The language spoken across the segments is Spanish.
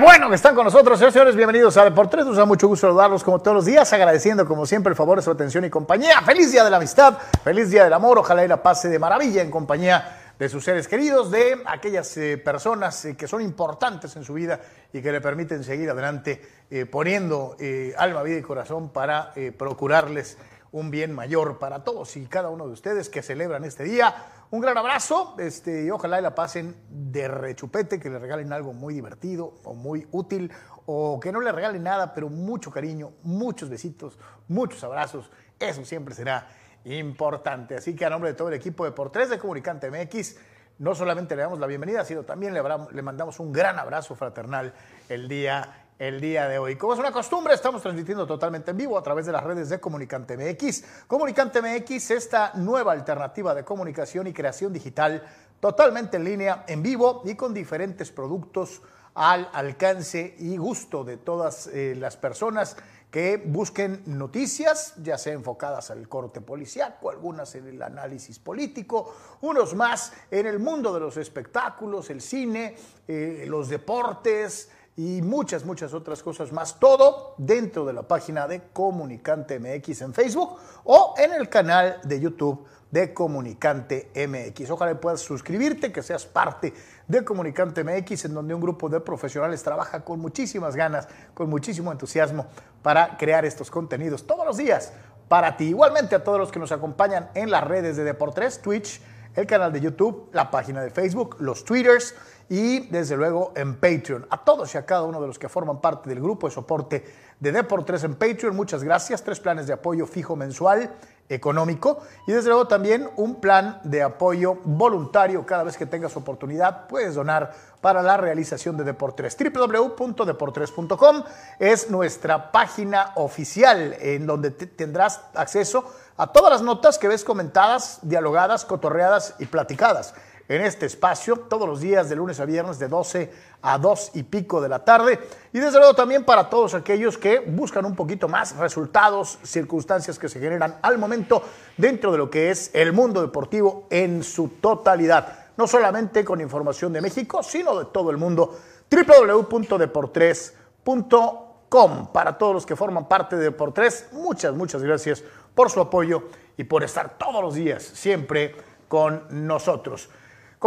Bueno que están con nosotros, señores. Bienvenidos a Deportes. Nos da mucho gusto saludarlos como todos los días, agradeciendo como siempre el favor de su atención y compañía. Feliz día de la amistad, feliz día del amor. Ojalá y la pase de maravilla en compañía de sus seres queridos, de aquellas eh, personas eh, que son importantes en su vida y que le permiten seguir adelante eh, poniendo alma, vida y corazón para procurarles un bien mayor para todos y cada uno de ustedes que celebran este día. Un gran abrazo este, y ojalá y la pasen de rechupete, que le regalen algo muy divertido o muy útil o que no le regalen nada, pero mucho cariño, muchos besitos, muchos abrazos. Eso siempre será importante. Así que a nombre de todo el equipo de Por Tres de Comunicante MX, no solamente le damos la bienvenida, sino también le, le mandamos un gran abrazo fraternal el día, el día de hoy. Como es una costumbre, estamos transmitiendo totalmente en vivo a través de las redes de Comunicante MX. Comunicante MX, esta nueva alternativa de comunicación y creación digital totalmente en línea, en vivo y con diferentes productos al alcance y gusto de todas eh, las personas que busquen noticias, ya sea enfocadas al corte policiaco, algunas en el análisis político, unos más en el mundo de los espectáculos, el cine, eh, los deportes y muchas, muchas otras cosas más. Todo dentro de la página de Comunicante MX en Facebook o en el canal de YouTube de Comunicante MX. Ojalá puedas suscribirte, que seas parte de Comunicante MX, en donde un grupo de profesionales trabaja con muchísimas ganas, con muchísimo entusiasmo para crear estos contenidos todos los días para ti. Igualmente a todos los que nos acompañan en las redes de Deportes, Twitch, el canal de YouTube, la página de Facebook, los Twitters y desde luego en Patreon. A todos y a cada uno de los que forman parte del grupo de soporte de Deportes en Patreon, muchas gracias. Tres planes de apoyo fijo mensual económico y desde luego también un plan de apoyo voluntario. Cada vez que tengas oportunidad puedes donar para la realización de Deportes. www.deportres.com es nuestra página oficial en donde te- tendrás acceso a todas las notas que ves comentadas, dialogadas, cotorreadas y platicadas en este espacio todos los días de lunes a viernes de 12 a 2 y pico de la tarde. Y desde luego también para todos aquellos que buscan un poquito más resultados, circunstancias que se generan al momento dentro de lo que es el mundo deportivo en su totalidad. No solamente con información de México, sino de todo el mundo. www.deportres.com Para todos los que forman parte de Deportres, muchas, muchas gracias por su apoyo y por estar todos los días siempre con nosotros.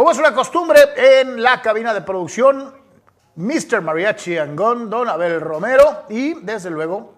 Como es una costumbre en la cabina de producción, Mr. Mariachi Angón, Don Abel Romero y desde luego,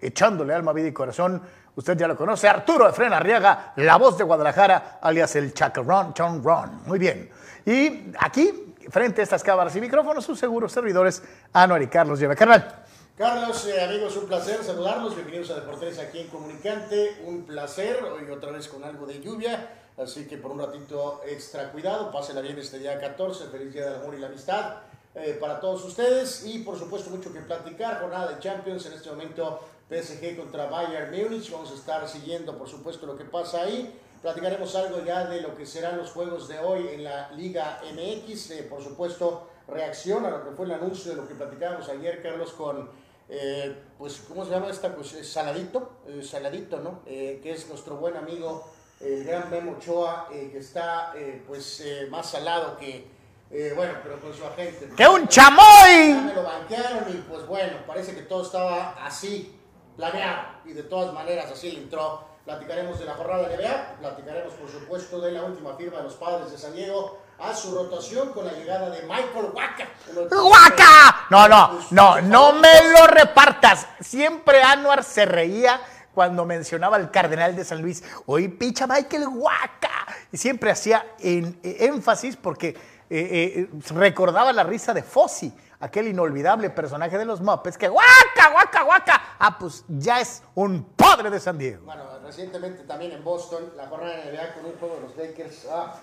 echándole alma, vida y corazón, usted ya lo conoce, Arturo Efren Arriaga, la voz de Guadalajara, alias el Chacarrón, Chon Ron. Muy bien. Y aquí, frente a estas cámaras y micrófonos, sus seguros servidores, Anuar y Carlos Lleve. Carnal, Carlos, eh, amigos, un placer saludarlos. Bienvenidos a Deportes aquí en Comunicante. Un placer, hoy otra vez con algo de lluvia. Así que por un ratito extra cuidado. Pásenla bien este día 14. Feliz día del amor y la amistad eh, para todos ustedes. Y por supuesto, mucho que platicar. Jornada de Champions en este momento. PSG contra Bayern Múnich. Vamos a estar siguiendo, por supuesto, lo que pasa ahí. Platicaremos algo ya de lo que serán los juegos de hoy en la Liga MX. Eh, por supuesto, reacción a lo que fue el anuncio de lo que platicábamos ayer, Carlos, con eh, pues, ¿cómo se llama esta? Pues Saladito, Saladito, ¿no? Que es nuestro buen amigo, el gran Memo Ochoa, eh, que está, eh, pues, eh, más salado que, eh, bueno, pero con su agente. ¡que un chamoy! me lo banquearon y, pues, bueno, parece que todo estaba así, planeado, y de todas maneras así le entró platicaremos de la jornada de NBA, platicaremos por supuesto de la última firma de los padres de San Diego a su rotación con la llegada de Michael Waka. ¡Waka! No, no, no, no me lo repartas. Siempre Anuar se reía cuando mencionaba al cardenal de San Luis. Hoy picha Michael Waka. Y siempre hacía en, énfasis porque eh, eh, recordaba la risa de Fossi, aquel inolvidable personaje de los Muppets que ¡Waka, Waka, Waka! Ah, pues ya es un padre de San Diego. Bueno, recientemente también en Boston, la jornada de NBA con un juego de los Lakers. Ah,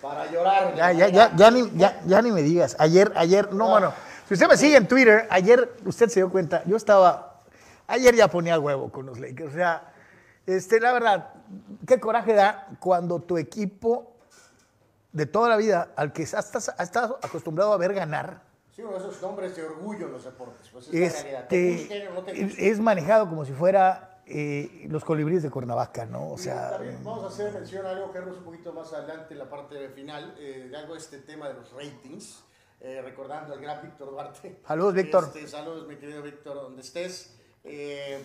para llorar. Ya, ya, ya, ya, ni, ya, ya ni me digas. Ayer, ayer, no, bueno, si usted me sigue en Twitter, ayer usted se dio cuenta, yo estaba, ayer ya ponía huevo con los Lakers. O sea, este, la verdad, qué coraje da cuando tu equipo de toda la vida, al que has estado acostumbrado a ver ganar, Sí, uno de esos nombres de orgullo en los deportes. Pues es, este, es manejado como si fuera eh, los colibríes de Cuernavaca, ¿no? O sea, también vamos a hacer mención a algo, Carlos, un poquito más adelante en la parte final, eh, de algo de este tema de los ratings, eh, recordando al gran Víctor Duarte. Saludos, Víctor. Este, saludos, mi querido Víctor, donde estés.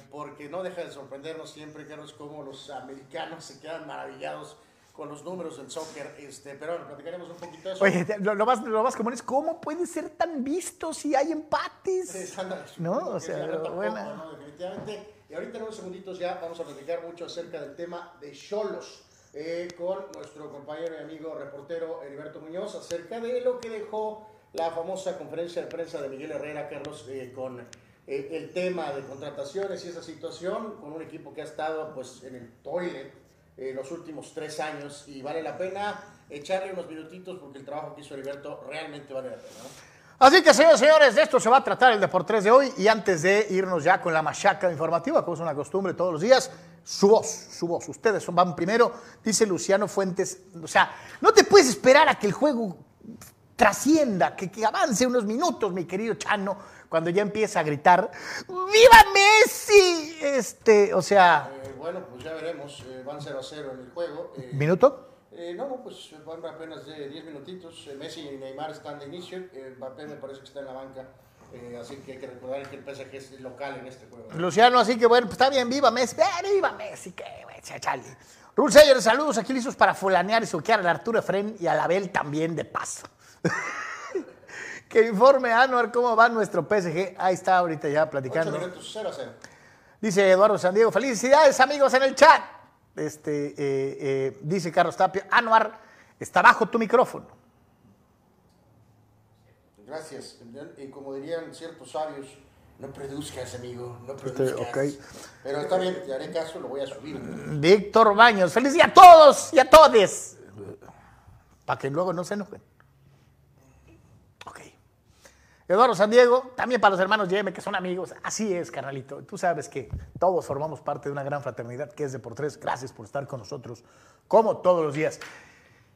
Porque no deja de sorprendernos siempre, Carlos, cómo los americanos se quedan maravillados con los números del soccer, este, pero bueno, platicaremos un poquito de eso. Oye, lo, más, lo más común es cómo pueden ser tan vistos si hay empates. no, o sea, bueno. definitivamente. Y ahorita en unos segunditos ya vamos a platicar mucho acerca del tema de Cholos. Eh, con nuestro compañero y amigo reportero Heriberto Muñoz acerca de lo que dejó la famosa conferencia de prensa de Miguel Herrera, Carlos, eh, con eh, el tema de contrataciones y esa situación, con un equipo que ha estado pues en el toilet los últimos tres años y vale la pena echarle unos minutitos porque el trabajo que hizo Heriberto realmente vale la pena. ¿no? Así que, señores, señores, de esto se va a tratar el Deportes de hoy. Y antes de irnos ya con la machaca informativa, como es una costumbre todos los días, su voz, su voz. Ustedes van primero, dice Luciano Fuentes. O sea, no te puedes esperar a que el juego trascienda, que, avance unos minutos, mi querido Chano, cuando ya empieza a gritar, ¡Viva Messi! Este, o sea... Eh, bueno, pues ya veremos. Eh, van 0 a 0 en el juego. Eh, ¿Minuto? Eh, no, no, pues van apenas de 10 minutitos. Eh, Messi y Neymar están de inicio. Mbappé me parece que está en la banca. así que hay que recordar que el PSG es local en este juego. Luciano, así que bueno, pues está bien, viva Messi. viva Messi, que. Rule Sayer, saludos aquí listos para fulanear y suquear al Arturo Efren y a la Abel también de paso. que informe Anuar cómo va nuestro PSG. Ahí está ahorita ya platicando. 8 minutos, 0 a 0. Dice Eduardo San Diego, felicidades amigos en el chat. Este, eh, eh, dice Carlos Tapia, Anuar, está bajo tu micrófono. Gracias. Y como dirían ciertos sabios, no produzcas, amigo, no produzcas. Okay. Pero está bien, te haré caso, lo voy a subir. Víctor Baños, feliz día a todos y a todes. Para que luego no se enojen. Eduardo San Diego, también para los hermanos Yeme, que son amigos. Así es, carnalito. Tú sabes que todos formamos parte de una gran fraternidad que es de por tres. Gracias por estar con nosotros, como todos los días.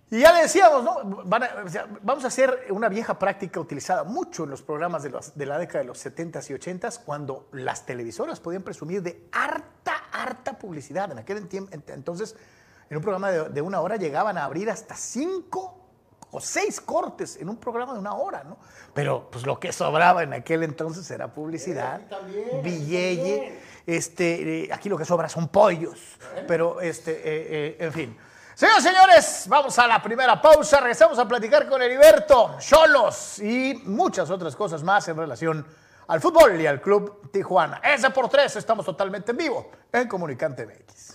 Y ya le decíamos, ¿no? vamos a hacer una vieja práctica utilizada mucho en los programas de, de la década de los 70s y 80s, cuando las televisoras podían presumir de harta, harta publicidad. En aquel entonces, en un programa de una hora llegaban a abrir hasta cinco o seis cortes en un programa de una hora, ¿no? Pero pues lo que sobraba en aquel entonces era publicidad, eh, billete, este, eh, aquí lo que sobra son pollos, pero este, eh, en fin. Señores, señores, vamos a la primera pausa, regresamos a platicar con Heriberto, Cholos y muchas otras cosas más en relación al fútbol y al Club Tijuana. Ese por tres, estamos totalmente en vivo en Comunicante MX.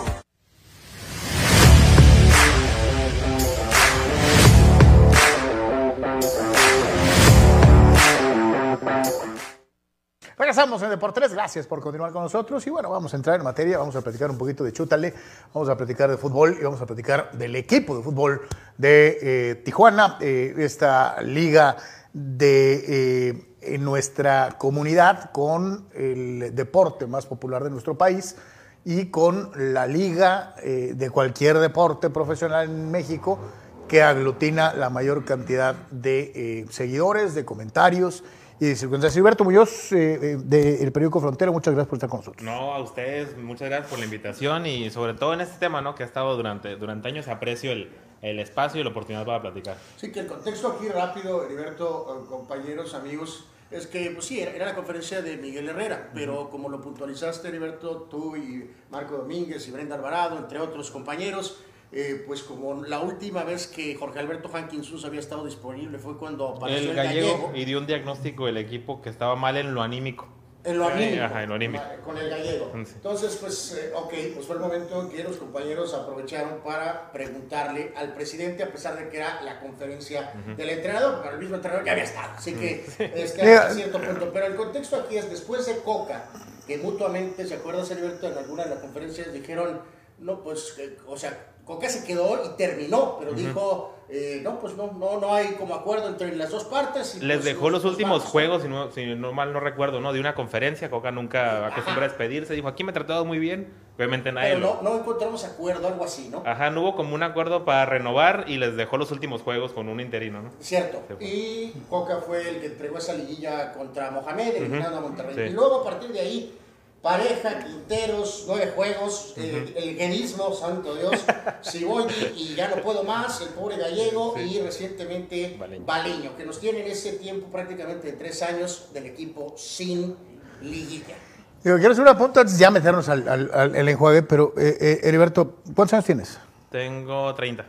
Regresamos en Deportes, gracias por continuar con nosotros. Y bueno, vamos a entrar en materia, vamos a platicar un poquito de Chútale, vamos a platicar de fútbol y vamos a platicar del equipo de fútbol de eh, Tijuana, eh, esta liga de eh, en nuestra comunidad con el deporte más popular de nuestro país y con la liga de cualquier deporte profesional en México que aglutina la mayor cantidad de seguidores, de comentarios y de circunstancias. Gilberto Muñoz, eh, eh, del periódico Frontera, muchas gracias por estar con nosotros. No, a ustedes, muchas gracias por la invitación y sobre todo en este tema, ¿no? Que ha estado durante, durante años, aprecio el, el espacio y la oportunidad para platicar. Sí, que el contexto aquí rápido, Heriberto, eh, compañeros, amigos, es que, pues sí, era, era la conferencia de Miguel Herrera, pero como lo puntualizaste, Heriberto, tú y Marco Domínguez y Brenda Alvarado, entre otros compañeros, eh, pues como la última vez que Jorge Alberto Hankinsus había estado disponible fue cuando apareció El gallego y dio un diagnóstico del equipo que estaba mal en lo anímico. En lo anímico. Ajá, en lo anímico. Con el gallego. Sí. Entonces, pues, eh, ok, pues fue el momento en que los compañeros aprovecharon para preguntarle al presidente, a pesar de que era la conferencia del entrenador, pero el mismo entrenador ya había estado. Así que, este, Mira, hasta cierto punto. Pero el contexto aquí es después de Coca, que mutuamente, ¿se acuerda, Heriberto? En alguna de las conferencias dijeron, no, pues, que- o sea, Coca se quedó y terminó, pero dijo, eh, no, pues no, no, no hay como acuerdo entre las dos partes. y, Les pues, dejó los últimos vamos. juegos, si no, si no mal no recuerdo, ¿no? De una conferencia, Coca nunca acostumbra a despedirse, dijo, aquí me he tratado muy bien, obviamente nadie Pero lo- no, encontramos acuerdo, algo así, ¿no? Ajá, no hubo como un acuerdo para renovar y les dejó los últimos juegos con un interino, ¿no? Cierto. Y Coca fue el que entregó esa liguilla contra Mohamed, eliminando a Monterrey. Sí. Y luego a partir de ahí, pareja, Quinteros, nueve juegos, el, el guenismo, santo Dios, Siboldi y ya no puedo más, el pobre gallego y recientemente Baleño. Baleño. que nos tiene en ese tiempo prácticamente de tres años del equipo sin liguilla. Digo, quiero hacer un apunte antes de ya meternos al, al- al- el enjuague, pero eh, eh, Heriberto, ¿cuántos años tienes? Tengo 30.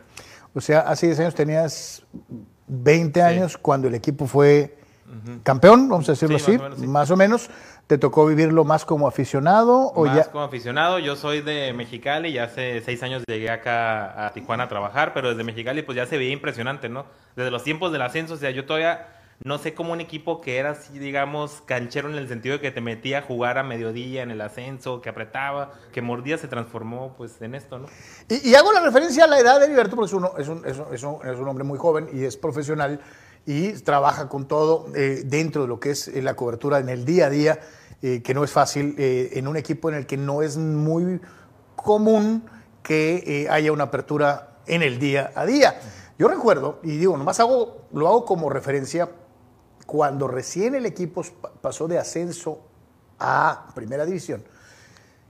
O sea, hace 10 años tenías 20 años cuando el equipo fue campeón, vamos a decirlo Sí, así, más o menos, sí. más o menos. ¿Te tocó vivirlo más como aficionado o Más ya? como aficionado, yo soy de Mexicali y hace seis años llegué acá a Tijuana a trabajar, pero desde Mexicali pues ya se veía impresionante, ¿no? Desde los tiempos del ascenso, o sea, yo todavía no sé cómo un equipo que era así, digamos, canchero en el sentido de que te metía a jugar a mediodía en el ascenso, que apretaba, que mordía, se transformó pues en esto, ¿no? Y, y hago la referencia a la edad de Heriberto porque es, uno, es, un, es, un, es un- es un hombre muy joven y es profesional y trabaja con todo eh, dentro de lo que es eh, la cobertura en el día a día, eh, que no es fácil, en un equipo en el que no es muy común que haya una apertura en el día a día. Yo recuerdo, y digo, nomás hago, lo hago como referencia, cuando recién el equipo pa- pasó de ascenso a primera división,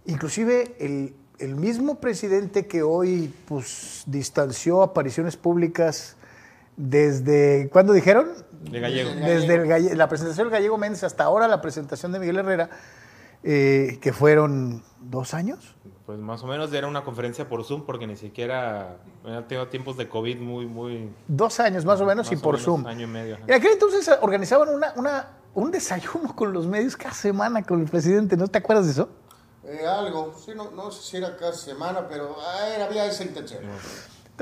Inclusive el, el mismo presidente que hoy pues, distanció apariciones públicas desde, ¿cuándo dijeron? De Gallego. Desde el galle- la presentación del Gallego Méndez hasta ahora la presentación de Miguel Herrera, eh, que fueron dos años. Pues más o menos era una conferencia por Zoom porque ni siquiera tenido tiempos de COVID muy, muy... Dos años más o menos y más o por menos Zoom. Año y medio. ajá. En aquel entonces organizaban una, una- un desayuno con los medios cada semana con el presidente, ¿no te acuerdas de eso? Eh, algo, sí, no, no sé si era cada semana, pero ah, era- había esa intención.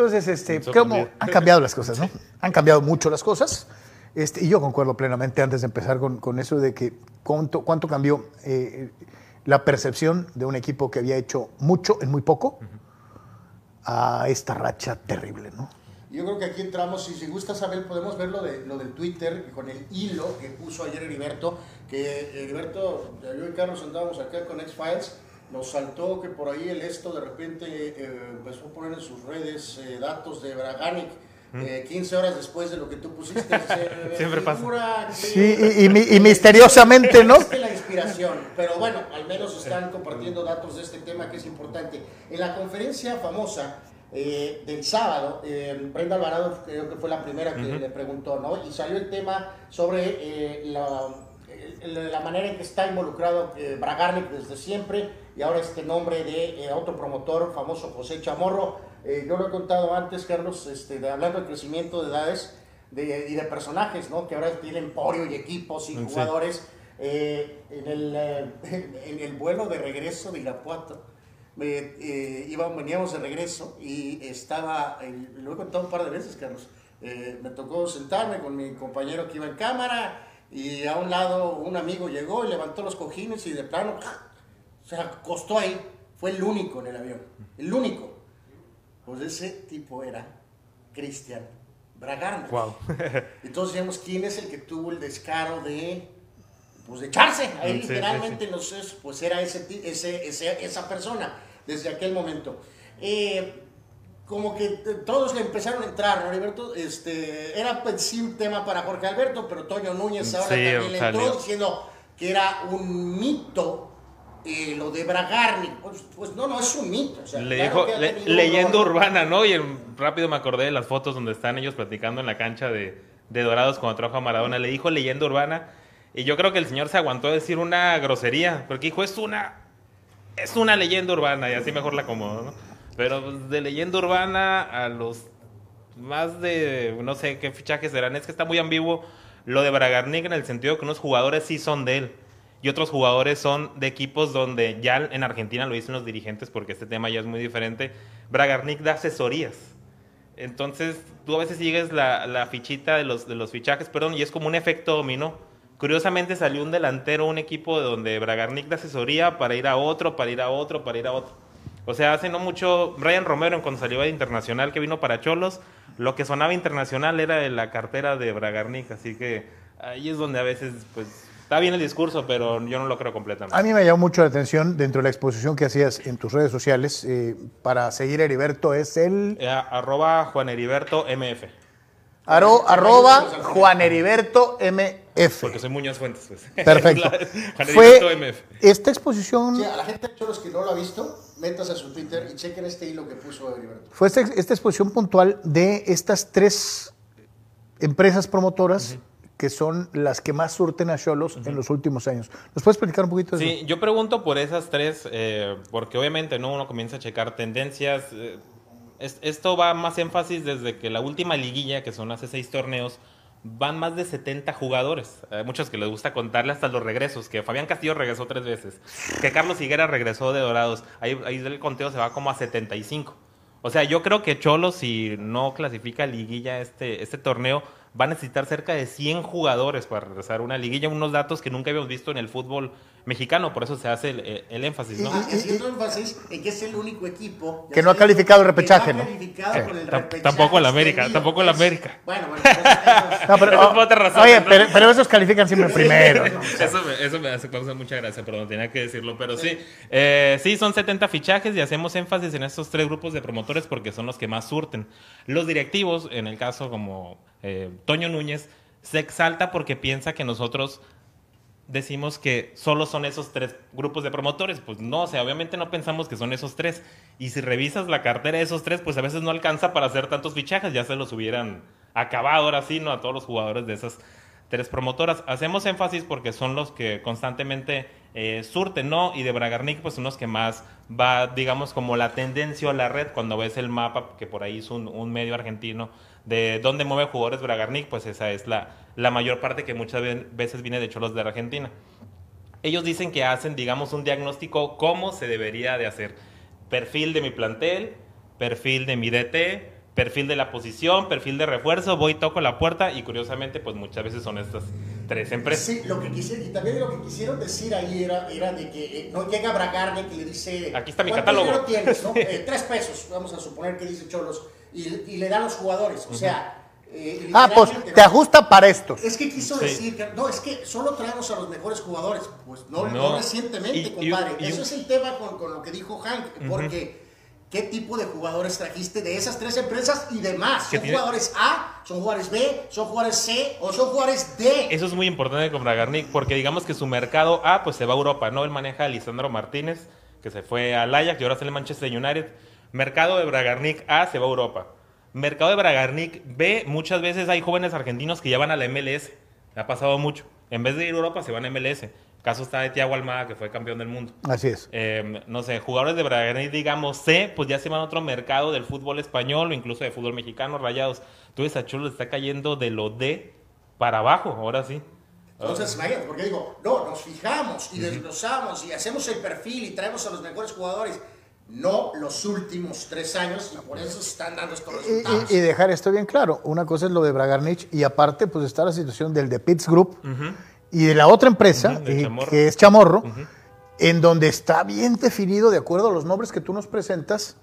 Entonces, este, ¿cómo han cambiado las cosas, ¿no? Han cambiado mucho las cosas. Este, y yo concuerdo plenamente antes de empezar con, con eso de que cuánto, cuánto cambió eh, la percepción de un equipo que había hecho mucho en muy poco a esta racha terrible, ¿no? Yo creo que aquí entramos, y si gusta saber, podemos ver lo, de, lo del Twitter con el hilo que puso ayer Heriberto, que Heriberto, yo y Carlos andábamos acá con X-Files, nos saltó que por ahí el esto de repente eh, empezó a poner en sus redes eh, datos de Braganic, eh, 15 horas después de lo que tú pusiste. se- Siempre pasa. figura Sí, y, y mi- y misteriosamente, ¿no? La inspiración, pero bueno, al menos están compartiendo datos de este tema que es importante. En la conferencia famosa eh, del sábado, eh, Brenda Alvarado creo que fue la primera que le preguntó, ¿no? Y salió el tema sobre eh, la, la manera en que está involucrado eh, Bragarnik desde siempre y ahora este nombre de eh, otro promotor famoso, José Chamorro. Eh, yo lo he contado antes, Carlos, este, de, hablando de crecimiento de edades de- y de personajes, ¿no? Que ahora tienen emporio y equipos y Sí. jugadores. Eh, en, el, eh, en el vuelo de regreso de Irapuato, me, eh, iba- veníamos de regreso y estaba, lo he contado un par de veces, Carlos, eh, me tocó sentarme con mi compañero que iba en cámara y a un lado un amigo llegó y levantó los cojines y de plano se acostó ahí. Fue el único en el avión, el único. Pues ese tipo era Cristian Bragarnik. Wow. Entonces digamos, ¿quién es el que tuvo el descaro de, pues, de echarse? Ahí Sí, sí, literalmente, no sé, pues era ese, ese, ese- esa persona desde aquel momento. Eh, como que todos le empezaron a entrar, ¿no? Este, era pues, sí un tema para Jorge Alberto, pero Toño Núñez ahora Sí, también le entró diciendo que era un mito eh, lo de Bragarnik. Pues, pues no, no es un mito. o sea, Le claro dijo le- leyenda urbana, ¿no? Y rápido me acordé de las fotos donde están ellos platicando en la cancha de, de Dorados cuando trabaja a Maradona. Le dijo leyenda urbana. Y yo creo que el señor se aguantó a decir una grosería. Porque dijo, es una. Es una leyenda urbana. Y así mejor la acomodo, ¿no? Pero pues, de leyenda urbana a los más de. No sé qué fichajes serán. Es que está muy ambiguo lo de Bragarnik en el sentido que unos jugadores sí son de él y otros jugadores son de equipos donde ya en Argentina lo dicen los dirigentes porque este tema ya es muy diferente. Bragarnik da asesorías. Entonces, tú a veces sigues la, la fichita de los, de los fichajes, perdón, y es como un efecto dominó. Curiosamente salió un delantero, un equipo de donde Bragarnik da asesoría para ir a otro, para ir a otro, para ir a otro. O sea, hace no mucho, Brian Romero, cuando salió de Internacional, que vino para Cholos, lo que sonaba internacional era de la cartera de Bragarnik. Así que ahí es donde a veces, pues, está bien el discurso, pero yo no lo creo completamente. A mí me llamó mucho la atención dentro de la exposición que hacías en tus redes sociales eh, para seguir a Heriberto es el Eh, arroba Juan Heriberto MF. aro- arroba Juan Heriberto MF. Porque soy Muñoz Fuentes. Pues. Perfecto. Juan Fue Heriberto MF. esta exposición, Sí, a la gente de Cholos que no lo ha visto, métase a su Twitter y chequen este hilo que puso Heriberto. fue esta, esta exposición puntual de estas tres empresas promotoras que son las que más surten a Cholos en los últimos años. ¿Nos puedes platicar un poquito de eso? Sí, yo pregunto por esas tres, eh, porque obviamente ¿no? uno comienza a checar tendencias. eh, es- esto va más énfasis desde que la última liguilla, que son hace seis torneos, van más de 70 jugadores. Hay muchos que les gusta contarle hasta los regresos, que Fabián Castillo regresó tres veces, que Carlos Higuera regresó de Dorados. Ahí, ahí el conteo se va como a 75. O sea, yo creo que Cholo, si no clasifica liguilla este, este torneo, va a necesitar cerca de 100 jugadores para regresar a una liguilla, unos datos que nunca habíamos visto en el fútbol mexicano, por eso se hace el, énfasis, ¿no? Y haciendo énfasis en que es el único equipo Que no ha calificado el repechaje, no ¿no? ha calificado Sí. con el Tam- repechaje tampoco el América, tampoco el América. Bueno, bueno, No, pero, razón, oye, ¿no? pero, pero esos califican siempre primero. ¿no? Eso me, eso me hace causa mucha gracia, perdón, tenía que decirlo, pero sí. Eh, sí, son 70 fichajes y hacemos énfasis en estos tres grupos de promotores porque son los que más surten. Los directivos, en el caso como eh, Toño Núñez, se exalta porque piensa que nosotros decimos que solo son esos tres grupos de promotores. Pues no, o sea, obviamente no pensamos que son esos tres. Y si revisas la cartera de esos tres, pues a veces no alcanza para hacer tantos fichajes, ya se los hubieran acabado ahora sí, ¿no? A todos los jugadores de esas tres promotoras. Hacemos énfasis porque son los que constantemente eh, surten, ¿no? Y de Bragarnik, pues unos que más va, digamos, como la tendencia a la red, cuando ves el mapa, que por ahí es un, un medio argentino, de dónde mueve jugadores Bragarnik, pues esa es la, la mayor parte que muchas veces viene de Cholos de Argentina. Ellos dicen que hacen, digamos, un diagnóstico cómo se debería de hacer. Perfil de mi plantel, perfil de mi DT, perfil de la posición, perfil de refuerzo, voy, toco la puerta y curiosamente pues muchas veces son estas tres empresas. Sí, lo que quisieron, y también lo que quisieron decir ahí era, era de que eh, no llega Bragarne que le dice... Aquí está mi ¿cuánto catálogo. tienes? no? Eh, tres pesos, vamos a suponer que dice Cholos, y, y le da a los jugadores, o sea... eh, Ah, pues te ajusta para estos. Es que quiso Sí. decir que no, es que solo traemos a los mejores jugadores. Pues no, no, No. recientemente, Y- compadre. y- Eso es el tema con, con lo que dijo Hank, porque ¿qué tipo de jugadores trajiste de esas tres empresas y demás? ¿Son tiene- jugadores A, son jugadores B, son jugadores C o son jugadores D? Eso es muy importante con Bragarnik porque digamos que su mercado A pues se va a Europa, ¿no? Él maneja a Lisandro Martínez, que se fue al Ajax y ahora está en el Manchester United. Mercado de Bragarnik A se va a Europa. Mercado de Bragarnik B, muchas veces hay jóvenes argentinos que ya van a la MLS. Ha pasado mucho. En vez de ir a Europa se van a MLS. El caso está de Thiago Almada, que fue campeón del mundo. Así es. Eh, no sé, jugadores de Bragarnik, digamos C, pues ya se van a otro mercado del fútbol español o incluso de fútbol mexicano, rayados. Tú ves a Cholo, está cayendo de lo D para abajo, ahora sí. Entonces, imagínate, porque digo, no, nos fijamos y desglosamos y hacemos el perfil y traemos a los mejores jugadores. No los últimos tres años y por eso se están dando estos Y, resultados. y- y dejar esto bien claro, una cosa es lo de Bragarnich y aparte pues está la situación del de Pitts Group y de la otra empresa, que es Chamorro, en donde está bien definido, de acuerdo a los nombres que tú nos presentas,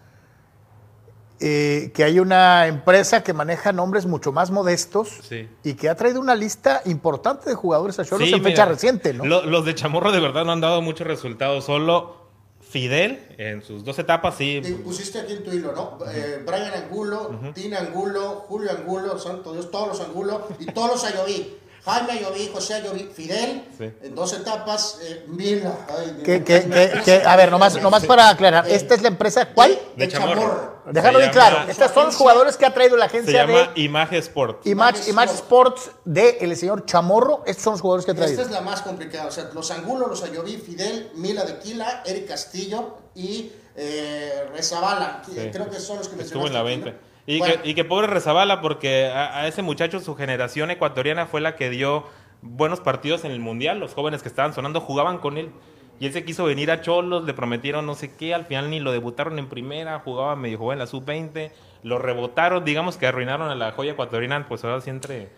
eh, que hay una empresa que maneja nombres mucho más modestos Sí. y que ha traído una lista importante de jugadores a Cholos Sí, en fecha mira, reciente, ¿no? lo- los de Chamorro de verdad no han dado muchos resultados. Solo Fidel, en sus dos etapas, sí. Te pusiste aquí en tu hilo, ¿no? Eh, Brian Angulo, Tina Angulo, Julio Angulo, santo Dios, todos los Angulo y todos los Ayoví. Jaime Ayoví, José Ayoví, Fidel, Sí. en dos etapas, eh, Mila. ay, que- me- que- a ver, nomás, nomás para aclarar, Eh, ¿esta es la empresa cuál? De, De Chamorro. Chamorro. Déjalo Se bien claro, estos son los jugadores que ha traído la Se agencia llama de Image Sport. Image, Image Sports de el señor Chamorro, estos son los jugadores que ha Esta traído. es la más complicada. O sea, los Angulo, los Ayoví, Fidel, Mila de Quila, Eric Castillo y eh, Rezabala. Sí. Creo que son los que Estuvo mencionaste. en la aquí, 20. ¿no? Y, Bueno, que, y que pobre Rezabala, porque a, a ese muchacho, su generación ecuatoriana fue la que dio buenos partidos en el Mundial. Los jóvenes que estaban sonando jugaban con él. Y él se quiso venir a Cholos, le prometieron no sé qué, al final ni lo debutaron en primera, jugaba medio joven en la sub-20, lo rebotaron, digamos que arruinaron a la joya ecuatoriana, pues ahora sí entre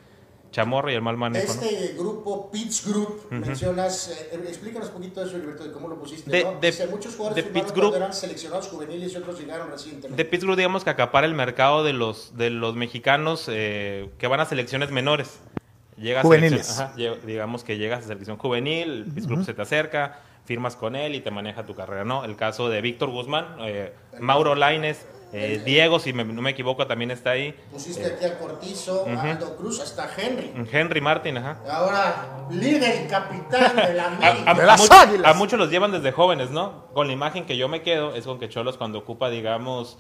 Chamorro y el mal manejo. ¿no? Este grupo, Pitts Group, mencionas, eh, explícanos un poquito de eso, Gilberto, de cómo lo pusiste. De- ¿no? de- Dice, muchos de jugadores Pitts firmaron Group. eran seleccionados juveniles y otros llegaron recientemente. De Pittsburgh, digamos que acapara el mercado de los, de los mexicanos eh, que van a selecciones menores. Llega a Juveniles. selección- ajá, lle- digamos que llegas a selección juvenil, el Pittsburgh se te acerca, firmas con él y te maneja tu carrera, ¿no? El caso de Víctor Guzmán, eh, Mauro Laines, eh, Diego, si me- no me equivoco, también está ahí. Pusiste aquí a Cortizo, a Aldo Cruz, hasta Henry. Henry Martin, ajá. Ahora, líder y capitán de la A, América. a- De a las much- Águilas. a muchos los llevan desde jóvenes, ¿no? Con la imagen que yo me quedo es con que Cholos cuando ocupa, digamos,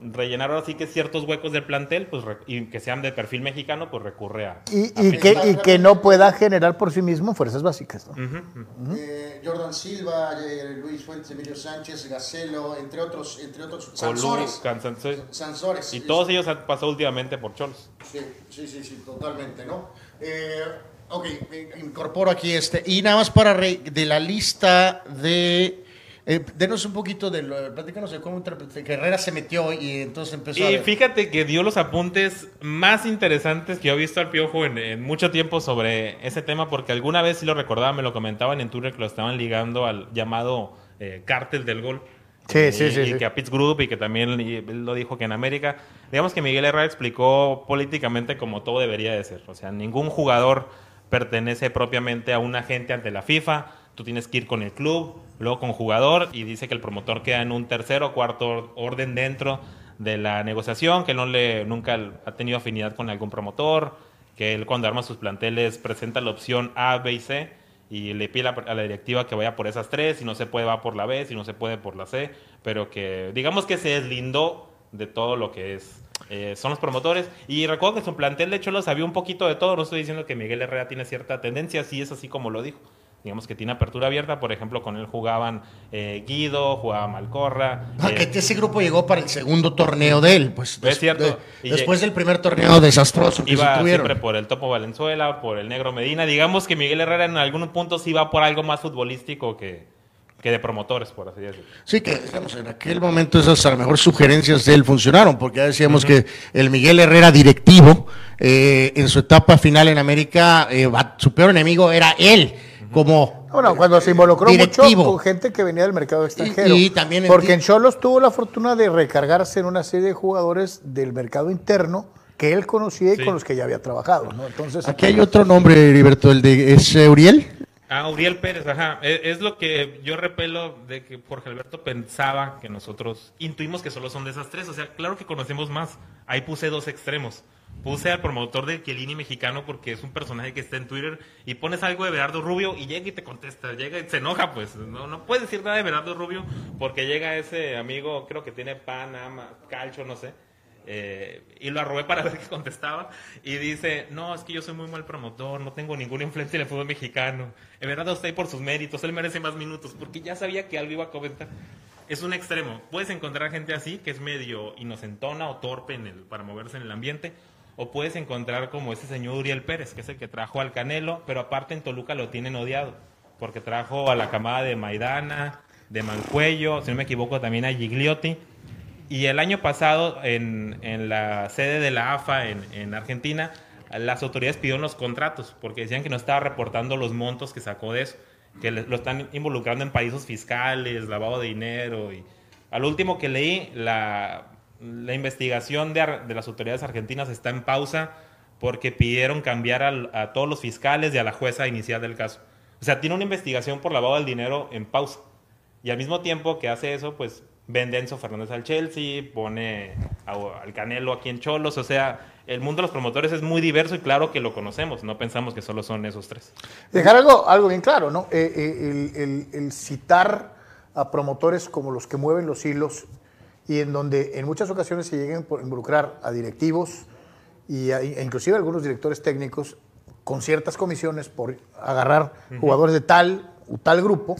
rellenar ahora sí que ciertos huecos del plantel, pues y que sean de perfil mexicano, pues recurre a... Y, a y que, y que no pueda generar por sí mismo fuerzas básicas. ¿no? Eh, Jordan Silva, eh, Luis Fuentes, Emilio Sánchez, Gacelo, entre otros, entre otros, Sansores. Cansancio. Sansores. Y todos ellos han pasado últimamente por Cholos. Sí, sí, sí, sí, totalmente, ¿no? Eh, ok, eh, incorporo aquí este. Y nada más para re- de la lista de. Eh, denos un poquito de lo. Platícanos de cómo Herrera se metió y entonces empezó a. Y ver. fíjate que dio los apuntes más interesantes que yo he visto al Piojo en, en mucho tiempo sobre ese tema, porque alguna vez sí lo recordaba, me lo comentaban en Twitter que lo estaban ligando al llamado eh, cártel del gol. Sí, Y- sí, sí, Y sí. que a Pitts Group y que también y él lo dijo que en América. Digamos que Miguel Herrera explicó políticamente como todo debería de ser. O sea, ningún jugador pertenece propiamente a un agente ante la FIFA. Tú tienes que ir con el club, luego con jugador y dice que el promotor queda en un tercero o cuarto orden dentro de la negociación, que no le nunca ha tenido afinidad con algún promotor, que él cuando arma sus planteles presenta la opción A, B y C y le pide a la- directiva que vaya por esas tres, si no se puede va por la B, si no se puede por la C, pero que digamos que se deslindó de todo lo que es eh, son los promotores. Y recuerdo que su plantel de Cholos había un poquito de todo, no estoy diciendo que Miguel Herrera tiene cierta tendencia, sí es así como lo dijo, digamos que tiene apertura abierta. Por ejemplo, con él jugaban eh, Guido, jugaba Malcorra. Ah, eh, que ese grupo llegó para el segundo torneo de él, pues. Es des- cierto. de- Y después del primer torneo desastroso que se Iba tuvieron. siempre por el Topo Valenzuela, por el Negro Medina. Digamos que Miguel Herrera en algún punto sí va por algo más futbolístico que, que de promotores, por así decirlo. Sí, que digamos, en aquel momento esas a lo mejor sugerencias de él funcionaron, porque ya decíamos que el Miguel Herrera directivo, eh, en su etapa final en América, eh, su peor enemigo era él, como Bueno, cuando se involucró directivo. mucho con gente que venía del mercado extranjero. y también porque en Cholos tuvo la fortuna de recargarse en una serie de jugadores del mercado interno que él conocía y Sí. con los que ya había trabajado, ¿no? Entonces, Aquí hay otro nombre, Heriberto, el de es eh, Uriel. Ah, Uriel Pérez, ajá. Es, es lo que yo repelo de que Jorge Alberto pensaba que nosotros intuimos que solo son de esas tres. O sea, claro que conocemos más. Ahí puse dos extremos. Puse al promotor de Chiellini mexicano porque es un personaje que está en Twitter y pones algo de Berardo Rubio y llega y te contesta, llega y se enoja, pues. No, no puedes decir nada de Berardo Rubio porque llega ese amigo, creo que tiene pan, ama, calcho, no sé. Eh, y lo arrobé para ver qué contestaba y dice, no, es que yo soy muy mal promotor, no tengo ninguna influencia en el fútbol mexicano. En verdad ahí por sus méritos, él merece más minutos, porque ya sabía que algo iba a comentar. Es un extremo. Puedes encontrar gente así, que es medio inocentona o torpe en el, para moverse en el ambiente, o puedes encontrar como ese señor Uriel Pérez, que es el que trajo al Canelo, pero aparte en Toluca lo tienen odiado, porque trajo a la camada de Maidana, de Mancuello, si no me equivoco también a Gigliotti. Y el año pasado, en, en la sede de la AFA en, en Argentina, las autoridades pidieron los contratos porque decían que no estaba reportando los montos que sacó de eso, que lo están involucrando en paraísos fiscales, lavado de dinero. Y al último que leí, la, la investigación de, las autoridades argentinas está en pausa porque pidieron cambiar a todos los fiscales y a la jueza inicial del caso. O sea, tiene una investigación por lavado del dinero en pausa. Y al mismo tiempo que hace eso, pues vende Enzo Fernández al Chelsea, pone al Canelo aquí en Cholos. O sea, el mundo de los promotores es muy diverso y claro que lo conocemos. No pensamos que solo son esos tres. Dejar algo, algo bien claro, ¿no? Eh, eh, el citar a promotores como los que mueven los hilos y en donde en muchas ocasiones se lleguen por involucrar a directivos y a- e inclusive algunos directores técnicos con ciertas comisiones por agarrar jugadores de tal o tal grupo.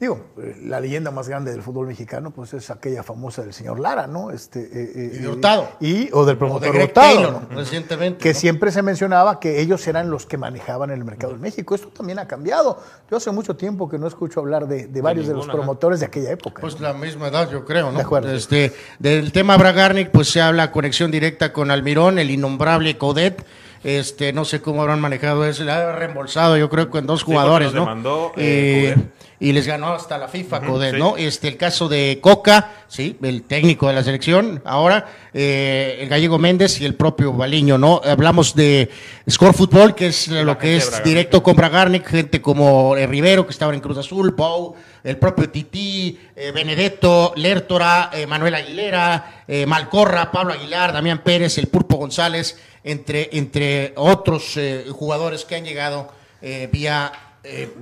Digo, eh, la leyenda más grande del fútbol mexicano, pues es aquella famosa del señor Lara, ¿no? Este, eh, eh, Y de Hurtado. Y, o del o promotor de Hurtado, Taylor, ¿no? recientemente. que ¿no? siempre se mencionaba que ellos eran los que manejaban el mercado en México. Esto también ha cambiado. Yo hace mucho tiempo que no escucho hablar de, de varios de, los promotores de aquella época. Pues ¿no? la misma edad, yo creo, ¿no? De acuerdo. Este, del tema Bragarnik, pues se habla conexión directa con Almirón, el innombrable Codet. Este, no sé cómo habrán manejado eso, le ha reembolsado, yo creo, con dos jugadores, ¿no? demandó, eh, Eh. Y les ganó hasta la FIFA, sí. ¿no? Este, el caso de Coca, sí, el técnico de la selección, ahora, eh, el gallego Méndez y el propio Baliño, ¿no? Hablamos de Score Football, que es lo que es Bragarnik. directo con Bragarnik, gente como eh, Rivero, que estaba en Cruz Azul, Pau, el propio Tití, eh, Benedetto, Lertora, eh, Manuel Aguilera, eh, Malcorra, Pablo Aguilar, Damián Pérez, el Pulpo González, entre, entre otros eh, jugadores que han llegado eh, vía eh.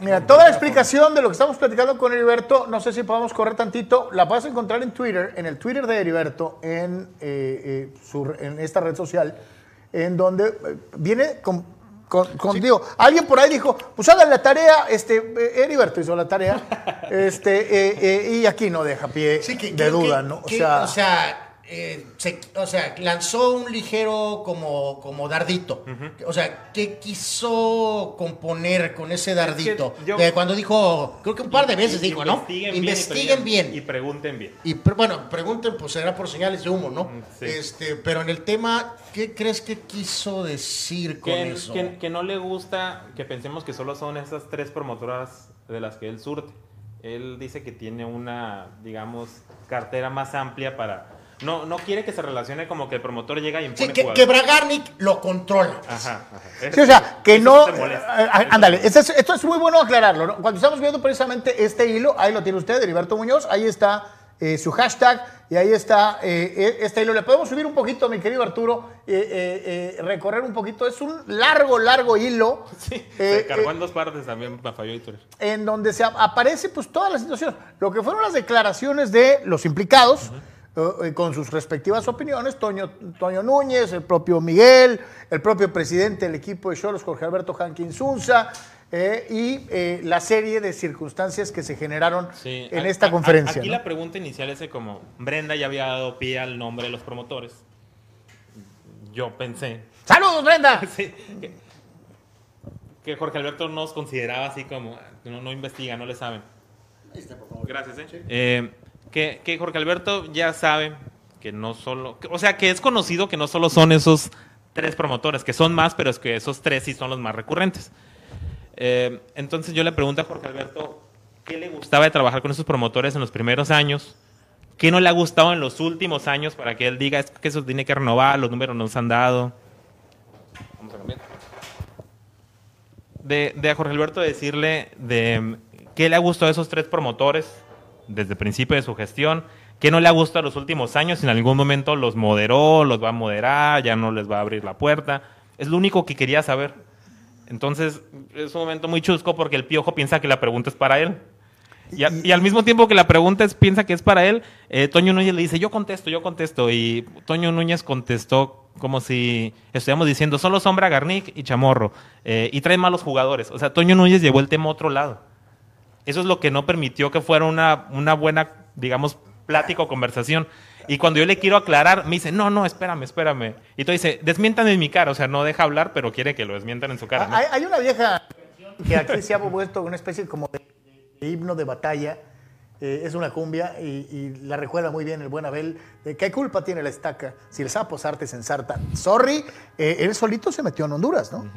Mira, toda la explicación de lo que estamos platicando con Heriberto, no sé si podemos correr tantito, la puedes encontrar en Twitter, en el Twitter de Heriberto, en, eh, eh, su- en esta red social, en donde eh, viene con, con- con- digo, alguien por ahí dijo, pues hagan la tarea, este, Heriberto hizo la tarea, este, eh, eh, y aquí no deja pie Sí, que- de que- duda, que- ¿no? O sea, eh, se- o sea, lanzó un ligero como, como dardito. O sea, ¿qué quiso componer con ese dardito? yo- De cuando dijo, creo que un par de veces dijo, ¿no? Investiguen, Investiguen bien. bien. Y pregunten bien. Y pre- bueno, pregunten, pues será por señales de humo, ¿no? sí. Este, pero en el tema, ¿qué crees que quiso decir con Que, eso? que- que no le gusta que pensemos que solo son esas tres promotoras de las que él surte. Él dice que tiene una, digamos, cartera más amplia para... No, no quiere que se relacione como que el promotor llega y impone Sí, que, Bragarnik lo controla. Ajá, ajá. Sí, o sea, que Eso no. eh, ándale, esto es, esto es muy bueno aclararlo. ¿no? Cuando estamos viendo precisamente este hilo, ahí lo tiene usted, Heriberto Muñoz, ahí está eh, su hashtag y ahí está eh, eh, este hilo. Le podemos subir un poquito, mi querido Arturo, eh, eh, eh, recorrer un poquito. Es un largo, largo hilo. Sí, eh, se cargó eh, en dos partes también, me falló en donde se ap- aparece pues toda la situación. Lo que fueron las declaraciones de los implicados, eh, con sus respectivas opiniones, Toño, Toño Núñez, el propio Miguel, el propio presidente del equipo de Cholos, Jorge Alberto Hankin Zunza, eh, y eh, la serie de circunstancias que se generaron Sí, en a- esta a- conferencia. Aquí ¿no? la pregunta inicial es de como Brenda ya había dado pie al nombre de los promotores. Yo pensé ¡Saludos, Brenda! sí, que, que Jorge Alberto nos consideraba así como no, no investiga, no le saben. Ahí está, por favor. Gracias, ¿eh? Eh, que, Jorge Alberto ya sabe que no solo, o sea, que es conocido que no solo son esos tres promotores, que son más, pero es que esos tres sí son los más recurrentes. Eh, entonces yo le pregunto a Jorge Alberto qué le gustaba de trabajar con esos promotores en los primeros años, qué no le ha gustado en los últimos años para que él diga es que eso tiene que renovar, los números nos han dado. Vamos a cambiar. De, a Jorge Alberto decirle de qué le ha gustado a esos tres promotores desde el principio de su gestión, qué no le ha gustado los últimos años, en algún momento los moderó, los va a moderar, ya no les va a abrir la puerta. Es lo único que quería saber. Entonces, es un momento muy chusco porque el piojo piensa que la pregunta es para él. Y al mismo tiempo que la pregunta es, piensa que es para él, eh, Toño Núñez le dice, yo contesto, yo contesto. Y Toño Núñez contestó como si estuviéramos diciendo, solo Sombra, Garnick y Chamorro. eh, y trae malos jugadores. O sea, Toño Núñez llevó el tema a otro lado. Eso es lo que no permitió que fuera una, una buena, digamos, plática o conversación. Y cuando yo le quiero aclarar, me dice, no, no, espérame, espérame. Y tú dice, desmientan en mi cara. O sea, no deja hablar, pero quiere que lo desmientan en su cara. Hay, hay una vieja que aquí se ha vuelto una especie como de himno de batalla. Eh, es una cumbia y, y la recuerda muy bien el buen Abel. de ¿Qué culpa tiene la estaca si el sapo sarte se ensarta? Sorry, eh, él solito se metió en Honduras, ¿no?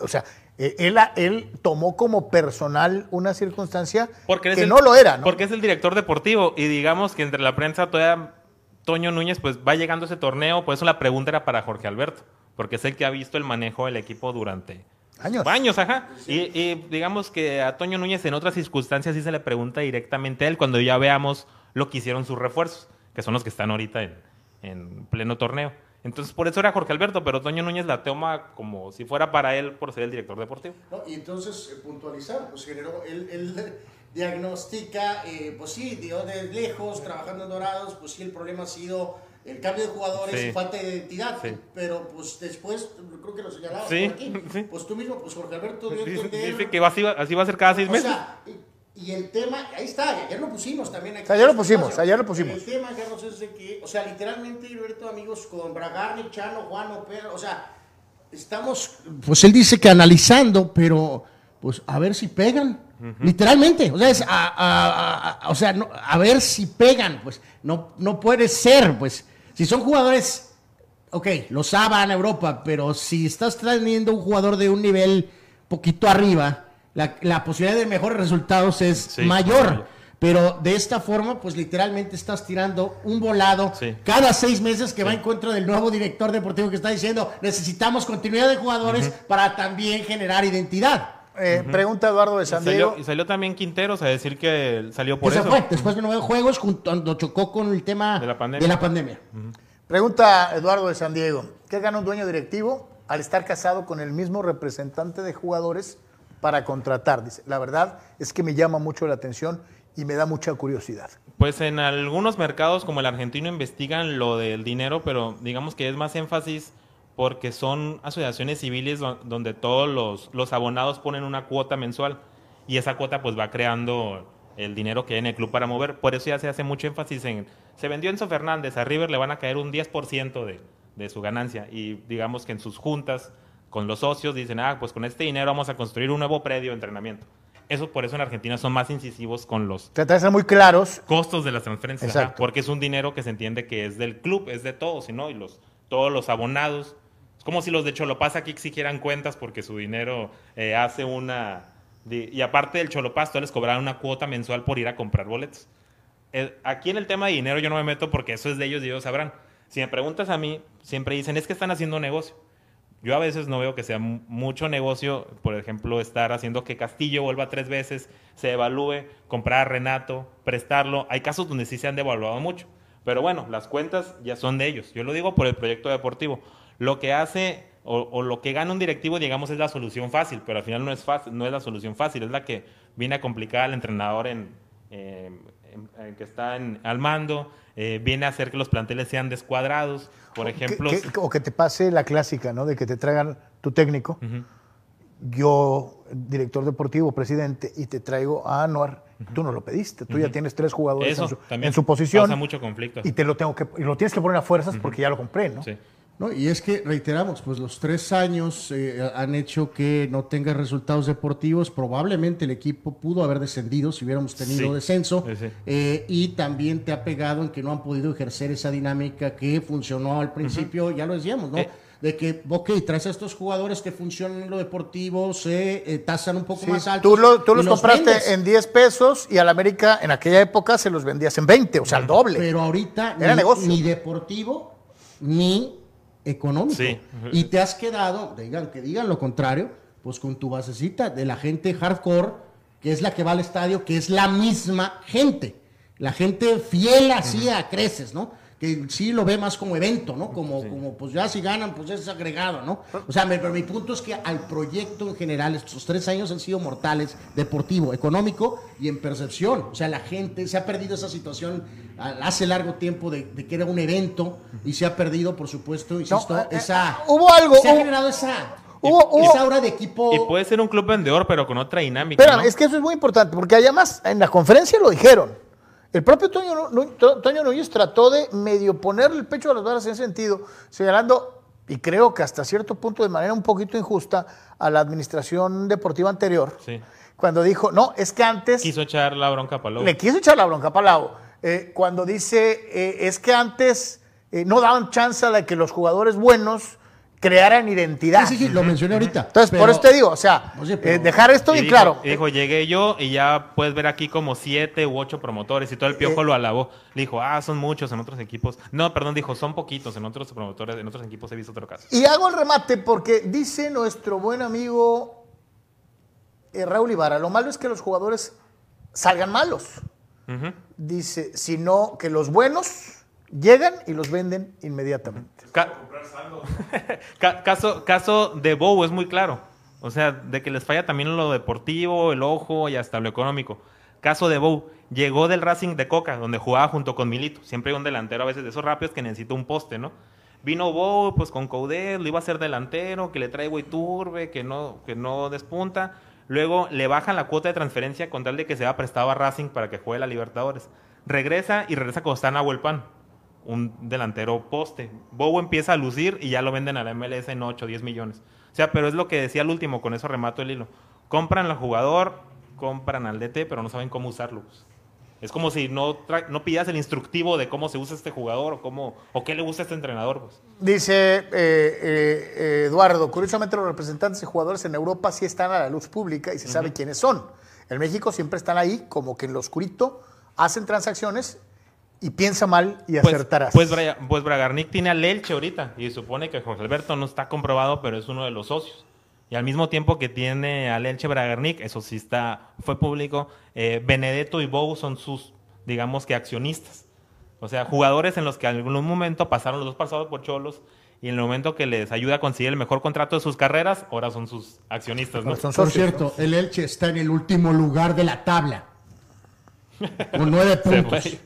O sea, eh, él, él tomó como personal una circunstancia Porque que el- no lo era, ¿no? Porque es el director deportivo y digamos que entre la prensa todavía Toño Núñez pues va llegando ese torneo, por eso la pregunta era para Jorge Alberto, porque es el que ha visto el manejo del equipo durante Años. años, ajá. Y, y digamos que a Toño Núñez en otras circunstancias sí se le pregunta directamente a él cuando ya veamos lo que hicieron sus refuerzos, que son los que están ahorita en, en pleno torneo. Entonces, por eso era Jorge Alberto, pero Toño Núñez la toma como si fuera para él por ser el director deportivo. ¿no? Y entonces eh, puntualizar, pues generó, él, él diagnostica, eh, pues sí, dio de lejos, trabajando en Dorados, pues sí, el problema ha sido el cambio de jugadores Sí. falta de identidad, Sí. pero pues después, creo que lo señalaba Sí, por aquí, sí. pues tú mismo, pues Jorge Alberto dio entender, dice que va- así, va, así va a ser cada seis o meses. sea, y, y el tema, ahí está, y ayer lo pusimos también aquí. Ayer lo este pusimos, espacio. ayer lo pusimos. El tema, Carlos, es de que, o sea, literalmente, Alberto, amigos, con Bragarni, Chano, Juano, Pedro, o sea, estamos Pues él dice que analizando, pero pues a ver si pegan. Literalmente, o sea, es a, a- a- a- o sea, no- a ver si pegan, pues no, no puede ser, pues si son jugadores, ok, los van a Europa, pero si estás teniendo un jugador de un nivel poquito arriba, la, la posibilidad de mejores resultados es Sí, mayor. Pero de esta forma, pues literalmente estás tirando un volado Sí. cada seis meses que va en contra del nuevo director deportivo que está diciendo necesitamos continuidad de jugadores para también generar identidad. Eh, Pregunta Eduardo de Y San salió, Diego. y salió también Quinteros a decir que salió por eso. fue, después de nueve juegos, junto- cuando chocó con el tema De la pandemia. de la pandemia. Pregunta Eduardo de San Diego. ¿Qué gana un dueño directivo al estar casado con el mismo representante de jugadores para contratar? Dice, la verdad es que me llama mucho la atención y me da mucha curiosidad. Pues en algunos mercados como el argentino investigan lo del dinero, pero digamos que es más énfasis porque son asociaciones civiles do- donde todos los, los abonados ponen una cuota mensual y esa cuota pues va creando el dinero que hay en el club para mover. Por eso ya se hace mucho énfasis en... Se vendió Enzo Fernández, a River le van a caer un 10% de, de su ganancia y digamos que en sus juntas con los socios dicen, ah, pues con este dinero vamos a construir un nuevo predio de entrenamiento. Eso por eso en Argentina son más incisivos con los Trata de ser muy claros. costos de las transferencias, ajá, porque es un dinero que se entiende que es del club, es de todos, ¿no? Y los, todos los abonados. Como si los de Cholopaz aquí exigieran cuentas porque su dinero eh, hace una... y aparte del Cholopaz, todos les cobraban una cuota mensual por ir a comprar boletos. Eh, aquí en el tema de dinero yo no me meto porque eso es de ellos y ellos sabrán. Si me preguntas a mí, siempre dicen, es que están haciendo negocio. Yo a veces no veo que sea mu- mucho negocio, por ejemplo, estar haciendo que Castillo vuelva tres veces, se evalúe, comprar a Renato, prestarlo. Hay casos donde sí se han devaluado mucho. Pero bueno, las cuentas ya son de ellos. Yo lo digo por el proyecto deportivo. Lo que hace o, o lo que gana un directivo, digamos, es la solución fácil, pero al final no es, fácil, no es la solución fácil, es la que viene a complicar al entrenador en, eh, en- en que está en- al mando, eh, viene a hacer que los planteles sean descuadrados. Por ejemplo, que- o que te pase la clásica, ¿no? De que te traigan tu técnico. yo, director deportivo, presidente, y te traigo a Anuar, tú no lo pediste, tú ya tienes tres jugadores Eso en su, también en su posición. pasa mucho conflicto. Y te lo tengo que, y lo tienes que poner a fuerzas porque ya lo compré, ¿no? Sí. ¿No? Y es que, reiteramos, pues los tres años eh, han hecho que no tenga resultados deportivos. Probablemente el equipo pudo haber descendido si hubiéramos tenido Sí. descenso. Sí. Eh, y también te ha pegado en que no han podido ejercer esa dinámica que funcionó al principio, ya lo decíamos, ¿no? Eh. de que, ok, traes a estos jugadores que funcionan en lo deportivo, se eh, tasan un poco Sí, más altos. tú, lo- tú y los compraste vendes. en 10 pesos y al América en aquella época se los vendías en 20, o sea, al doble. Pero ahorita Era ni, negocio. ni deportivo ni económico. Sí. Y te has quedado, digan que digan lo contrario, pues con tu basecita de la gente hardcore, que es la que va al estadio, que es la misma gente. La gente fiel así a creces, ¿no? Que sí lo ve más como evento, ¿no? Como, como pues ya si ganan, pues es agregado, ¿no? O sea, me- pero mi punto es que al proyecto en general, estos tres años han sido mortales, deportivo, económico y en percepción. O sea, la gente se ha perdido esa situación hace largo tiempo de, de que era un evento y se ha perdido, por supuesto, insisto, No, eh, esa... hubo algo, Se ha hubo- generado esa... hubo- hubo- esa aura de equipo... Y puede ser un club vendedor, pero con otra dinámica. Espera, ¿no? es que eso es muy importante, porque además en la conferencia lo dijeron. El propio Toño, Toño Núñez trató de medio ponerle el pecho a las balas en ese sentido, señalando, y creo que hasta cierto punto de manera un poquito injusta, a la administración deportiva anterior, Sí. cuando dijo, no, es que antes Quiso echar la bronca para le quiso echar la bronca a Palau, eh, cuando dice, eh, es que antes eh, no daban chance de que los jugadores buenos crearan identidad. Sí, sí, sí, lo mencioné ahorita. Entonces, por eso te digo, o sea, Oye, pero- eh, dejar esto Y bien dijo, claro. dijo, llegué yo y ya puedes ver aquí como siete u ocho promotores y todo el piojo Eh, lo alabó. Le dijo, ah, son muchos en otros equipos. No, perdón, dijo, son poquitos en otros promotores, en otros equipos he visto otro caso. Y hago el remate porque dice nuestro buen amigo eh, Raúl Ibarra, lo malo es que los jugadores salgan malos. Dice, sino que los buenos llegan y los venden inmediatamente. Ca- Ca- caso, caso de Bow es muy claro. O sea, de que les falla también lo deportivo, el ojo y hasta lo económico. Caso de Bow, llegó del Racing de Coca, donde jugaba junto con Milito. Siempre hay un delantero a veces de esos rápidos que necesita un poste, ¿no? Vino Bow, pues con Coudet, lo iba a ser delantero, que le trae Turbe, que no, que no despunta. Luego le bajan la cuota de transferencia con tal de que se va prestado a Racing para que juegue la Libertadores. Regresa y regresa con Stan Pan un delantero poste. Bobo empieza a lucir y ya lo venden a la MLS en 8 o 10 millones. O sea, pero es lo que decía el último, con eso remato el hilo. Compran al jugador, compran al DT, pero no saben cómo usarlo. Es como si no, tra- no pidas el instructivo de cómo se usa este jugador o, cómo, o qué le gusta a este entrenador. Pues. Dice eh, eh, eh, Eduardo, curiosamente los representantes y jugadores en Europa sí están a la luz pública y se sabe quiénes son. En México siempre están ahí, como que en lo oscurito, hacen transacciones y piensa mal y Pues, acertarás. pues, Bra- pues Bragarnik tiene al Elche ahorita y supone que José Alberto no está comprobado, pero es uno de los socios. Y al mismo tiempo que tiene al Elche Bragarnik, eso sí está, fue público, eh, Benedetto y Bou son sus, digamos que accionistas. O sea, jugadores en los que en algún momento pasaron los dos pasados por Cholos y en el momento que les ayuda a conseguir el mejor contrato de sus carreras, ahora son sus accionistas, ¿no? Son Por cierto, el Elche está en el último lugar de la tabla. Con nueve puntos.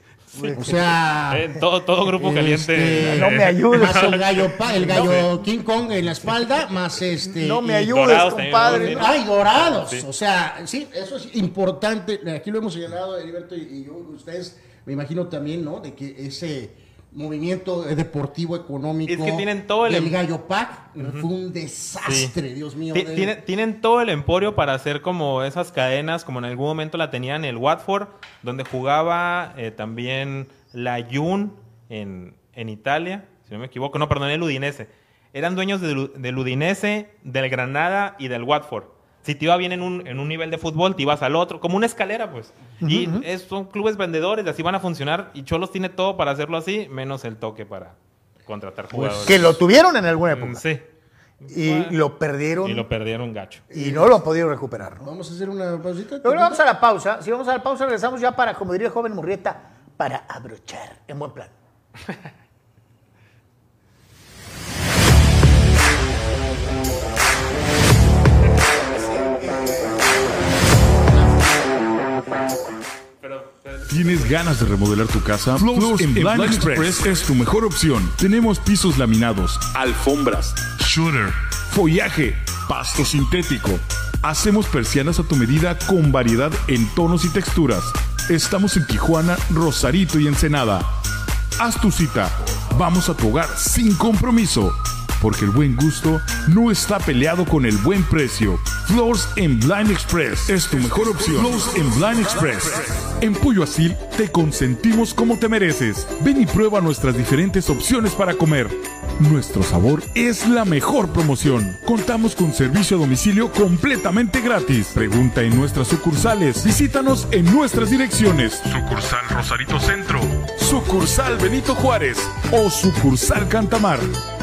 O sea. Eh, todo, todo grupo caliente. este, No me ayudes. Más el gallo, el gallo King Kong en la espalda, más este. No me ayudes, Dorados compadre. ¿no? Ay, dorados. Sí. O sea, sí, eso es importante. Aquí lo hemos señalado, Heriberto y, y yo, ustedes, me imagino también, ¿no? De que ese movimiento deportivo económico Es que tienen todo el del em- gallo pack fue un desastre, Dios mío. Ti- de- tiene- tienen todo el emporio para hacer como esas cadenas, como en algún momento la tenían el Watford, donde jugaba eh, también la Jun en, en Italia, si no me equivoco, no, perdón, el Udinese. Eran dueños del, del Udinese, del Granada y del Watford. Si te iba bien en un, en un nivel de fútbol, te ibas al otro, como una escalera, pues. Y es- son clubes vendedores, y así van a funcionar. Y Cholos tiene todo para hacerlo así, menos el toque para contratar jugadores. Que lo tuvieron en alguna época. Sí, Y lo perdieron y y, lo perdieron gacho. no lo han podido recuperar. ¿no? Vamos a hacer una pausita. Pero vamos a la pausa. Si vamos a la pausa, regresamos ya para, como diría el joven Murrieta, para abrochar en buen plan. ¿Tienes ganas de remodelar tu casa? Flows en Blind Express es tu mejor opción. Tenemos pisos laminados, alfombras, shooter, follaje, pasto sintético. Hacemos persianas a tu medida con variedad en tonos y texturas. Estamos en Tijuana, Rosarito y Ensenada. Haz tu cita. Vamos a tu hogar sin compromiso. Porque el buen gusto no está peleado con el buen precio. Floors en Blind Express es tu mejor opción. Floors en Blind Express. En Pollo Asil te consentimos como te mereces. Ven y prueba nuestras diferentes opciones para comer. Nuestro sabor es la mejor promoción. Contamos con servicio a domicilio completamente gratis. Pregunta en nuestras sucursales. Visítanos en nuestras direcciones. Sucursal Rosarito Centro. Sucursal Benito Juárez. O sucursal Cantamar.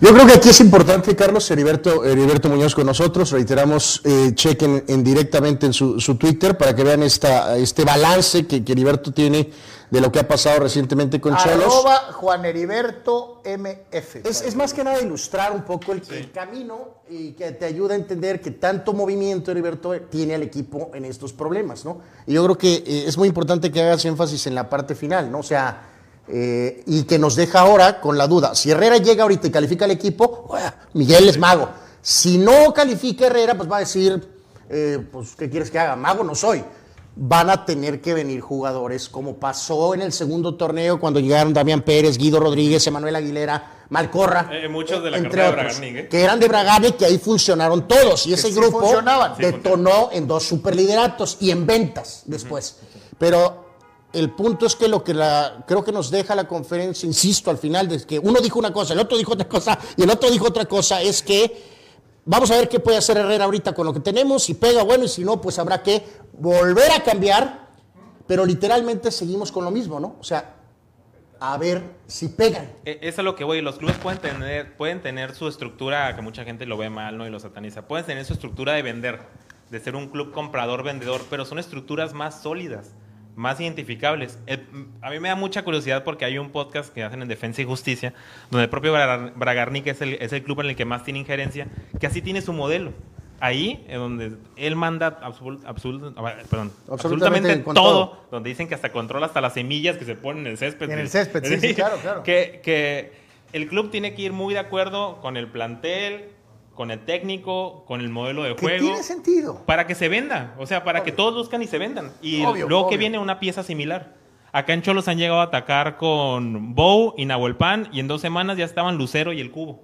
Yo creo que aquí es importante, Carlos, Heriberto, Heriberto Muñoz con nosotros. Reiteramos, eh, chequen en directamente en su, su Twitter para que vean esta, este balance que, que Heriberto tiene de lo que ha pasado recientemente con Cholos. Arroba Juan Heriberto MF. Es, es más que nada ilustrar un poco el, el camino y que te ayuda a entender que tanto movimiento, Heriberto, tiene al equipo en estos problemas, ¿no? Y yo creo que eh, es muy importante que hagas énfasis en la parte final, ¿no? O sea, eh, y que nos deja ahora con la duda. Si Herrera llega ahorita y califica al equipo. Miguel es mago. Si no califica Herrera, pues va a decir, eh, pues, ¿qué quieres que haga? Mago no soy. Van a tener que venir jugadores, como pasó en el segundo torneo cuando llegaron Damián Pérez, Guido Rodríguez, Emanuel Aguilera, Malcorra. Eh, muchos de la entre de otros, ¿eh? que eran de Bragane, que ahí funcionaron todos. Y ese sí grupo. Sí detonó en dos superlideratos y en ventas después. Pero el punto es que lo que la, creo que nos deja la conferencia, insisto, al final, de que uno dijo una cosa, el otro dijo otra cosa y el otro dijo otra cosa, es que vamos a ver qué puede hacer Herrera ahorita con lo que tenemos, si pega bueno y si no, pues habrá que volver a cambiar, pero literalmente seguimos con lo mismo, ¿no? O sea, a ver si pegan. Eso es lo que voy. Los clubes pueden tener, pueden tener su estructura, que mucha gente lo ve mal ¿no? y lo sataniza. Pueden tener su estructura de vender, de ser un club comprador-vendedor, pero son estructuras más sólidas, más identificables. El- a mí me da mucha curiosidad porque hay un podcast que hacen en Defensa y Justicia, donde el propio Bra- Bragarnik es el, es el club en el que más tiene injerencia, que así tiene su modelo. Ahí, en donde él manda ah, perdón, absolutamente, todo. donde dicen que hasta controla hasta las semillas que se ponen en el césped. En el césped, sí, sí, claro, claro. Que, que el club tiene que ir muy de acuerdo con el plantel, con el técnico, con el modelo de juego. tiene sentido. Para que se venda, o sea, para que todos buscan y se vendan. Y Obvio, luego que viene una pieza similar. Acá en Cholos han llegado a atacar con Bow y Nahuel Pan y en dos semanas ya estaban Lucero y el Cubo.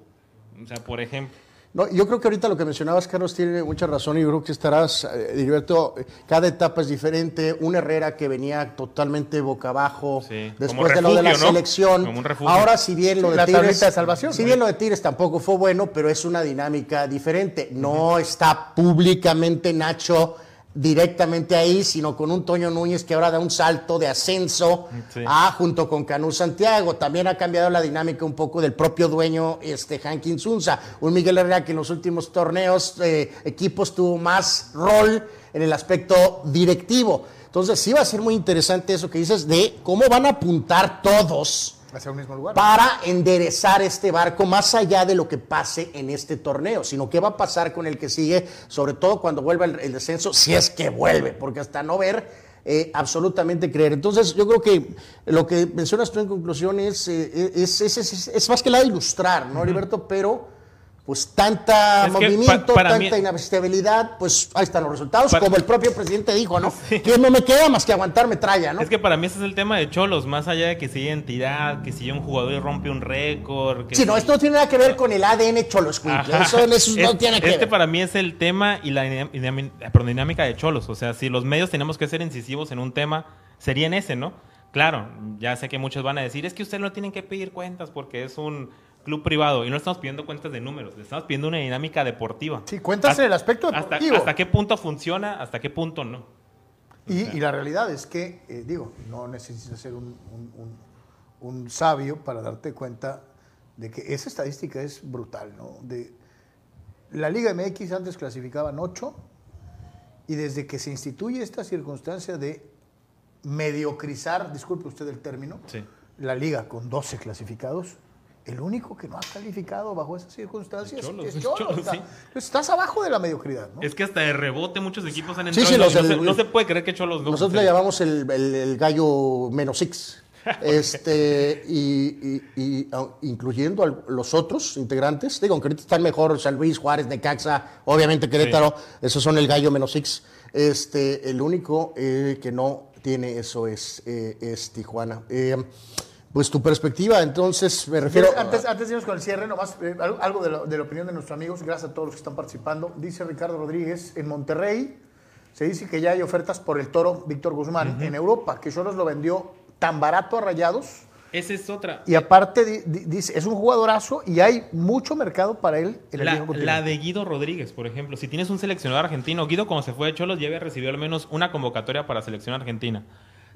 O sea, por ejemplo. No, yo creo que ahorita lo que mencionabas, Carlos, tiene mucha razón y yo creo que estarás, eh, cada etapa es diferente. Un Herrera que venía totalmente boca abajo Sí, después como de lo de la selección. Como un refugio. Ahora, si bien lo de la Tigres, de salvación. si bien lo de Tigres tampoco fue bueno, pero es una dinámica diferente. No está públicamente Nacho directamente ahí, sino con un Toño Núñez que ahora da un salto de ascenso Sí. a junto con Canú Santiago. También ha cambiado la dinámica un poco del propio dueño, este Hankin Sunza. Un Miguel Herrera que en los últimos torneos, eh, equipos tuvo más rol en el aspecto directivo. Entonces sí va a ser muy interesante eso que dices de cómo van a apuntar todos Hacia un mismo lugar. para enderezar este barco más allá de lo que pase en este torneo, sino qué va a pasar con el que sigue, sobre todo cuando vuelva el, el descenso, si es que vuelve, porque hasta no ver, eh, absolutamente creer. Entonces, yo creo que lo que mencionas tú en conclusión es, eh, es, es, es- más que nada ilustrar, ¿no, Heriberto? Pero, pues, tanta Es movimiento, pa- tanta mí- inestabilidad, pues, ahí están los resultados, Para- como el propio presidente dijo, ¿no? Que no me queda más que aguantar metralla, ¿no? Es que para mí ese es el tema de Cholos, más allá de que si hay identidad, que si un jugador rompe un récord. que Sí, no, esto no tiene nada que ver con el ADN Ajá. eso, eso no Es- tiene que Este ver. para mí es el tema y la perdón, dinámica de Cholos. O sea, si los medios tenemos que ser incisivos en un tema, sería en ese, ¿no? Claro, ya sé que muchos van a decir, es que ustedes no tienen que pedir cuentas porque es un club privado y no estamos pidiendo cuentas de números, le estamos pidiendo una dinámica deportiva. Sí, cuentas Hasta- en el aspecto hasta, deportivo. hasta qué punto funciona, hasta qué punto no. Y, y la realidad es que, eh, digo, no necesitas ser un, un- un- un sabio para darte cuenta de que esa estadística es brutal, ¿no? De, la Liga MX antes clasificaban 8 y desde que se instituye esta circunstancia de mediocrizar, disculpe usted el término, Sí. la liga con 12 clasificados, el único que no ha calificado bajo esas circunstancias Es Cholos, es es Cholos. Cholos, Está- sí. Estás abajo de la mediocridad, ¿no? Es que hasta de rebote muchos equipos han Sí, entrado. sí, y no- los no, del- se, no se puede creer que Cholos no. Nosotros le llamamos el, el- el gallo menos six. Este, y, y- y, incluyendo a los otros integrantes, digo, aunque ahorita están mejor San Luis, Juárez, Necaxa, obviamente Querétaro, esos son el gallo menos six. Este, el único eh, que no tiene eso es, eh, es Tijuana. Eh, pues tu perspectiva, entonces, me refiero. Antes, antes de irnos con el cierre, nomás eh, algo, de, la, de la opinión de nuestros amigos, gracias a todos los que están participando. Dice Ricardo Rodríguez, en Monterrey se dice que ya hay ofertas por el toro Víctor Guzmán en Europa, que Cholos lo vendió tan barato a Rayados Esa es otra. y aparte di- di- dice, es un jugadorazo y hay mucho mercado para él en el La, viejo la de Guido Rodríguez, por ejemplo. Si tienes un seleccionador argentino, Guido cuando se fue de Cholos ya había recibido al menos una convocatoria para selección argentina.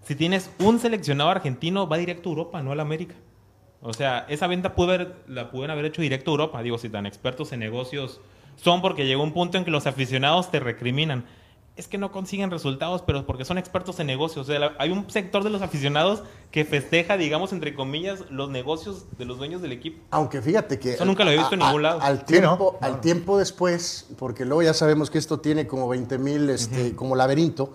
Si tienes un seleccionado argentino, va directo a Europa, no a la América. O sea, esa venta pudo haber- la pudieron haber hecho directo a Europa. Digo, si tan expertos en negocios son porque llegó un punto en que los aficionados te recriminan. Es que no consiguen resultados, pero porque son expertos en negocios. O sea, la- hay un sector de los aficionados que festeja, digamos, entre comillas, los negocios de los dueños del equipo. Aunque fíjate que. Eso nunca lo había visto en ningún a- lado. Al Sí, tiempo, ¿no? al tiempo después, porque luego ya sabemos que esto tiene como 20 mil, este, como laberinto.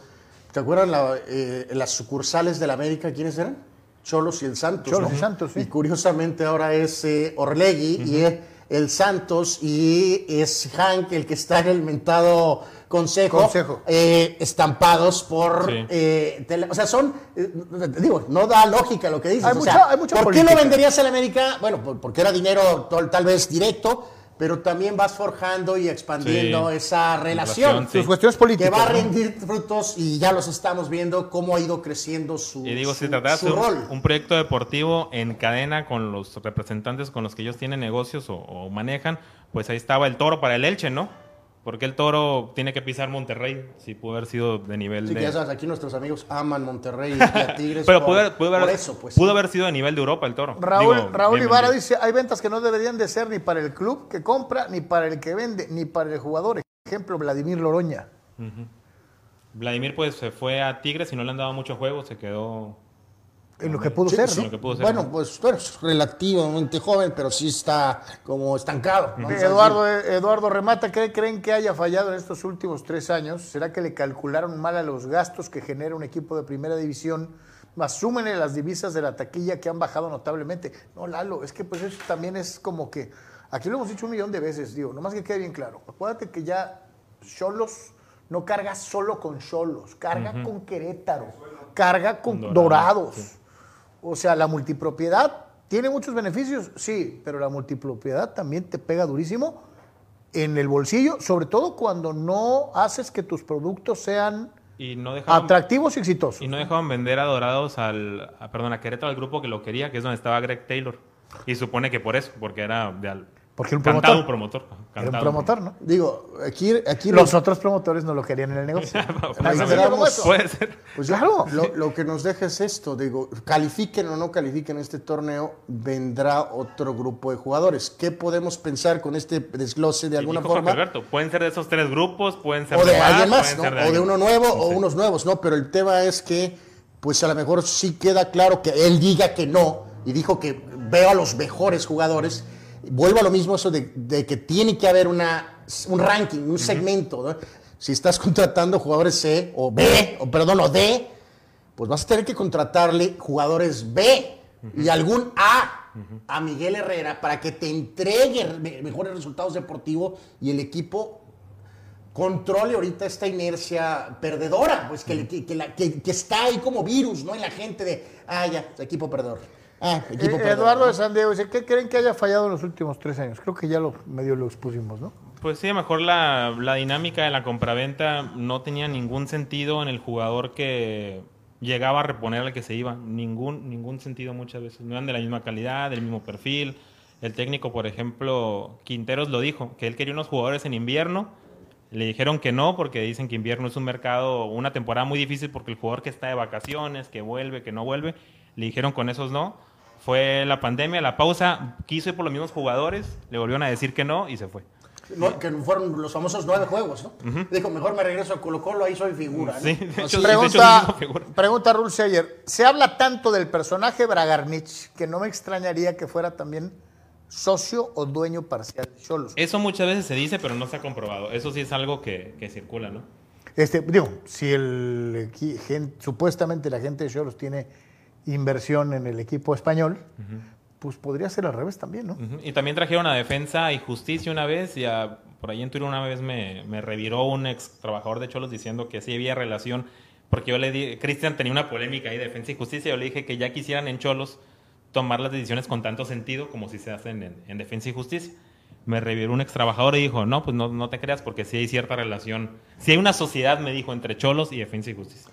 ¿Te acuerdan la- eh, las sucursales de la América? ¿Quiénes eran? Cholos y el Santos. Cholos ¿no? y Santos, sí. Y curiosamente ahora es eh, Orlegui y es el Santos y es Hank el que está en el mentado consejo. Consejo. eh, estampados por. Sí. eh, tele- o sea, son. eh, digo, no da lógica lo que dices. Hay o mucha- sea, hay mucha ¿Por qué lo venderías a la América? Bueno, por- porque era dinero tal, tal vez directo, pero también vas forjando y expandiendo Sí. esa relación. Sí. Sus cuestiones políticas. Que va a rendir frutos y ya los estamos viendo cómo ha ido creciendo su, Y digo, su, si su un, rol. un proyecto deportivo en cadena con los representantes con los que ellos tienen negocios o, o manejan, pues ahí estaba el toro para el Elche, ¿no? Porque el toro tiene que pisar Monterrey, si pudo haber sido de nivel Así de... que ya sabes, aquí nuestros amigos aman Monterrey y a Tigres. Pero por, pudo, haber- pudo por haber, eso, pues. pudo haber sido de nivel de Europa el toro. Raúl, Digo, Raúl Ibarra dice, hay ventas que no deberían de ser ni para el club que compra, ni para el que vende, ni para el jugador. Ejemplo, Vladimir Loroña. Vladimir pues se fue a Tigres y no le han dado mucho juego, se quedó... En lo que pudo Sí, ser, sí. ¿no? Lo que pudo ser, Bueno, ¿no? pues bueno, es relativamente joven, pero sí está como estancado. ¿no? Eduardo, eh, Eduardo Remata, ¿qué creen que haya fallado en estos últimos tres años? ¿Será que le calcularon mal a los gastos que genera un equipo de primera división? Más súmenle las divisas de la taquilla que han bajado notablemente. No, Lalo, es que pues eso también es como que, aquí lo hemos dicho un millón de veces, digo, nomás que quede bien claro. Acuérdate que ya Cholos no carga solo con Cholos, carga con Querétaro, carga con. Dorados, O sea, la multipropiedad tiene muchos beneficios, sí, pero la multipropiedad también te pega durísimo en el bolsillo, sobre todo cuando no haces que tus productos sean Y no dejaban, atractivos y exitosos. y no dejaban vender a Dorados al... a- perdón, a Querétaro al grupo que lo quería, que es donde estaba Greg Taylor. Y supone que por eso, porque era de al... Porque era un cantado promotor. promotor. ajá, Era un cantado promotor, ¿no? Digo, aquí, aquí Los otros promotores no lo querían en el negocio. Ser. sencillo como eso. Puede ser. Pues Claro. Lo, lo que nos deja es esto, digo, califiquen o no califiquen este torneo, vendrá otro grupo de jugadores. ¿Qué podemos pensar con este desglose de Y alguna forma? Alberto, pueden ser de esos tres grupos, pueden ser O de alguien más, de O de uno nuevo o unos nuevos, ¿no? Pero el tema es que, pues a lo mejor sí queda claro que él diga que no, y dijo que veo a los mejores jugadores. Vuelvo a lo mismo, eso de, de que tiene que haber una, un ranking, un segmento. ¿no? Si estás contratando jugadores C o B, o perdón, o D, pues vas a tener que contratarle jugadores B y algún A a Miguel Herrera para que te entregue me- mejores resultados deportivos y el equipo controle ahorita esta inercia perdedora, pues que, le- que- que la- que- que está ahí como virus, ¿no? En la gente de, ah, ya, equipo perdedor. Ah, equipo Eh. Eduardo de San Diego dice, ¿qué creen que haya fallado en los últimos tres años? Creo que ya lo medio lo expusimos, ¿no? Pues sí, a lo mejor la, la dinámica de la compraventa no tenía ningún sentido en el jugador que llegaba a reponer al que se iba. Ningún, ningún sentido muchas veces. No eran de la misma calidad, del mismo perfil. El técnico, por ejemplo, Quinteros lo dijo, que él quería unos jugadores en invierno. Le dijeron que no, porque dicen que invierno es un mercado, una temporada muy difícil porque el jugador que está de vacaciones, que vuelve, que no vuelve, le dijeron con esos no. Fue la pandemia, la pausa, quiso ir por los mismos jugadores, le volvieron a decir que no y se fue. No, que fueron los famosos nueve juegos, ¿no? Dijo, mejor me regreso a Colo Colo, ahí soy figura. ¿no? Sí, de hecho, Así- de Pregunta, hecho, figura. pregunta Rul Seyer, se habla tanto del personaje Bragarnich que no me extrañaría que fuera también socio o dueño parcial de Cholos. Eso muchas veces se dice, pero no se ha comprobado. Eso sí es algo que, que circula, ¿no? Este, digo, si el supuestamente la gente de Cholos tiene inversión en el equipo español, pues podría ser al revés también, ¿no? Y también trajeron a Defensa y Justicia una vez, y a- por ahí en Twitter una vez me, me reviró un ex trabajador de Cholos diciendo que sí había relación, porque yo le di, Cristian tenía una polémica ahí, Defensa y Justicia, yo le dije que ya quisieran en Cholos tomar las decisiones con tanto sentido como si se hacen en, en Defensa y Justicia. Me reviró un ex trabajador y dijo, no, pues no, no te creas, porque sí hay cierta relación, sí hay una sociedad, me dijo, entre Cholos y Defensa y Justicia.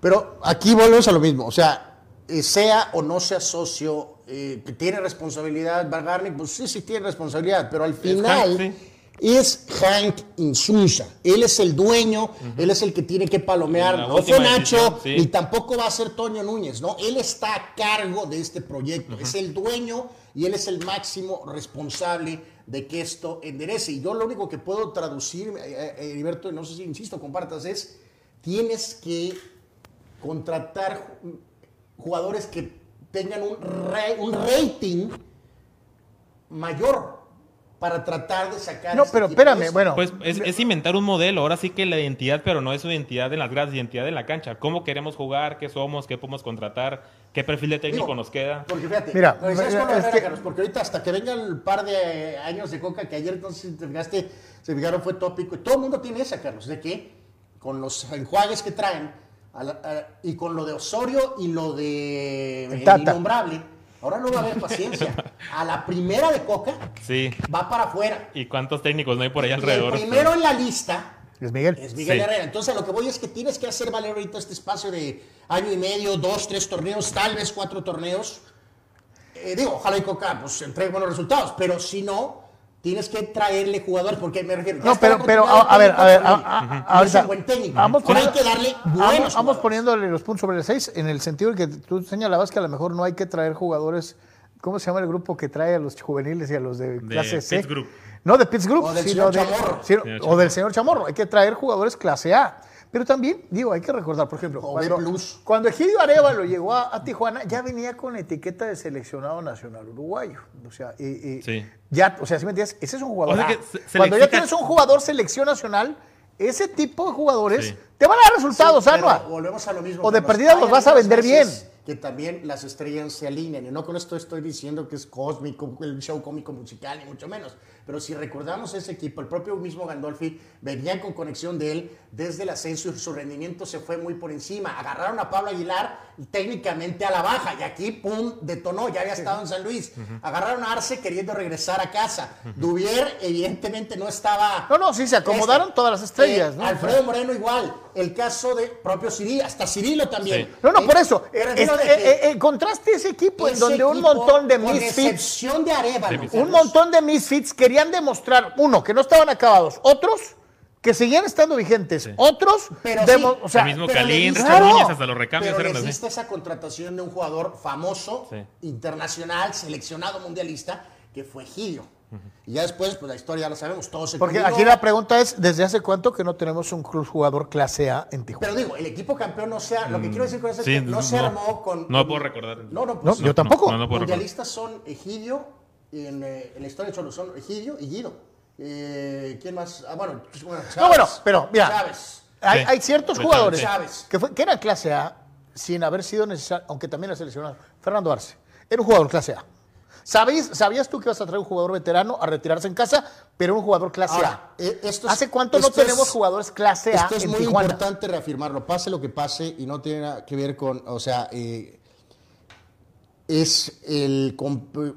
Pero aquí volvemos a lo mismo. O sea, eh, sea o no sea socio, eh, que tiene responsabilidad Bargarnik, pues sí, sí tiene responsabilidad, pero al final Hank, es Hank Insunza. Él es el dueño, él es el que tiene que palomear. No fue Nacho, sí. ni tampoco va a ser Toño Núñez, ¿no? Él está a cargo de este proyecto, es el dueño y él es el máximo responsable de que esto enderece. Y yo lo único que puedo traducir, eh, eh, Heriberto, y no sé si insisto, compartas, es tienes que contratar jugadores que tengan un, ra- un rating mayor para tratar de sacar No, este pero espérame, bueno, Pues es, es inventar un modelo, ahora sí que la identidad, pero no es su identidad en las gradas, identidad en la cancha. ¿Cómo queremos jugar? ¿Qué somos? ¿Qué podemos contratar? ¿Qué perfil de técnico Digo, nos queda? Porque fíjate, Mira, lo decías mira, es que- Carlos, porque ahorita hasta que venga el par de años de Coca, que ayer no si te fijaste, se fijaron fue tópico, y todo el mundo tiene esa, Carlos, de que con los enjuagues que traen a la- a- y con lo de Osorio y lo de El el Tata. innombrable, ahora no va a haber paciencia. A la primera de Coca Sí. va para afuera. ¿Y cuántos técnicos no hay por ahí Y alrededor? el primero en la lista es Miguel. es Miguel Sí. Herrera. Entonces, a lo que voy es que tienes que hacer valer ahorita este espacio de año y medio, dos, tres torneos, tal vez cuatro torneos. Eh, digo, ojalá y Coca pues, entregue buenos resultados, pero si no, tienes que traerle jugadores, porque me refiero. No, pero, pero, a, a ver, a ver, a- a- ahorita buen técnico. Vamos pero hay que darle vamos, buenos vamos poniéndole los puntos sobre el 6 en el sentido de que tú señalabas que a lo mejor no hay que traer jugadores. ¿Cómo se llama el grupo que trae a los juveniles y a los de, clase C? Pitts Group. No, de Pitts Group, O del sino señor de- Chamorro. sino- Señor o del señor Chamorro. Hay que traer jugadores clase A. Pero también, digo, hay que recordar, por ejemplo, O cuando, plus. cuando Egidio Arevalo llegó a, a Tijuana, ya venía con etiqueta de seleccionado nacional uruguayo. O sea, y- y Sí. ya, o sea, ¿sí me entiendes? Ese es un jugador. O sea A. que se- se cuando ya tienes un jugador selección nacional, ese tipo de jugadores Sí. te van a dar resultados, Anua. Volvemos a lo mismo. O de perdida los vas a vender bien. Que también las estrellas se alinean. Y no con esto estoy diciendo que es cósmico, el show cómico musical, ni mucho menos. Pero si recordamos ese equipo, el propio mismo Gandolfi venía con conexión de él desde el ascenso y su rendimiento se fue muy por encima. Agarraron a Pablo Aguilar técnicamente a la baja y aquí, pum, detonó, ya había estado en San Luis. Agarraron a Arce queriendo regresar a casa. Duvier, evidentemente, no estaba. No, no, sí, se acomodaron Este, todas las estrellas, eh, ¿no? Alfredo Moreno igual. El caso de propio Cirilo, hasta Cirilo también. Sí. No, no, Eh, por eso. eh, este, de que eh, eh, encontraste ese equipo en donde un montón de con misfits, excepción de Arevalo, un montón de misfits querían demostrar, uno, que no estaban acabados, otros, que seguían estando vigentes, otros, Pero sí, o sea, el mismo Calín, Claro. Hasta los recambios Pero eran le así. hiciste esa contratación de un jugador famoso, Sí. internacional, seleccionado mundialista, que fue Gilio. Y ya después, pues la historia ya la sabemos, todo se Porque aquí la pregunta es, ¿desde hace cuánto que no tenemos un club jugador clase A en Tijuana? Pero digo, el equipo campeón no se ha- lo que quiero decir con eso es que no, se armó con... No puedo recordar. No, no, No, pues, yo tampoco. No, no puedo recordar. mundialistas son Egidio, en, eh, en la historia de Cholos son Egidio y Guido. Eh, ¿Quién más? Ah, bueno, pues, bueno, Chávez. No, bueno, pero mira, Chávez. hay, Sí. hay ciertos Pues jugadores Chávez. que, fue- que eran clase A sin haber sido necesario, aunque también la seleccionaron. Fernando Arce, era un jugador clase A. ¿Sabías, ¿Sabías tú que ibas a traer un jugador veterano a retirarse en casa, pero un jugador clase Ahora, A? eh, esto es- ¿Hace cuánto no es- tenemos jugadores clase A Esto es en muy Tijuana? importante reafirmarlo, pase lo que pase y no tiene nada que ver con, o sea, eh, es el,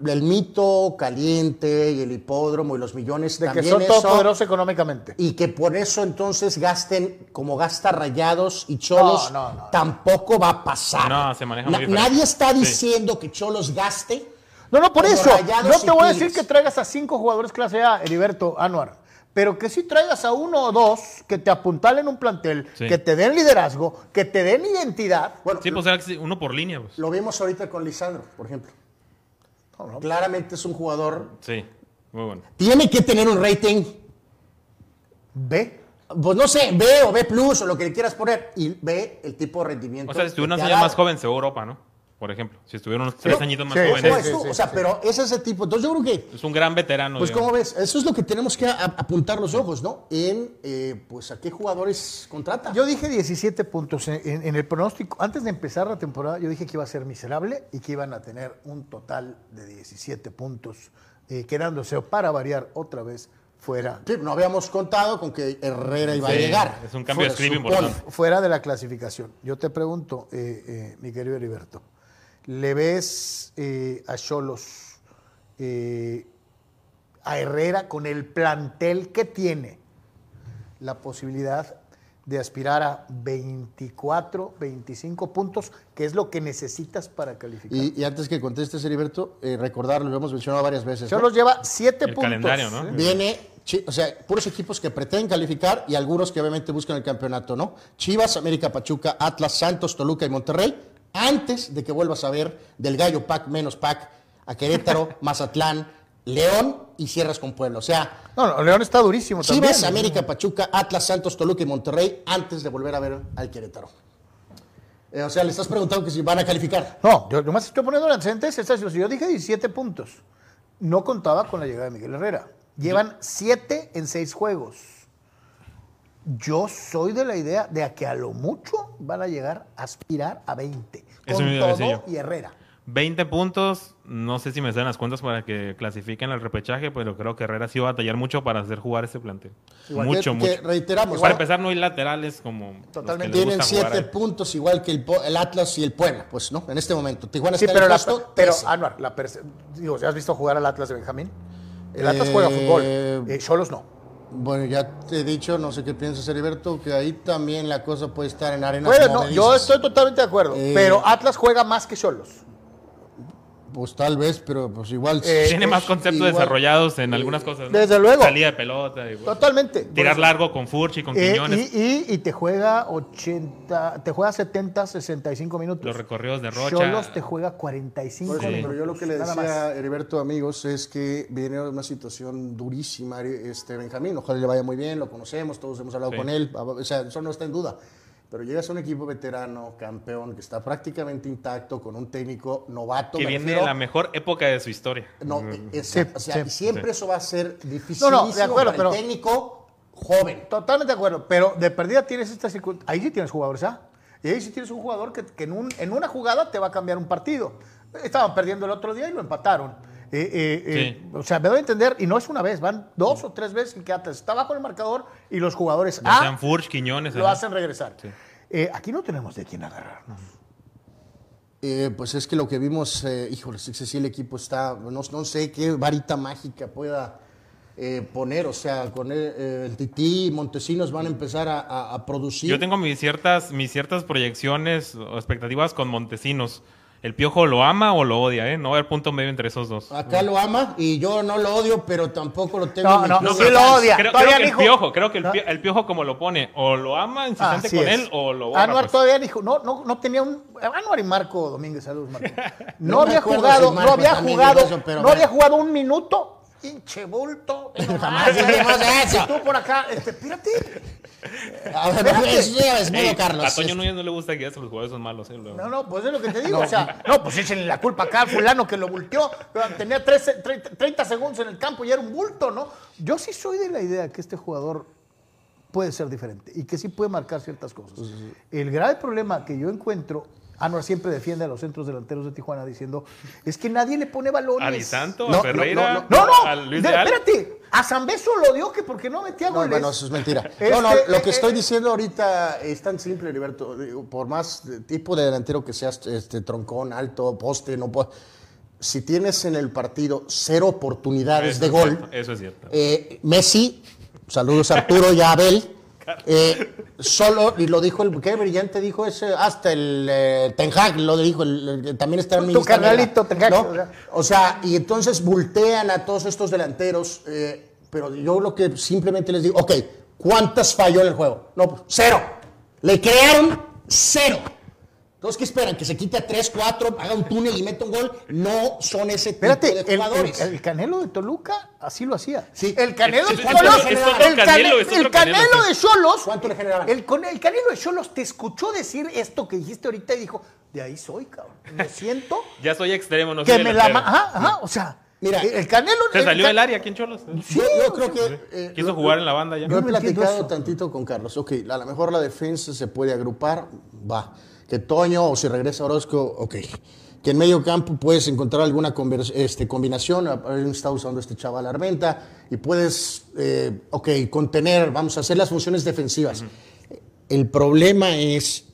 el mito caliente y el hipódromo y los millones De que también son eso, todopoderosos económicamente. y que por eso entonces gasten como gasta Rayados y Cholos, No, no, no. tampoco va a pasar. No, se maneja muy. Nadie está Sí. diciendo que Cholos gaste. No, no, por eso. No te voy a decir que traigas a cinco jugadores clase A, Heriberto Anuar. Pero que sí traigas a uno o dos que te apuntalen un plantel, Sí. que te den liderazgo, que te den identidad. Bueno, Sí, pues uno por línea. Pues. lo vimos ahorita con Lisandro, por ejemplo. Claramente es un jugador. Sí, muy bueno. Tiene que tener un rating Ve. Pues no sé, B o B plus o lo que le quieras poner y ve el tipo de rendimiento. O sea, si te años ha más joven, se va a Europa, ¿no? Por ejemplo. Si estuviera unos tres añitos más Sí, ¿Cómo jóvenes. sí, o sea, sí. pero es ese tipo. Entonces yo creo que, Es un gran veterano. pues digamos. ¿cómo ves? Eso es lo que tenemos que a- apuntar los ojos, ¿no? En, eh, pues, a qué jugadores contrata. Yo dije 17 puntos en, en- en el pronóstico. Antes de empezar la temporada, yo dije que iba a ser miserable y que iban a tener un total de 17 puntos, eh, quedándose para variar otra vez fuera, Sí, no habíamos contado con que Herrera iba a llegar. es un cambio de Fuera, script supone. importante. fuera de la clasificación. Yo te pregunto, eh, eh, mi querido Heriberto, ¿le ves eh, a Cholos, eh, a Herrera con el plantel que tiene, la posibilidad de aspirar a 24, 25 puntos, que es lo que necesitas para calificar? Y, y antes que contestes, Heriberto, eh, recordarlo, lo hemos mencionado varias veces. ¿no? Cholos lleva 7 El puntos. calendario, ¿no? ¿eh? Viene, o sea, puros equipos que pretenden calificar y algunos que obviamente buscan el campeonato, ¿no? Chivas, América, Pachuca, Atlas, Santos, Toluca y Monterrey, antes de que vuelvas a ver del Gallo Pack menos Pack a Querétaro, Mazatlán, León y cierras con Puebla. O sea, No, no, León está durísimo también. Chivas, América, Pachuca, Atlas, Santos, Toluca y Monterrey antes de volver a ver al Querétaro. Eh, o sea, le estás preguntando que si van a calificar. No, yo nomás estoy poniendo antecedentes. Yo dije 17 puntos. No contaba con la llegada de Miguel Herrera. Llevan 7 en 6 juegos. Yo soy de la idea de a que a lo mucho van a llegar a aspirar a 20. Eso Con todo y Herrera. 20 puntos, no sé si me dan las cuentas para que clasifiquen al repechaje, pero creo que Herrera sí va a batallar mucho para hacer jugar ese plantel. Igual mucho, que- mucho. que reiteramos, Para empezar, no hay laterales como los que Totalmente. Tienen gusta jugar siete ahí. puntos igual que el, Atlas y el Puebla, pues, ¿no? En este momento. Tijuana Sí, está pero, en la, el puesto pero 13. Anuar, la digo, ¿has visto jugar al Atlas de Benjamín? El Atlas Eh, juega fútbol. Eh, Cholos no. Bueno, ya te he dicho, no sé qué piensas, Heriberto, que ahí también la cosa puede estar en arena. Puede, no, yo estoy totalmente de acuerdo. Eh, pero Atlas juega más que Cholos. Pues tal vez, pero pues igual. Eh, Tiene más conceptos igual- desarrollados en algunas cosas. ¿no? Desde luego. Salida de pelota. y- Totalmente. Tirar eso. largo con Furchi, con Eh, Quiñones. y, y- y te juega 80, te juega 70, 65 minutos. Los recorridos de Rocha. Cholos te juega 45 Por eso, minutos. Pero yo lo que le decía a Heriberto, amigos, es que viene una situación durísima este Benjamín. Ojalá le vaya muy bien, lo conocemos, todos hemos hablado Sí. con él. O sea, eso no está en duda. Pero llegas a un equipo veterano, campeón, que está prácticamente intacto, con un técnico novato. que viene la mejor época de su historia. No, es- Sí, o sea, sí, siempre eso va a ser difícil No, no, de acuerdo, para pero- técnico joven. Totalmente de acuerdo. Pero de perdida tienes esta circunstancia. Ahí sí tienes jugadores, ¿ah? Y ahí sí tienes un jugador que, que en, un- en una jugada te va a cambiar un partido. Estaban perdiendo el otro día y lo empataron. Eh, eh, eh, O sea, me doy a entender, y no es una vez, van dos o tres veces que Atlas está bajo el marcador y los jugadores Ya A sean Furch, Quiñones. lo hacen regresar. Eh, aquí no tenemos de quién agarrarnos. Eh, pues es que lo que vimos, eh, híjole, sí, sí, sí, el equipo está, no, no sé qué varita mágica pueda eh, poner, o sea, con el, eh, el Tití y Montesinos van a empezar a, a- a producir. Yo tengo mis ciertas, mis ciertas proyecciones o expectativas con Montesinos. ¿El Piojo lo ama o lo odia? ¿eh? No va a haber punto medio entre esos dos. Acá lo ama y yo no lo odio, pero tampoco lo tengo. No, no, club sí lo odia. Creo, Todavía creo que el Piojo, creo que el, ¿No? Pio- el Piojo como lo pone, o lo ama insistente Así con es. él o lo borra. Anuar pues. todavía dijo, no, no, no tenía un. Anuar y Marco Domínguez, saludos, Marco. No, No había jugado, si no había jugado, dijo eso, pero no bueno. había jugado un minuto pinche bulto. Jamás dijimos eso. Y tú por acá, este, espérate. A ver, eso ya es Ey, modo, Carlos. a Toño Núñez no le gusta que los jugadores son malos. eh, luego. No, no, pues es lo que te digo. O sea, no, pues échenle la culpa acá al fulano que lo volteó. Tenía 13, 30, 30 segundos en el campo y era un bulto, ¿no? Yo sí soy de la idea que este jugador puede ser diferente y que sí puede marcar ciertas cosas. El grave problema que yo encuentro, Anuar siempre defiende a los centros delanteros de Tijuana diciendo, es que nadie le pone balones. A Di Santo, No, a Ferreira, No, no, a Luis de- Leal. espérate. A Zambeso lo dio que porque no metía No, goles. bueno, eso es mentira. Este, no, no, lo eh, que eh, estoy diciendo ahorita es tan simple, Heriberto. Por más tipo de delantero que seas, este, troncón, alto, poste, no puedo- Si tienes en el partido cero oportunidades Eso de es gol, cierto, Eso es cierto. eh, Messi, saludos a Arturo y a Abel, eh, solo, y lo dijo el, qué brillante dijo ese, hasta el eh, Ten Hag lo dijo, el- el- también está en mi Tu carnalito Ten Hag, ¿no? o sea. O sea, y entonces voltean a todos estos delanteros, eh, pero yo lo que simplemente les digo, ok, ¿cuántas falló en el juego? No, pues, cero. Le crearon cero. Entonces, ¿qué esperan? ¿Que se quite a 3, 4, haga un túnel y meta un gol? No son ese tipo Espérate, de el, el- jugadores. el Canelo de Toluca así lo hacía. Sí. El Canelo de Cholos. otro- es otro el Canelo, el Canelo, sí. de Cholos. ¿Cuánto le generaban? El, con- el Canelo de Cholos te escuchó decir esto que dijiste ahorita y dijo: De ahí soy, cabrón. Me siento Ya soy extremo, no que soy me la. Ajá, ajá. O sea, Mira, el el Canelo. Se salió del área aquí en Cholos. yo, yo creo que... eh, Quiso lo- jugar en la banda ya. Yo he platicado tantito con Carlos. Ok, a lo mejor la defensa se puede agrupar, va. Que Toño o si regresa Orozco, ok. Que en medio campo puedes encontrar alguna este, combinación. Está usando este chaval Armenta y puedes, eh, ok, contener, vamos a hacer las funciones defensivas. El problema es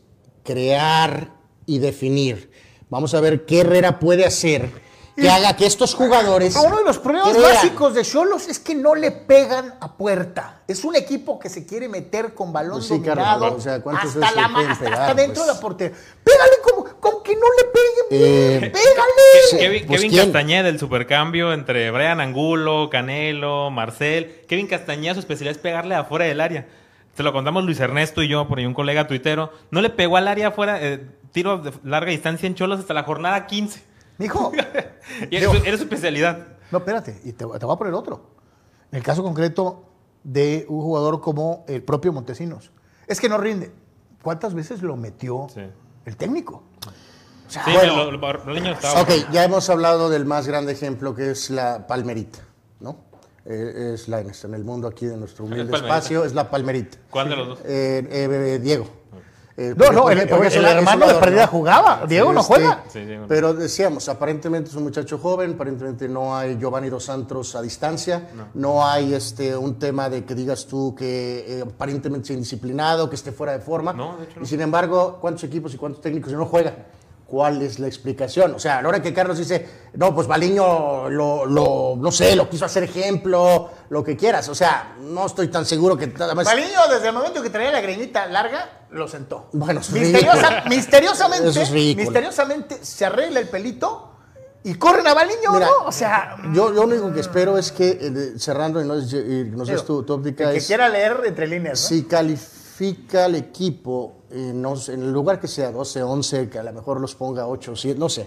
crear y definir. Vamos a ver qué Herrera puede hacer que haga que estos jugadores. Uno de los problemas crean. básicos de Cholos es que no le pegan a puerta. Es un equipo que se quiere meter con balón Pues sí, dominado o sea, ¿cuántas hasta, veces la hasta, pegar, hasta dentro pues? de la portería. Pégale como, con que no le peguen. Eh, bien. Pégale. Kevin, Pues, Kevin. Castañeda, el supercambio entre Brian Angulo, Canelo, Marcel. Kevin Castañeda, su especialidad es pegarle afuera del área. Se lo contamos Luis Ernesto y yo, por ahí un colega tuitero. No le pegó al área afuera, eh, tiro de larga distancia en Cholos hasta la jornada 15. Mijo. Y era, su- especialidad. No, espérate, y te, te voy a poner otro. En el caso concreto de un jugador como el propio Montesinos. Es que no rinde. ¿Cuántas veces lo metió Sí. el técnico? O sea, Sí, bueno. lo- estaba. Ok, ya hemos hablado del más grande ejemplo que es la palmerita, ¿no? Eh, es la en el mundo aquí de nuestro humilde espacio, es la palmerita. ¿Cuál de los dos? Eh, eh, Diego. Eh, No, no, porque- el- el es es hermano de perdida jugaba. Diego no juega. Sí, Diego no. Pero decíamos, aparentemente es un muchacho joven, aparentemente no hay Giovanni Dos Santos a distancia, no, hay este un tema de que digas tú que eh, aparentemente sea indisciplinado, que esté fuera de forma. No, de hecho no. Y sin embargo, ¿cuántos equipos y cuántos técnicos no juegan? ¿Cuál es la explicación? O sea, a la hora que Carlos dice, no, pues Baliño lo, lo- no sé, lo quiso hacer ejemplo, lo que quieras. O sea, no estoy tan seguro que nada más. Baliño, desde el momento que traía la greñita larga, lo sentó. Bueno, es Misteriosa- misteriosamente, Eso es ridículo. misteriosamente se arregla el pelito y corren a Baliño, Mira, ¿no? O sea, Yo, yo lo único que espero es que, eh, cerrando y no, es- y no sé tu, tu óptica, el que es quiera leer entre líneas, ¿no? si califica al equipo, eh, no sé, en el lugar que sea 12, 11, que a lo mejor los ponga 8, 7, no sé,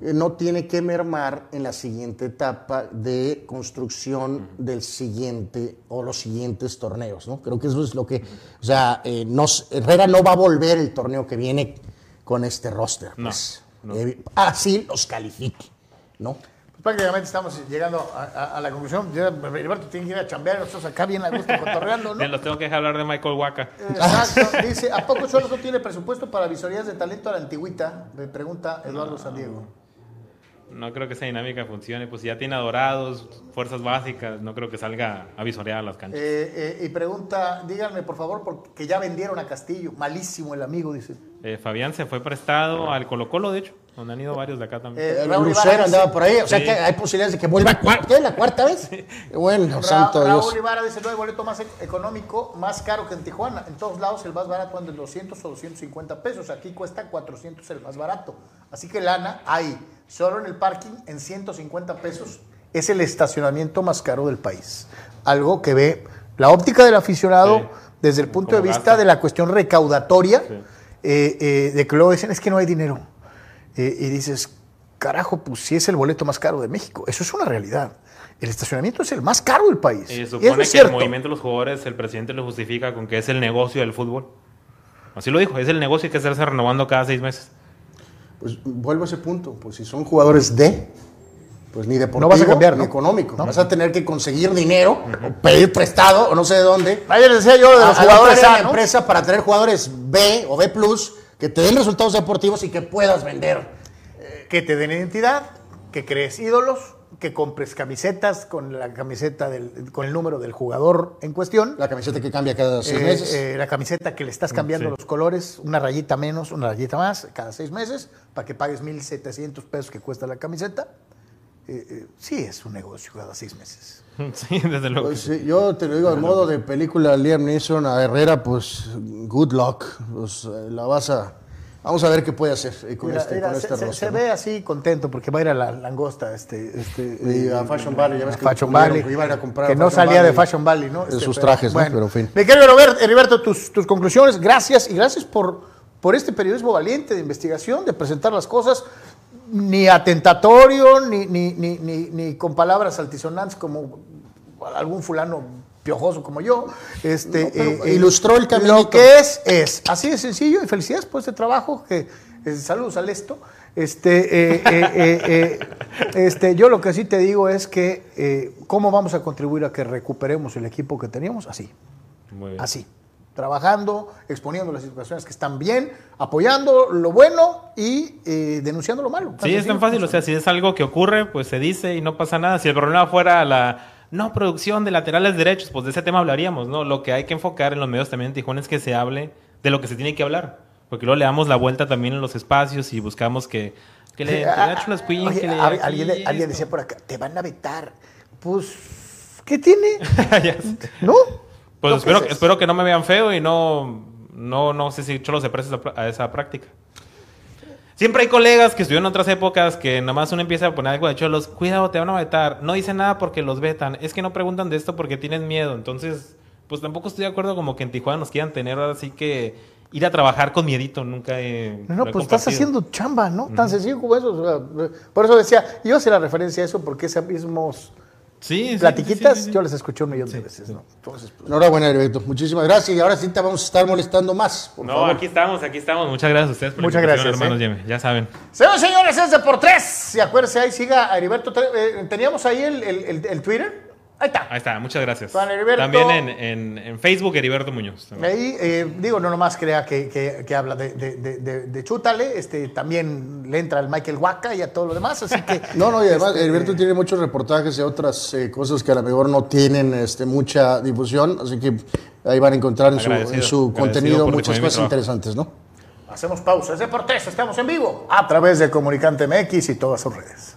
eh, no tiene que mermar en la siguiente etapa de construcción del siguiente o los siguientes torneos, ¿no? Creo que eso es lo que, o sea, eh, nos- Herrera no va a volver el torneo que viene con este roster, No, pues, no. eh, así los califique, ¿no? Prácticamente estamos llegando a, a- a la conclusión. Heriberto tiene que ir a chambear, nosotros acá bien a gusto cotorreando, ¿no? Ya los tengo que dejar hablar de Michael Waka. Exacto. Dice, ¿a poco solo no tiene presupuesto para visorías de talento a la antigüita? Me pregunta Eduardo San Diego. No creo que esa dinámica funcione. Pues ya tiene adorados, fuerzas básicas, no creo que salga a visorear a las canchas. Eh, eh, y pregunta, díganme por favor, porque ya vendieron a Castillo. Malísimo el amigo, dice. Eh, Fabián se fue prestado al Colo Colo, de hecho, donde han ido varios de acá también. Eh, El Raúl Lucero Ibarra andaba dice- por ahí, o sea Sí. que hay posibilidades de que vuelva ¿qué? la cuarta vez. Bueno, Ra- santo Raúl Dios. Ibarra dice, no hay boleto más e- económico, más caro que en Tijuana. En todos lados el más barato anda en 200 o 250 pesos. Aquí cuesta 400 el más barato. Así que lana hay. Solo en el parking en 150 pesos es el estacionamiento más caro del país. Algo que ve la óptica del aficionado Sí. desde el punto de vista de la cuestión recaudatoria, Sí. eh, eh, de que luego dicen, es que no hay dinero. Eh, y dices, carajo, pues sí es el boleto más caro de México. Eso es una realidad. el estacionamiento es el más caro del país. Y Y eso supone es que el cierto. movimiento de los jugadores, el presidente lo justifica con que es el negocio del fútbol. Así lo dijo, es el negocio que estarse renovando cada seis meses. Pues vuelvo a ese punto. Pues si son jugadores de, pues ni deportivo No vas a cambiar, ni ¿no? económico. No. Vas a tener que conseguir dinero, o pedir prestado, o no sé de dónde. Ayer les decía yo de los a- jugadores A, empresa para tener jugadores B o B plus que te den resultados deportivos y que puedas vender. que te den identidad, que crees ídolos, que compres camisetas con la camiseta del, con el número del jugador en cuestión. La camiseta que cambia cada seis Eh, meses. eh, la camiseta que le estás cambiando sí. los colores, una rayita menos, una rayita más, cada seis meses, para que pagues 1.700 pesos que cuesta la camiseta. Eh, eh, sí, es un negocio cada seis meses. Sí, desde luego. Pues sí, yo te lo digo, en modo de película Liam Neeson a Herrera, pues good luck. Pues, eh, la vas a. Vamos a ver qué puede hacer eh, con Mira, este, mira, con se, este se- roster, se ¿no? ve así contento porque va a ir a la langosta este, este Y a eh, Fashion Valley, ya ves a que Fashion Valley, que iban a comprar que a no Fashion salía de Valley Fashion Valley no de Este, sus pero, trajes, ¿no? Pero, en fin. mi querido Robert- Heriberto tus, tus conclusiones gracias y gracias por por este periodismo valiente de investigación de presentar las cosas ni atentatorio ni ni, ni, ni, ni con palabras altisonantes como algún fulano piojoso como yo, este, No, pero ilustró el caminito. Lo que es, es. Así de sencillo y felicidades por este trabajo. Que, eh, saludos al esto. Este, eh, eh, eh, eh, este, yo lo que sí te digo es que eh, cómo vamos a contribuir a que recuperemos el equipo que teníamos así, Muy bien. así, trabajando, exponiendo las situaciones que están bien, apoyando lo bueno y eh, denunciando lo malo. Sí, es tan fácil. O sea, si es algo que ocurre, pues se dice y no pasa nada. Si el problema fuera la no producción de laterales derechos, pues de ese tema hablaríamos, ¿no? Lo que hay que enfocar en los medios también en Tijuana es que se hable de lo que se tiene que hablar. Porque luego le damos la vuelta también en los espacios y buscamos que, que le, que le Ah, echen los queen, oye, que le alguien, alguien decía por acá, te van a vetar. Pues, ¿qué tiene? ¿No? Pues ¿No espero, espero que no me vean feo y no, no, no sé si Cholo se presta a esa práctica. Siempre hay colegas que estuvieron en otras épocas que nada más uno empieza a poner algo de Cholos, cuidado, te van a vetar. No dicen nada porque los vetan. Es que no preguntan de esto porque tienen miedo. Entonces, pues tampoco estoy de acuerdo como que en Tijuana nos quieran tener ahora sí que ir a trabajar con miedito. Nunca he... No, no, pues estás haciendo chamba, ¿no? Tan sencillo como eso. o sea, por eso decía, yo hacía la referencia a eso porque esos mismos Sí, sí, platiquitas sí, sí, sí. yo les escuché un millón de veces, ¿no? Entonces, pues, Enhorabuena, Heriberto. Muchísimas gracias. Y ahora sí te vamos a estar molestando más. Por No, favor. aquí estamos, aquí estamos. Muchas gracias a ustedes por Muchas gracias, hermanos ¿eh? Ya saben. Señores, señores, es de por tres. Y acuérdense, ahí siga a Heriberto. Eh, Teníamos ahí el, el- el- el Twitter. Ahí está. Ahí está, muchas gracias. Juan Heriberto. También en, en, en Facebook, Heriberto Muñoz. también. Ahí, eh, digo, no nomás crea que, que- que habla de, de, de, de- de Chútale, este, también le entra al Michael Waka y a todo lo demás, así que... No, no, y además Este, Heriberto tiene muchos reportajes de otras eh, cosas que a lo mejor no tienen este, mucha difusión, así que ahí van a encontrar en su, en su contenido muchas cosas interesantes, ¿no? Hacemos pausa. Es de por tres, estamos en vivo a través de Comunicante MX y todas sus redes.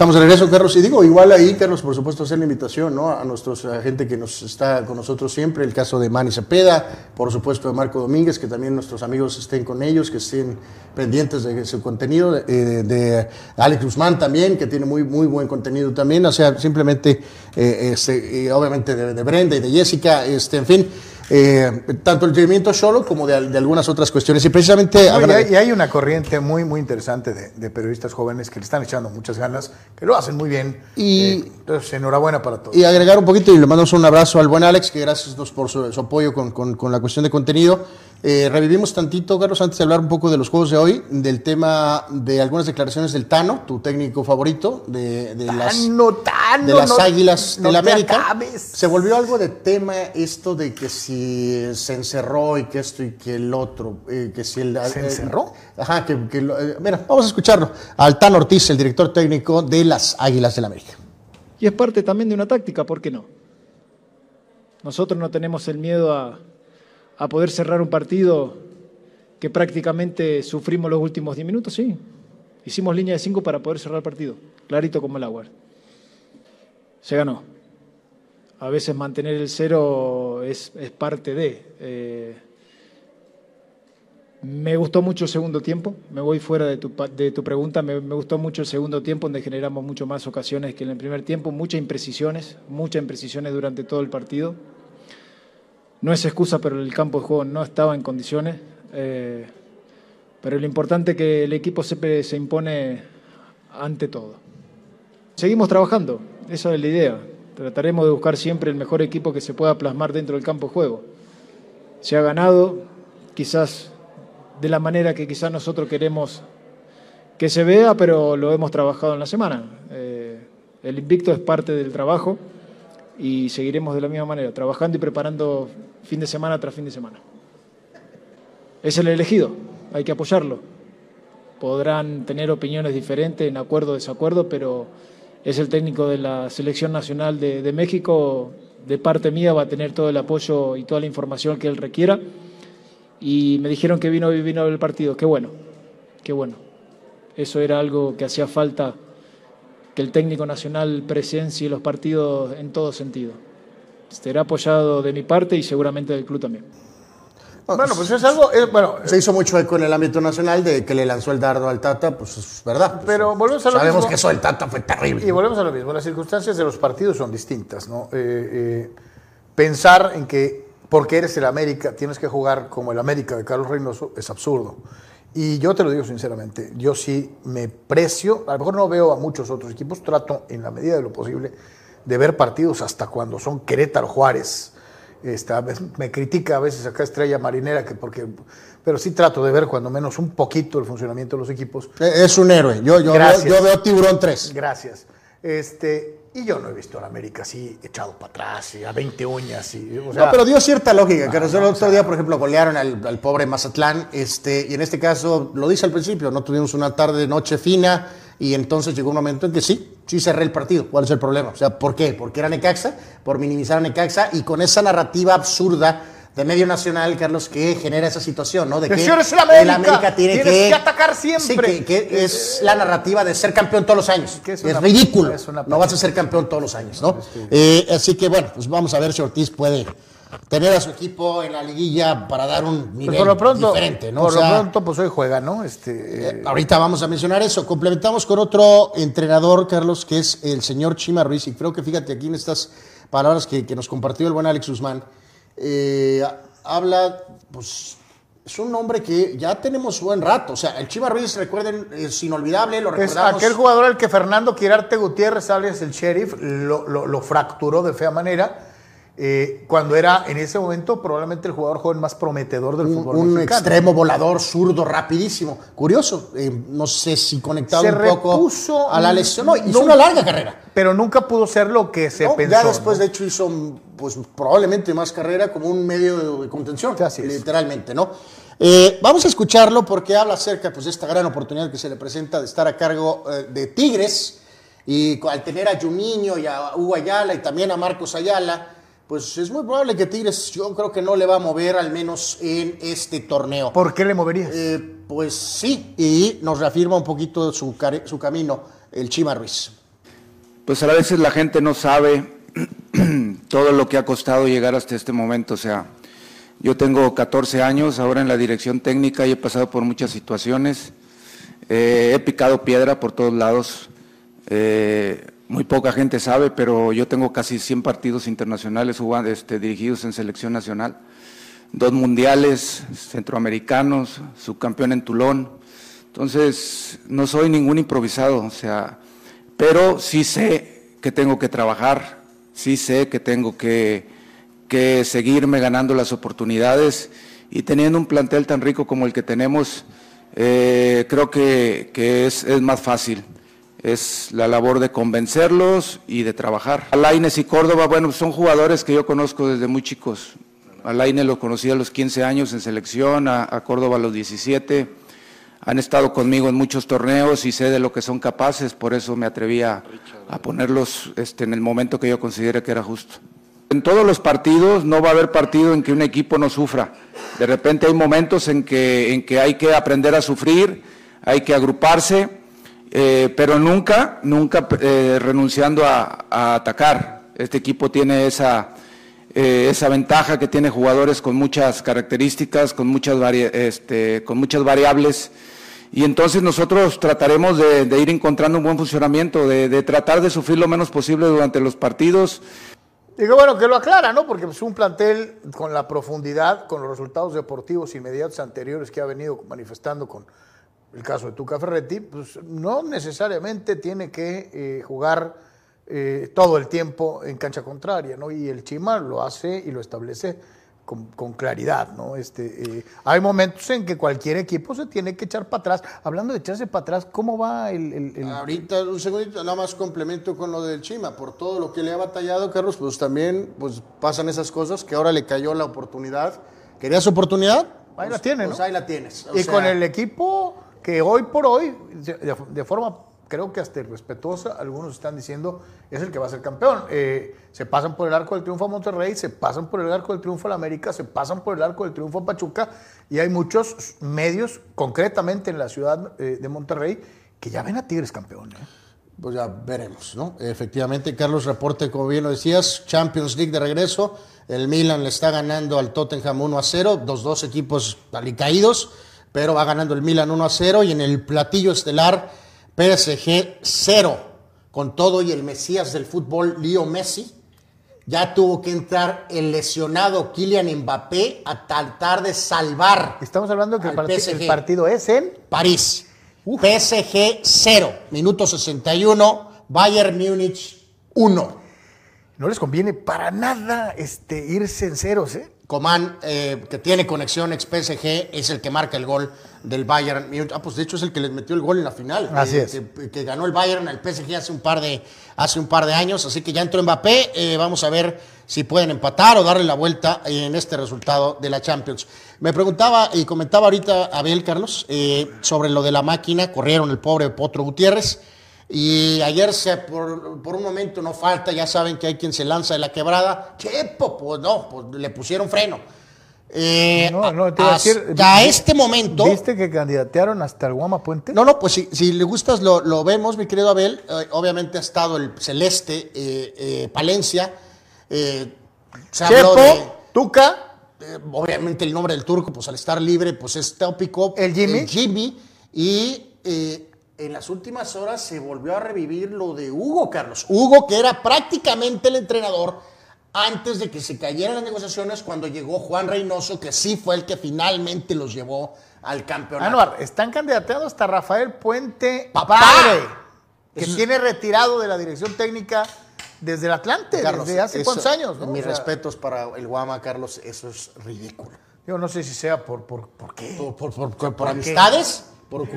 Estamos de regreso, Carlos. Y digo, igual ahí, Carlos, por supuesto, hacer la invitación ¿no? a nuestros a gente que nos está con nosotros siempre. El caso de Manny Cepeda, por supuesto, de Marco Domínguez, que también nuestros amigos estén con ellos, que estén pendientes de su contenido. eh, de Alex Guzmán también, que tiene muy, muy buen contenido también. O sea, simplemente, eh, este, obviamente, de, de Brenda y de Jessica, este, en fin. Eh, tanto el movimiento solo como de, de algunas otras cuestiones. Y precisamente. No, y, hay, y hay una corriente muy, muy interesante de, de periodistas jóvenes que le están echando muchas ganas, que lo hacen muy bien. Y- Eh, entonces, enhorabuena para todos. Y agregar un poquito, y le mandamos un abrazo al buen Alex, que gracias dos por su, su apoyo con, con- con la cuestión de contenido. Eh, revivimos tantito, Carlos, antes de hablar un poco de los juegos de hoy, del tema de algunas declaraciones del Tano, tu técnico favorito, de, de las, Tano, Tano, de las no- Águilas no del te América. acabes. Se volvió algo de tema esto de que si se encerró y que esto y que el otro, eh, que si el... ¿Se eh, encerró? Ajá, que... que lo- eh, mira, vamos a escucharlo. Al Tano Ortiz, el director técnico de las Águilas del América. Y es parte también de una táctica, ¿por qué no? Nosotros no tenemos el miedo a, a poder cerrar un partido que prácticamente sufrimos los últimos 10 minutos, sí. Hicimos línea de 5 para poder cerrar el partido, clarito como el agua. Se ganó. A veces mantener el cero es, es parte de. eh, me gustó mucho el segundo tiempo, me voy fuera de tu, de tu pregunta, me, me gustó mucho el segundo tiempo donde generamos mucho más ocasiones que en el primer tiempo, muchas imprecisiones, muchas imprecisiones durante todo el partido. No es excusa, pero el campo de juego no estaba en condiciones. eh, pero lo importante es que el equipo siempre se impone ante todo. Seguimos trabajando, esa es la idea. Trataremos de buscar siempre el mejor equipo que se pueda plasmar dentro del campo de juego. Se ha ganado, quizás de la manera que quizás nosotros queremos que se vea, pero lo hemos trabajado en la semana. Eh, el invicto es parte del trabajo y seguiremos de la misma manera, trabajando y preparando fin de semana tras fin de semana. Es el elegido, hay que apoyarlo. Podrán tener opiniones diferentes, en acuerdo o desacuerdo, pero es el técnico de la Selección Nacional de, México. De parte mía va a tener todo el apoyo y toda la información que él requiera. Y me dijeron que vino y vino el partido. Qué bueno, qué bueno. Eso era algo que hacía falta que el técnico nacional presencie los partidos en todo sentido. Será apoyado de mi parte y seguramente del club también. Bueno, pues es algo, eh, bueno, Se hizo mucho eco en el ámbito nacional de que le lanzó el dardo al Tata, pues es verdad. pues, Pero volvemos a lo Sabemos mismo. que eso del Tata fue terrible. Y volvemos a lo mismo, las circunstancias de los partidos son distintas, ¿no? Eh, eh, pensar en que porque eres el América tienes que jugar como el América de Carlos Reynoso es absurdo. Y yo te lo digo sinceramente, yo sí me precio, a lo mejor no veo a muchos otros equipos, trato en la medida de lo posible de ver partidos hasta cuando son Querétaro Juárez. A veces me critica a veces acá Estrella Marinera, que porque, pero sí trato de ver cuando menos un poquito el funcionamiento de los equipos. Es un héroe. Yo, yo, veo, yo veo Tiburón 3. Gracias. Este, y yo no he visto a la América así echado para atrás y a 20 uñas. Y, o sea, no, pero dio cierta lógica. Que el otro día, por ejemplo, golearon al, al pobre Mazatlán. Este, y en este caso, lo dice al principio, no tuvimos una tarde, noche fina. Y entonces llegó un momento en que sí, sí cerré el partido. ¿Cuál es el problema? O sea, ¿por qué? Porque era Necaxa, por minimizar a Necaxa y con esa narrativa absurda de medio nacional, Carlos, que genera esa situación, ¿no? De Que eres el América, tiene tienes que, que atacar siempre. Sí, que, que es la narrativa de ser campeón todos los años. Es es ridículo. es no vas a ser campeón todos los años, ¿no? Eh, así que bueno, pues vamos a ver si Ortiz puede tener a su equipo en la liguilla para dar un Pues nivel por lo pronto, diferente, ¿no? por O sea, lo pronto, pues hoy juega, ¿no? Este, eh, ahorita vamos a mencionar eso. Complementamos con otro entrenador, Carlos, que es el señor Chima Ruiz. Y creo que fíjate aquí en estas palabras que, que nos compartió el buen Alex Guzmán. Eh, habla, pues, es un hombre que ya tenemos buen rato. O sea, el Chima Ruiz, recuerden, es inolvidable, lo Es recordamos. aquel jugador al que Fernando Quirarte Gutiérrez, alias el sheriff, lo, lo- lo fracturó de fea manera. Eh, cuando era en ese momento probablemente el jugador joven más prometedor del un, fútbol un mexicano. extremo volador zurdo rapidísimo. Curioso, eh, no sé si conectado Se un poco a la lesión. No, hizo no- una larga carrera. Pero nunca pudo ser lo que se No, pensó. ya después, ¿no? de hecho, hizo pues, probablemente más carrera como un medio de, contención, Así literalmente, ¿no? Eh, vamos a escucharlo porque habla acerca pues, de esta gran oportunidad que se le presenta de estar a cargo de Tigres y al tener a Juninho y a Hugo Ayala y también a Marcos Ayala, pues es muy probable que Tigres yo creo que no le va a mover al menos en este torneo. ¿Por qué le moverías? Eh, pues sí, y nos reafirma un poquito su, camino el Chima Ruiz. Pues a veces la gente no sabe todo lo que ha costado llegar hasta este momento. O sea, yo tengo 14 años ahora en la dirección técnica y he pasado por muchas situaciones. Eh, he picado piedra por todos lados. Eh, muy poca gente sabe, pero yo tengo casi 100 partidos internacionales este, dirigidos en selección nacional. Dos mundiales centroamericanos, subcampeón en Tulón. Entonces, no soy ningún improvisado, o sea, pero sí sé que tengo que trabajar, sí sé que tengo que, que seguirme ganando las oportunidades y teniendo un plantel tan rico como el que tenemos, eh, creo que, que es, es más fácil. Es la labor de convencerlos y de trabajar. Alaines y Córdoba, bueno, son jugadores que yo conozco desde muy chicos. Alaines lo conocí a los 15 años en selección, a, Córdoba a los 17 han estado conmigo en muchos torneos y sé de lo que son capaces, por eso me atreví a, ponerlos este, en el momento que yo considere que era justo. En todos los partidos no va a haber partido en que un equipo no sufra. De repente hay momentos en que hay que aprender a sufrir, hay que agruparse, eh, pero nunca, nunca eh, renunciando a, atacar. Este equipo tiene esa, eh, esa ventaja que tiene jugadores con muchas características, con muchas, vari- este, con muchas variables. Y entonces nosotros trataremos de, de ir encontrando un buen funcionamiento, de, de tratar de sufrir lo menos posible durante los partidos. Digo, bueno, que lo aclara, ¿no? Porque es un plantel con la profundidad, con los resultados deportivos inmediatos anteriores que ha venido manifestando con el caso de Tuca Ferretti, pues no necesariamente tiene que eh, jugar eh, todo el tiempo en cancha contraria, ¿no? Y el Chima lo hace y lo establece con, con claridad, ¿no? Este, eh, hay momentos en que cualquier equipo se tiene que echar para atrás. Hablando de echarse para atrás, ¿cómo va el...? el- el- Ahorita, un segundito, nada más complemento con lo del Chima. Por todo lo que le ha batallado, Carlos, pues también pues, pasan esas cosas que ahora le cayó la oportunidad. ¿Querías oportunidad? Ahí Pues- la tiene, pues ¿no? ahí la tienes. O y sea, con el equipo que hoy por hoy, de, forma creo que hasta irrespetuosa, algunos están diciendo es el que va a ser campeón. Eh, se pasan por el arco del triunfo a Monterrey, se pasan por el arco del triunfo a la América, se pasan por el arco del triunfo a Pachuca y hay muchos medios, concretamente en la ciudad eh, de Monterrey, que ya ven a Tigres campeón. ¿eh? Pues ya veremos, ¿no? Efectivamente, Carlos, reporte, como bien lo decías, Champions League de regreso. El Milan le está ganando al Tottenham 1 a 0, los dos equipos alicaídos, pero va ganando el Milan 1 a 0 y en el platillo estelar PSG 0, con todo y el Mesías del fútbol, Leo Messi. Ya tuvo que entrar el lesionado Kylian Mbappé a tratar de salvar Estamos hablando que PSG. el partido es en París. PSG 0, minuto 61, Bayern Múnich 1. no les conviene para nada este, irse en ceros, ¿eh? Coman, eh, que tiene conexión ex PSG, es el que marca el gol del Bayern. Ah, pues de hecho es el que les metió el gol en la final. Así eh, es. Que, que ganó el Bayern al PSG hace un par de, hace un par de años. Así que ya entró Mbappé. eh, vamos a ver si pueden empatar o darle la vuelta en este resultado de la Champions. Me preguntaba y comentaba ahorita Abel Carlos eh, sobre lo de la máquina. Corrieron el pobre Potro Gutiérrez. Y ayer se, por, por un momento no falta, ya saben que hay quien se lanza de la quebrada. Chepo, pues no, pues le pusieron freno. Eh, No, no, te iba a decir, hasta este momento. ¿Viste que candidatearon hasta el Guama Puente? No, no, pues si, si le gustas lo, lo vemos, mi querido Abel. Eh, obviamente ha estado el Celeste, eh, eh, Palencia. Chepo, de- Tuca, obviamente el nombre del turco, pues al estar libre, pues es tópico. ¿El Jimmy? Jimmy. Y en las últimas horas se volvió a revivir lo de Hugo, Carlos. Hugo, que era prácticamente el entrenador antes de que se cayeran las negociaciones, cuando llegó Juan Reynoso, que sí fue el que finalmente los llevó al campeonato. Anuar, están candidateando hasta Rafael Puente ¡Papá! Padre, que Eso tiene retirado de la dirección técnica desde el Atlante, Carlos, desde hace eso- cuántos años, ¿no? Mis O sea, respetos para el Guama, Carlos, eso es ridículo. Yo no sé si sea por, por, por qué. ¿Por, por, por- por ¿Por qué? amistades? Por,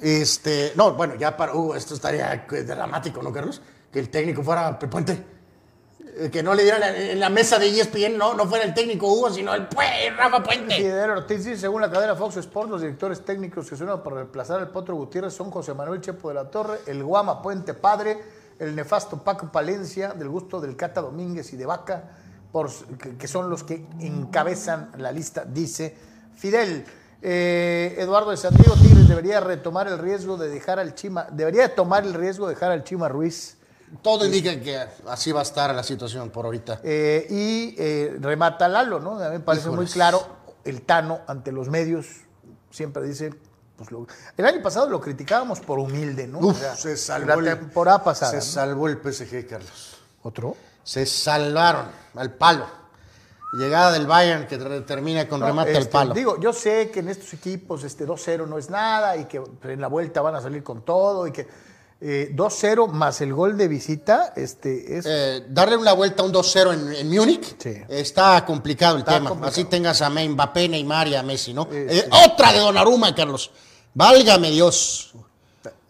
Este, no, bueno, ya para Hugo, esto estaría eh, dramático, ¿no, Carlos? Que el técnico fuera Puente. Eh, Que no le dieran en la mesa de ESPN, no, no fuera el técnico Hugo, sino el Pue- Rafa Puente. Fidel Ortiz dice, según la cadena Fox Sports, los directores técnicos que se para reemplazar al Potro Gutiérrez son José Manuel Chepo de la Torre, el Guama Puente Padre, el nefasto Paco Palencia, del gusto del Cata Domínguez y de Vaca, por, que son los que encabezan la lista, dice Fidel. Eh, Eduardo de San Diego Tigres debería retomar el riesgo de dejar al Chima, debería tomar el riesgo de dejar al Chima Ruiz. Todo indica que así va a estar la situación por ahorita. Eh, y eh, remata Lalo, ¿no? A mí me parece muy claro. El Tano ante los medios siempre dice. Pues lo- el año pasado lo criticábamos por humilde, ¿no? Uf, O sea, se salvó La temporada pasada. Se ¿no? salvó el PSG, Carlos. ¿Otro? Se salvaron al palo. Llegada del Bayern que termina con No, remate al este, palo. Digo, yo sé que en estos equipos este 2-0 no es nada y que en la vuelta van a salir con todo y que eh, 2-0 más el gol de visita este, es. Eh, darle una vuelta a un 2-0 en, en Múnich Sí. está complicado el Está tema. complicado. Así tengas a Mbappé, Neymar y a Messi, ¿no? Eh, Eh, otra de Donnarumma, Carlos. Válgame Dios.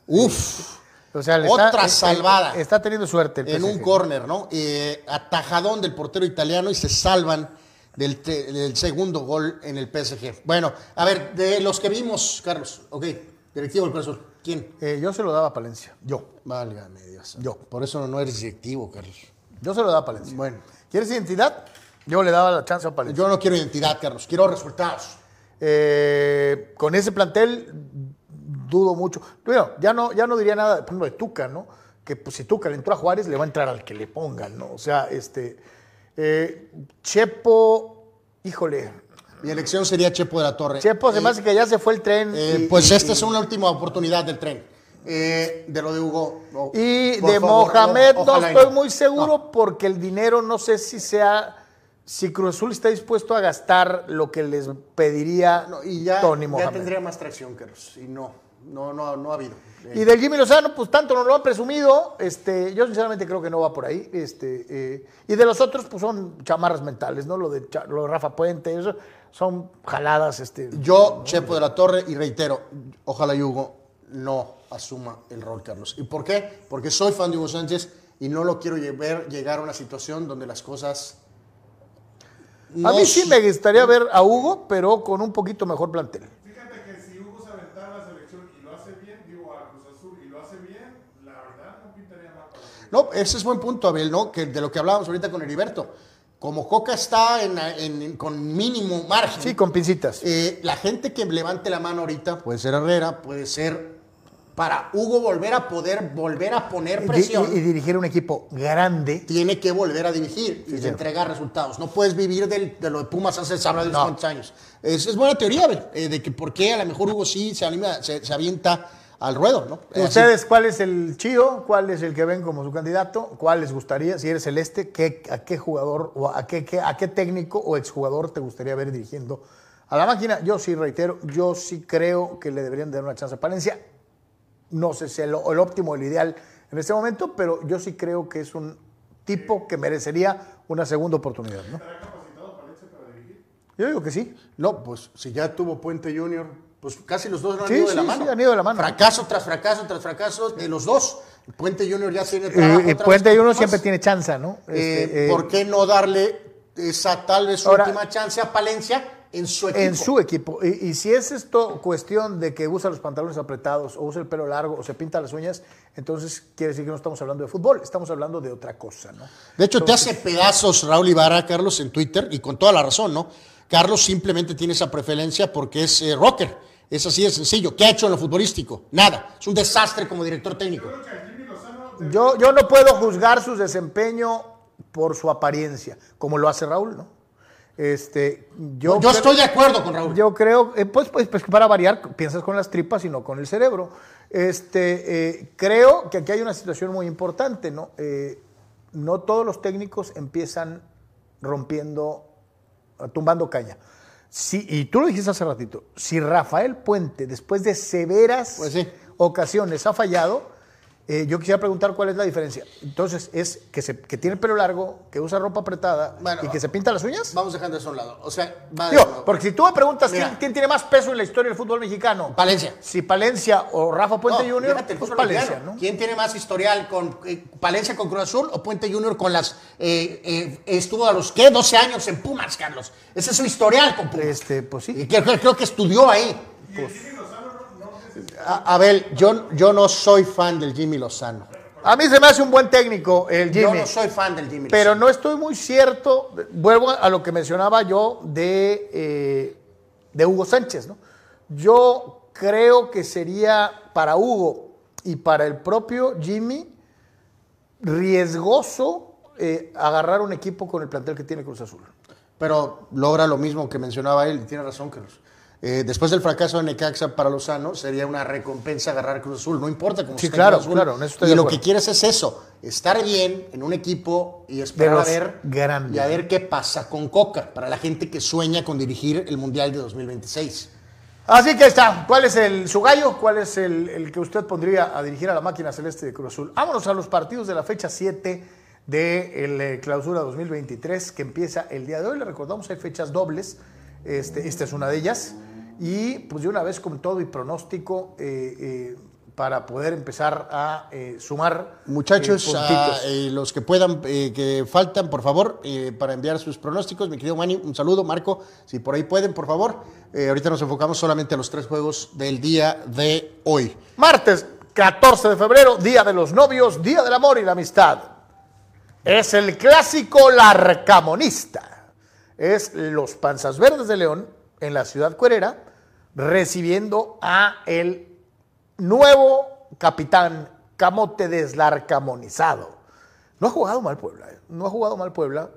Uf. O sea, otra está, salvada. Está teniendo suerte. el en un córner, ¿no? Eh, atajadón del portero italiano y se salvan del, segundo gol en el PSG. Bueno, a ver, de los que vimos, Carlos, ok, directivo del Cruz ¿quién? Eh, yo se lo daba a Palencia. Yo. Válgame Dios. Yo. Por eso no eres directivo, Carlos. Yo se lo daba a Palencia. Bueno. ¿Quieres identidad? Yo le daba la chance a Palencia. Yo no quiero identidad, Carlos, quiero resultados. Eh, con ese plantel dudo mucho. Bueno, ya no, ya no diría nada, por ejemplo, de Tuca, ¿no? Que pues, si Tuca le entró a Juárez, le va a entrar al que le pongan, ¿no? O sea, este. eh, Chepo, híjole. Mi elección sería Chepo de la Torre. Chepo, se Eh, me hace que ya se fue el tren. eh, y- pues y- esta es una última oportunidad del tren. Eh, de lo de Hugo. no, Y de favor, Mohamed no, estoy muy seguro No. porque el dinero no sé si sea. Si Cruz Azul está dispuesto a gastar lo que les pediría y ya, Tony ya Mohamed. tendría más tracción, Carlos. Y no, no, no, no ha habido. Y del Jimmy Lozano, pues tanto nos lo han presumido. Este, yo sinceramente creo que no va por ahí. Este, eh, y de los otros, pues son chamarras mentales, ¿no? Lo de, lo de Rafa Puente, eso son jaladas. Este, Yo, Chepo de la Torre, y reitero, ojalá y Hugo no asuma el rol, Carlos. ¿Y por qué? Porque soy fan de Hugo Sánchez y no lo quiero ver llegar a una situación donde las cosas... a mí sí me gustaría ver a Hugo, pero con un poquito mejor plantel. Fíjate que si Hugo se aventara la selección y lo hace bien, digo a Cruz Azul y lo hace bien, la verdad no pintaría mal para el No, ese es buen punto, Abel, ¿no? Que de lo que hablábamos ahorita con Heriberto. Como Coca está en, en- en- con mínimo margen. Sí, con pincitas. Eh, la gente que levante la mano ahorita puede ser Herrera, puede ser para Hugo volver a poder volver a poner Y, presión. y- y dirigir un equipo grande. tiene que volver a dirigir y señor. entregar resultados. No puedes vivir del- de lo de Pumas hace sabrá Dios No. años. Es, es buena teoría, Abel, eh, de que por qué a lo mejor Hugo sí se anima, se, se avienta al ruedo, ¿no? ¿Ustedes cuál es el chido? ¿Cuál es el que ven como su candidato? ¿Cuál les gustaría? Si eres celeste, ¿qué, ¿a qué jugador o a qué, qué- a qué técnico o exjugador te gustaría ver dirigiendo a la máquina? Yo sí reitero, yo sí creo que le deberían dar una chance a Palencia. No sé si el, el óptimo, el ideal en este momento, pero yo sí creo que es un tipo que merecería una segunda oportunidad. ¿no? Yo digo que sí. No, pues si ya tuvo Puente Junior, pues casi los dos no han Sí, ido de sí, la sí, mano. han ido de la mano. Fracaso tras fracaso tras fracaso de los dos. Puente Junior ya tiene trabajo. Y otra Puente más. siempre tiene chance, ¿no? Eh, Este, eh, ¿Por qué no darle esa tal vez Ahora- última chance a Palencia en su equipo? En su equipo. Y, y si es esto cuestión de que usa los pantalones apretados, o usa el pelo largo, o se pinta las uñas, entonces quiere decir que no estamos hablando de fútbol, estamos hablando de otra cosa, ¿no? De hecho, te hace pedazos Raúl Ibarra, Carlos, en Twitter, y con toda la razón, ¿no? Carlos simplemente tiene esa preferencia porque es eh, rocker. Es así de sencillo. ¿Qué ha hecho en lo futbolístico? Nada. Es un desastre como director técnico. Yo, yo no puedo juzgar su desempeño por su apariencia, como lo hace Raúl, ¿no? Este, yo, Yo creo- estoy de acuerdo con Raúl. Yo creo, eh, pues, pues, pues, para variar, piensas con las tripas y no con el cerebro. Este, eh, creo que aquí hay una situación muy importante, ¿no? Eh, no todos los técnicos empiezan rompiendo, tumbando caña. Sí, y tú lo dijiste hace ratito, si Rafael Puente, después de severas Pues sí. ocasiones, ha fallado, eh, yo quisiera preguntar cuál es la diferencia. Entonces, ¿es que, se, que tiene el pelo largo, que usa ropa apretada Bueno, y que se pinta las uñas? Vamos dejando eso a un lado. O sea, va Digo, porque si tú me preguntas quién, quién tiene más peso en la historia del fútbol mexicano, Palencia. si Palencia o Rafa Puente No, Jr., déjate pues. ¿Quién tiene más historial con eh, Palencia con Cruz Azul o Puente Junior con las eh, eh, estuvo a los qué 12 años en Pumas, Carlos? Ese es su historial con Pumas. Este, pues sí. Y creo, que estudió ahí. A, Abel, yo, yo no soy fan del Jimmy Lozano. A mí se me hace un buen técnico el Yo Jimmy, no soy fan del Jimmy pero Lozano. no estoy muy cierto, vuelvo a lo que mencionaba yo de, eh, de Hugo Sánchez, ¿no? Yo creo que sería para Hugo y para el propio Jimmy riesgoso eh, agarrar un equipo con el plantel que tiene Cruz Azul. Pero logra lo mismo que mencionaba él, y tiene razón, Carlos. Eh, después del fracaso de Necaxa para Lozano, sería una recompensa agarrar Cruz Azul. No importa cómo Sí, esté claro, Cruz Azul. claro, eso Y lo que quieres es eso, estar bien en un equipo y esperar a ver grandes. y a ver qué pasa con Coca para la gente que sueña con dirigir el Mundial de 2026. Así que está. ¿Cuál es el, su gallo? ¿Cuál es el, el que usted pondría a dirigir a la máquina celeste de Cruz Azul? Vámonos a los partidos de la fecha 7 de el, eh, clausura 2023 que empieza el día de hoy. Le recordamos, hay fechas dobles. Este, esta es una de ellas. Y pues de una vez con todo y pronóstico eh, eh, para poder empezar a eh, sumar. Muchachos, ah, los que puedan, que faltan, por favor, para enviar sus pronósticos. Mi querido Manny, un saludo. Marco, si por ahí pueden, por favor. Ahorita nos enfocamos solamente a los tres juegos del día de hoy. Martes 14 de febrero, Día de los Novios, Día del Amor y la Amistad. Es el clásico larcamonista. Es los Panzas Verdes de León en la ciudad cuerera recibiendo a el nuevo capitán Camote deslarcamonizado. No ha jugado mal Puebla, ¿eh? no ha jugado mal Puebla.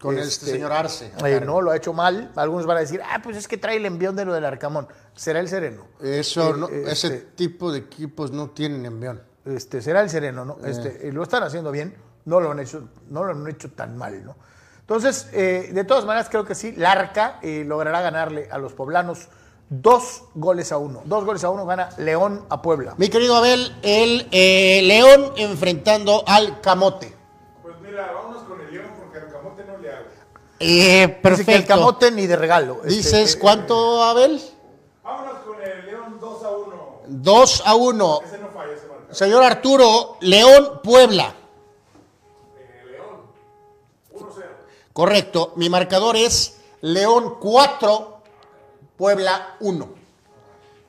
Con este señor Arce, eh, no, lo ha hecho mal. Algunos van a decir, ah, pues es que trae el envión de lo del Arcamón. Será el sereno. Eso, Eh, no- eh, ese este, tipo de equipos no tienen envión. este, será el sereno, ¿no? Este, eh, lo están haciendo bien, no lo han hecho, no lo han hecho tan mal, ¿no? Entonces, de todas maneras, creo que sí, Larca logrará ganarle a los poblanos dos goles a uno. Dos goles a uno gana León a Puebla. Mi querido Abel, el eh, León enfrentando al Camote. Pues mira, vámonos con el León porque al camote no le hago. Eh, perfecto. que el camote ni de regalo. Este, Dices, eh, ¿cuánto, Abel? Vámonos con el León 2 a 1. 2 a 1. Ese no falla, ese marca. Señor Arturo, León, Puebla. Correcto. Mi marcador es León 4, Puebla 1.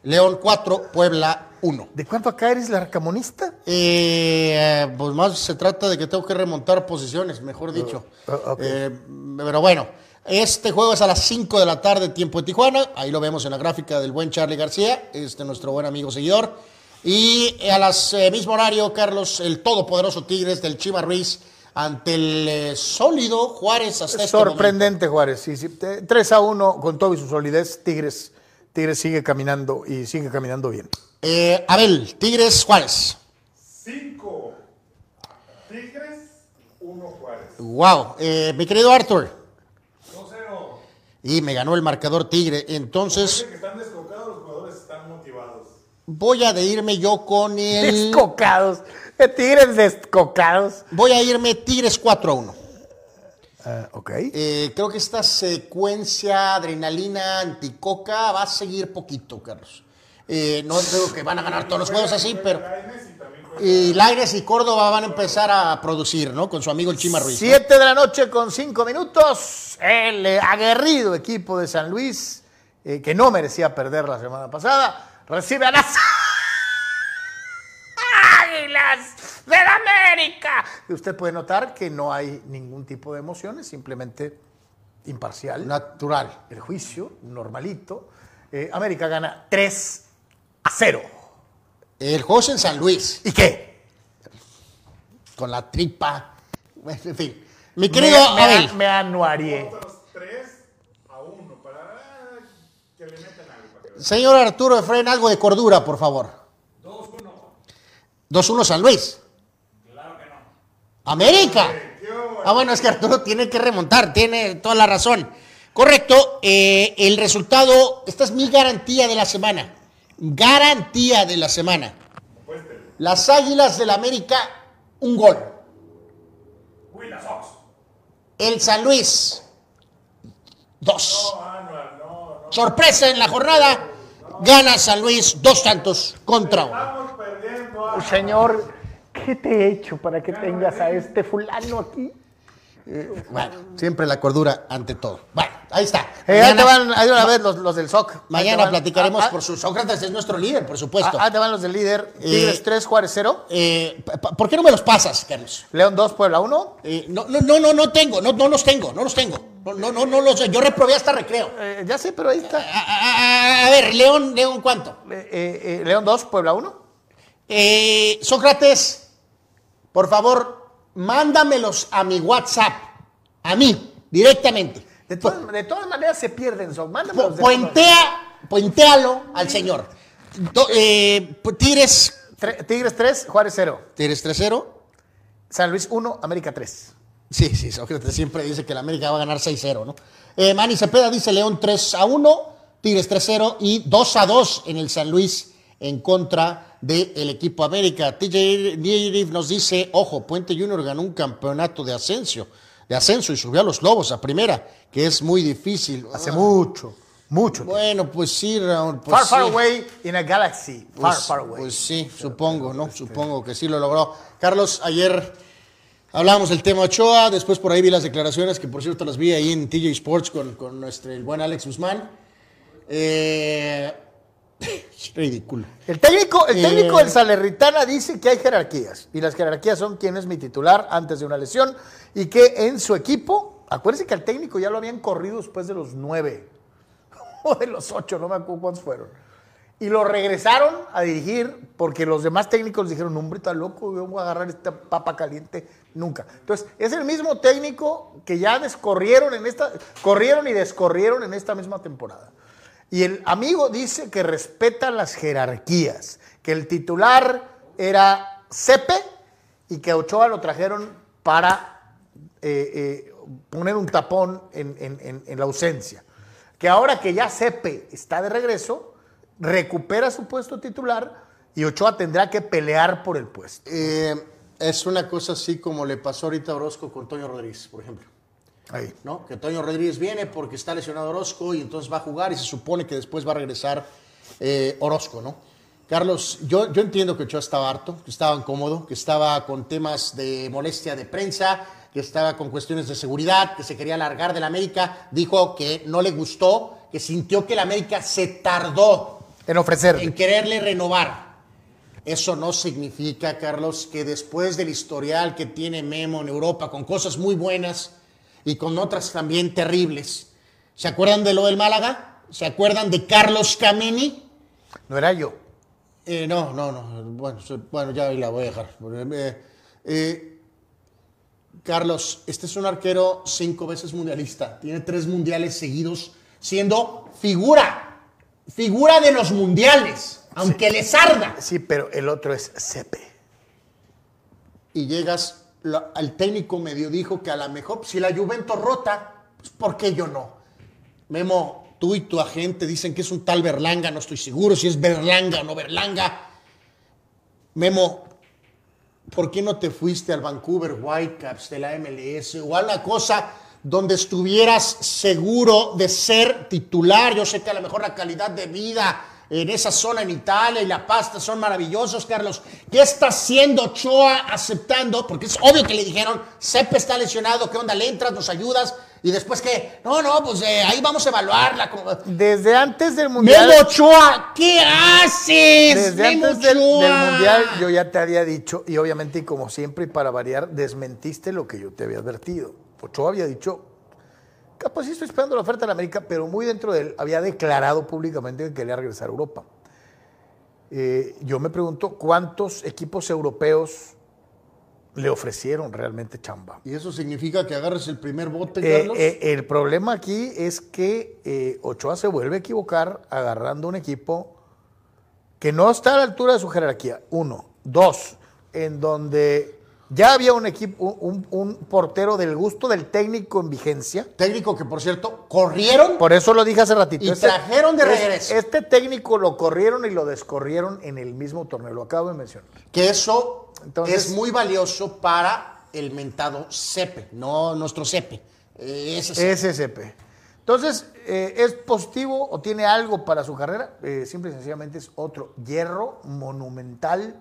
León 4, Puebla 1. ¿De cuánto acá eres larcamonista? Eh, pues más se trata de que tengo que remontar posiciones, mejor dicho. Ah, ok. Eh, pero bueno, este juego es a las 5 de la tarde, tiempo de Tijuana. Ahí lo vemos en la gráfica del buen Charlie García, este nuestro buen amigo seguidor. Y a las eh, mismo horario, Carlos, el todopoderoso Tigres del Chiva Ruiz ante el eh, sólido Juárez hasta este momento. Sorprendente Juárez, sí, sí. Te- 3 a 1 con todo y su solidez. Tigres, Tigres sigue caminando y sigue caminando bien. Eh, Abel, Tigres, Juárez. 5 Tigres, 1 Juárez. Wow. Eh, mi querido Arthur. 2-0. Y me ganó el marcador Tigre. Entonces que están descocados, los jugadores están motivados. voy a de irme yo con el... Descocados. Tigres descocados. Voy a irme Tigres 4 a 1. Ah, ok. Eh, creo que esta secuencia adrenalina anticoca va a seguir poquito, Carlos. Eh, no creo que van a ganar todos los juegos así, pero... Y Laires y Córdoba van a empezar a producir, ¿no? Con su amigo el Chima Ruiz. ¿no? 7 de la noche con 5 minutos. El aguerrido equipo de San Luis, eh, que no merecía perder la semana pasada, recibe a las de la América. Y usted puede notar que no hay ningún tipo de emociones, simplemente imparcial. Natural. El juicio, normalito. Eh, América gana 3 a 0. El juego es en San Luis, ¿Y qué? con la tripa. En fin. Mi querido me, me, Abel. me anuarié. Señor Arturo Efraín, algo de cordura, por favor. 2-1. 2-1 San Luis. América. Ah, bueno, es que Arturo tiene que remontar, tiene toda la razón. Correcto, eh, el resultado, esta es mi garantía de la semana. Garantía de la semana. Las Águilas del América, un gol. El San Luis, dos. Sorpresa en la jornada, gana San Luis dos tantos contra uno. Señor, ¿qué te he hecho para que tengas a este fulano aquí? Bueno, siempre la cordura ante todo. Bueno, ahí está. Eh, ahí te van, ahí van a ver los, los del SOC. Mañana van. platicaremos Ah, ah, por su Sócrates es nuestro líder, por supuesto. ah, ahí te van los del líder. Tigres Eh, 3, Juárez 0. Eh, pa- pa- ¿Por qué no me los pasas, Carlos? León 2, Puebla 1. Eh, no, no, no, no, no tengo, no, no los tengo, no los tengo. No, no, no, no los Yo reprobé hasta recreo. Eh, ya sé, pero ahí está. A, a- ver, León, León, ¿cuánto? Eh, eh, eh, León 2, Puebla 1. Eh, Sócrates, por favor, mándamelos a mi WhatsApp. A mí, directamente. De, todas- de todas maneras se pierden. Pu- Mándamelos de Puentea, puentealo al señor. Do- eh, Tigres, Tre- Tigres 3, Juárez 0. Tigres 3-0. San Luis 1, América 3. Sí, sí, Sócrates siempre dice que la América va a ganar 6-0, ¿no? Eh, Manny Cepeda dice León 3-1, Tigres 3-0 y 2-2 en el San Luis en contra del equipo América. TJ Nierif nos dice, ojo, Puente Junior ganó un campeonato de ascenso, de ascenso y subió a los Lobos a primera, que es muy difícil. Hace mucho, mucho. Bueno, pues sí, Raúl. pues far, far sí. away in a galaxy. Far, Pues, far away. pues sí, supongo, ¿no? Supongo que sí lo logró. Carlos, ayer hablábamos del tema Ochoa, después por ahí vi las declaraciones, que por cierto las vi ahí en TJ Sports con, con nuestro, el buen Alex Guzmán. Eh, ridículo. El técnico, el técnico Eh, del Salernitana dice que hay jerarquías y las jerarquías son quién es mi titular antes de una lesión y que en su equipo, acuérdense que al técnico ya lo habían corrido después de los nueve o de los ocho, no me acuerdo cuántos fueron. Y lo regresaron a dirigir porque los demás técnicos dijeron, hombre, está loco, yo voy a agarrar esta papa caliente nunca. Entonces, es el mismo técnico que ya descorrieron en esta, corrieron y descorrieron en esta misma temporada. Y el amigo dice que respeta las jerarquías, que el titular era Cepe y que a Ochoa lo trajeron para eh, eh, poner un tapón en, la ausencia. Que ahora que ya Cepe está de regreso, recupera su puesto titular y Ochoa tendrá que pelear por el puesto. Eh, es una cosa así como le pasó ahorita a Orozco con Toño Rodríguez, por ejemplo. Ahí. ¿no? Que Toño Rodríguez viene porque está lesionado Orozco y entonces va a jugar y se supone que después va a regresar eh, Orozco, ¿no? Carlos, yo, yo entiendo que Ochoa estaba harto, que estaba incómodo, que estaba con temas de molestia de prensa, que estaba con cuestiones de seguridad, que se quería largar de la América, dijo que no le gustó, que sintió que la América se tardó En ofrecer. en quererle renovar. Eso no significa, Carlos, que después del historial que tiene Memo en Europa, con cosas muy buenas y con otras también terribles, ¿se acuerdan de lo del Málaga? ¿Se acuerdan de Carlos Camini? No era yo. Eh, no, no, no. Bueno, bueno, ya ahí la voy a dejar. Eh, eh, Carlos, este es un arquero cinco veces mundialista. Tiene tres mundiales seguidos siendo figura. Figura de los mundiales. Aunque les arda. Sí, pero el otro es Cepe. y llegas, lo- al técnico medio dijo que a lo mejor si la Juventus rota, pues ¿por qué yo no? Memo, tú y tu agente dicen que es un tal Berlanga, no estoy seguro si es Berlanga o no Berlanga. Memo, ¿por qué no te fuiste al Vancouver Whitecaps de la MLS o a una cosa donde estuvieras seguro de ser titular? Yo sé que a lo mejor la calidad de vida en esa zona en Italia y la pasta son maravillosos, Carlos. ¿Qué está haciendo Ochoa aceptando? Porque es obvio que le dijeron, Sepe está lesionado, ¿qué onda? ¿Le entras, nos ayudas? Y después que, no, no, pues eh, ahí vamos a evaluarla. Desde antes del Mundial... Memo Ochoa, ¿qué haces? Desde Memo antes del, del? Mundial yo ya te había dicho, y obviamente y como siempre y para variar, desmentiste lo que yo te había advertido. Ochoa había dicho, capaz sí estoy esperando la oferta de la América, pero muy dentro de él había declarado públicamente que quería regresar a Europa. Eh, yo me pregunto cuántos equipos europeos le ofrecieron realmente chamba. ¿Y eso significa que agarres el primer bote, Eh, Carlos? eh, el problema aquí es que Ochoa se vuelve a equivocar agarrando un equipo que no está a la altura de su jerarquía. Uno. Dos, en donde ya había un equipo, un, un portero del gusto del técnico en vigencia. Técnico que, por cierto, corrieron Por eso lo dije hace ratito. y trajeron de es- regreso. Este técnico lo corrieron y lo descorrieron en el mismo torneo. Lo acabo de mencionar. que eso Entonces- es muy valioso para el mentado CEPE, no nuestro CEPE. Eh, ese CEPE. Entonces, eh, ¿es positivo o tiene algo para su carrera? Eh, simple y sencillamente es otro hierro monumental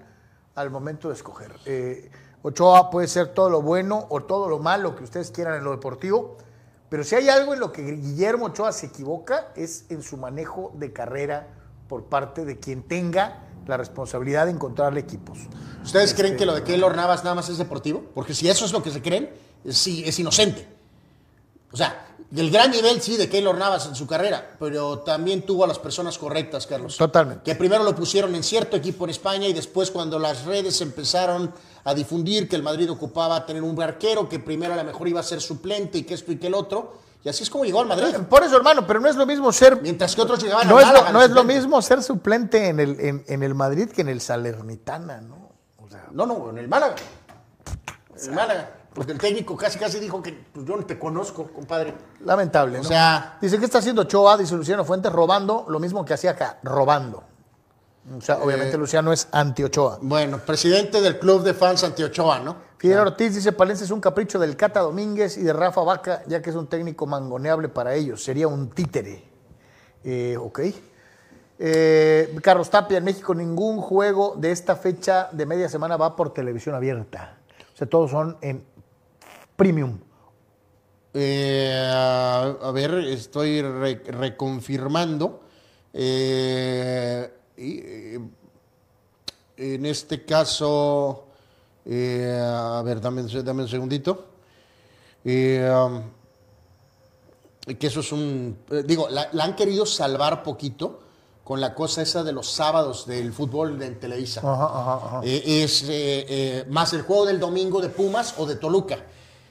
al momento de escoger. Eh, Ochoa puede ser todo lo bueno o todo lo malo que ustedes quieran en lo deportivo, pero si hay algo en lo que Guillermo Ochoa se equivoca es en su manejo de carrera por parte de quien tenga la responsabilidad de encontrarle equipos. ¿Ustedes Este- creen que lo de Keylor Navas nada más es deportivo? Porque si eso es lo que se creen, sí, es inocente. O sea, del gran nivel, sí, de Keylor Navas en su carrera, pero también tuvo a las personas correctas, Carlos. Totalmente. Que primero lo pusieron en cierto equipo en España y después cuando las redes empezaron a difundir que el Madrid ocupaba tener un arquero, que primero a lo mejor iba a ser suplente y que esto y que el otro, y así es como llegó al Madrid. Por eso, hermano, pero no es lo mismo ser Mientras que otros llegaban no al es, Málaga, lo, no es lo mismo ser suplente en el, en, en el Madrid que en el Salernitana, ¿no? O sea, No, no, en el Málaga. En el Málaga. Porque el técnico casi casi dijo que pues, yo no te conozco, compadre. lamentable, O ¿no? sea- Dice, ¿qué está haciendo Ochoa? Dice Luciano Fuentes, robando lo mismo que hacía acá, robando. O sea, obviamente Eh, Luciano es anti-Ochoa. Bueno, presidente del club de fans Antiochoa, ¿no? Fidel Ortiz dice, Palencia es un capricho del Cata Domínguez y de Rafa Vaca, ya que es un técnico mangoneable para ellos. Sería un títere. Eh, ok. Eh, Carlos Tapia, en México ningún juego de esta fecha de media semana va por televisión abierta. O sea, todos son en premium. Eh, a, a ver, estoy re- reconfirmando. Eh, y, eh, en este caso, eh, a ver, dame, dame un segundito. Um, que eso es un... digo, la, la han querido salvar poquito con la cosa esa de los sábados del fútbol en Televisa. Ajá, ajá, ajá. Eh, es eh, eh, más el juego del domingo de Pumas o de Toluca.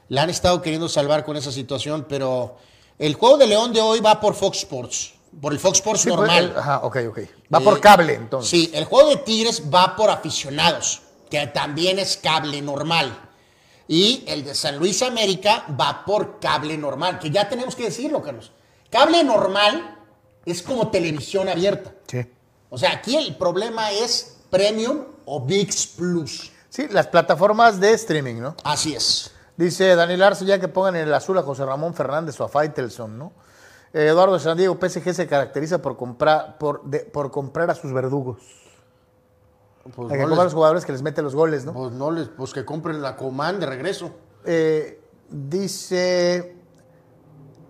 La han estado queriendo salvar con esa situación, pero el juego de León de hoy va por Fox Sports, por el Fox Sports Sí, normal. ajá, ok, ok. Va Eh, por cable, entonces. Sí, el juego de Tigres va por aficionados, que también es cable normal. Y el de San Luis América va por cable normal, que ya tenemos que decirlo, Carlos. Cable normal es como televisión abierta. Sí. O sea, aquí el problema es Premium o VIX Plus. Sí, las plataformas de streaming, ¿no? Así es. Dice Daniel Arce, ya que pongan en el azul a José Ramón Fernández o a Faitelson, ¿no? Eh, Eduardo de San Diego, PSG se caracteriza por comprar, por, de- por comprar a sus verdugos. Pues Hay que no, comprar a les, los jugadores que les mete los goles, ¿no? pues no les- pues que compren la Coman de regreso. Eh, dice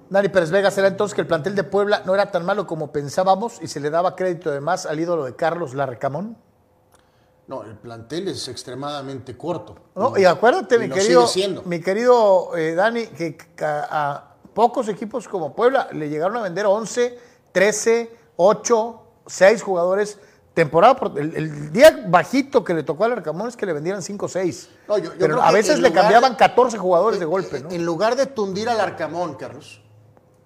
Dani Pérez Vega, ¿será entonces que el plantel de Puebla no era tan malo como pensábamos y se le daba crédito de más al ídolo de Carlos Larcamón? No, el plantel es extremadamente corto. No, y acuérdate, Y mi querido, mi querido eh, Dani, que a pocos equipos como Puebla le llegaron a vender 11, 13, 8, 6 jugadores temporada. por- el, el día bajito que le tocó al Arcamón es que le vendieran 5 o 6. No, yo- yo Pero a veces le cambiaban de- 14 jugadores de golpe, ¿no? En lugar de tundir al Arcamón, Carlos,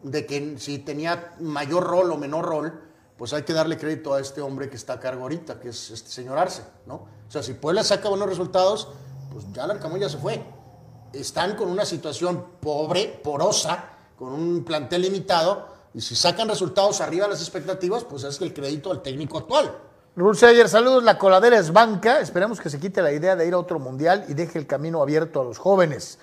de que si tenía mayor rol o menor rol, pues hay que darle crédito a este hombre que está a cargo ahorita, que es este señor Arce, ¿no? O sea, si Puebla saca buenos resultados, pues ya el Arcamón ya se fue. Están con una situación pobre, porosa, con un plantel limitado, y si sacan resultados arriba de las expectativas, pues es el crédito al técnico actual. Rulseyer, saludos. La coladera es banca. Esperemos que se quite la idea de ir a otro mundial y deje el camino abierto a los jóvenes.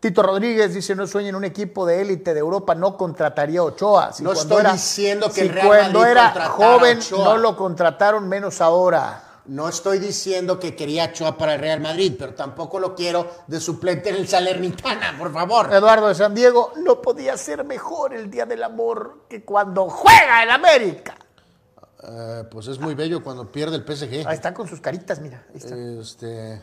Tito Rodríguez dice: No sueñen un equipo de élite de Europa, no contrataría a Ochoa. Si No estoy era- diciendo que si el Real cuando Madrid era joven Ochoa. no lo contrataron, menos ahora. No estoy diciendo que quería a Ochoa para el Real Madrid, pero tampoco lo quiero de suplente en el Salernitana, por favor. Eduardo de San Diego, no podía ser mejor el Día del Amor que cuando juega el América. Eh, pues es muy bello cuando pierde el PSG. Ahí está con sus caritas, mira. Ahí está. Este,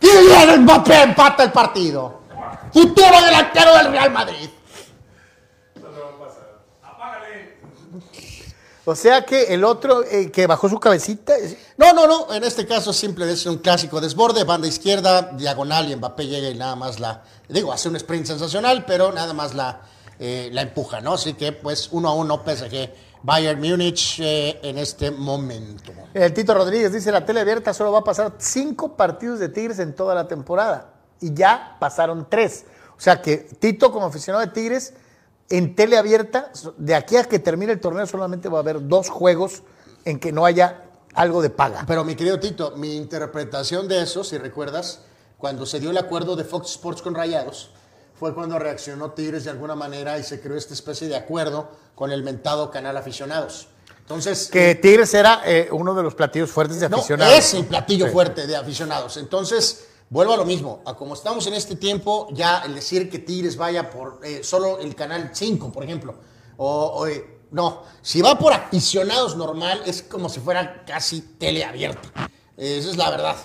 ¡Kylian Mbappé empata el partido! Futuro delantero del Real Madrid. O sea que el otro eh, que bajó su cabecita. es- No, no, no. En este caso simple es un clásico desborde, banda izquierda, diagonal y Mbappé llega y nada más la. Digo, hace un sprint sensacional, pero nada más la, eh, la empuja, ¿no? Así que pues uno a uno PSG Bayern Múnich eh, en este momento. El Tito Rodríguez dice: La tele abierta solo va a pasar cinco partidos de Tigres en toda la temporada. Y ya pasaron tres. O sea que Tito, como aficionado de Tigres, en tele abierta, de aquí a que termine el torneo, solamente va a haber dos juegos en que no haya algo de paga. Pero mi querido Tito, mi interpretación de eso, si recuerdas, cuando se dio el acuerdo de Fox Sports con Rayados, fue cuando reaccionó Tigres de alguna manera y se creó esta especie de acuerdo con el mentado canal aficionados. Entonces, Que Tigres era eh, uno de los platillos fuertes de No, aficionados. es el platillo Sí. fuerte de aficionados. Entonces, vuelvo a lo mismo. A como estamos en este tiempo, ya el decir que Tigres vaya por eh, solo el canal 5, por ejemplo, o, o, eh, no, si va por aficionados normal, es como si fuera casi teleabierta. Eh, esa es la verdad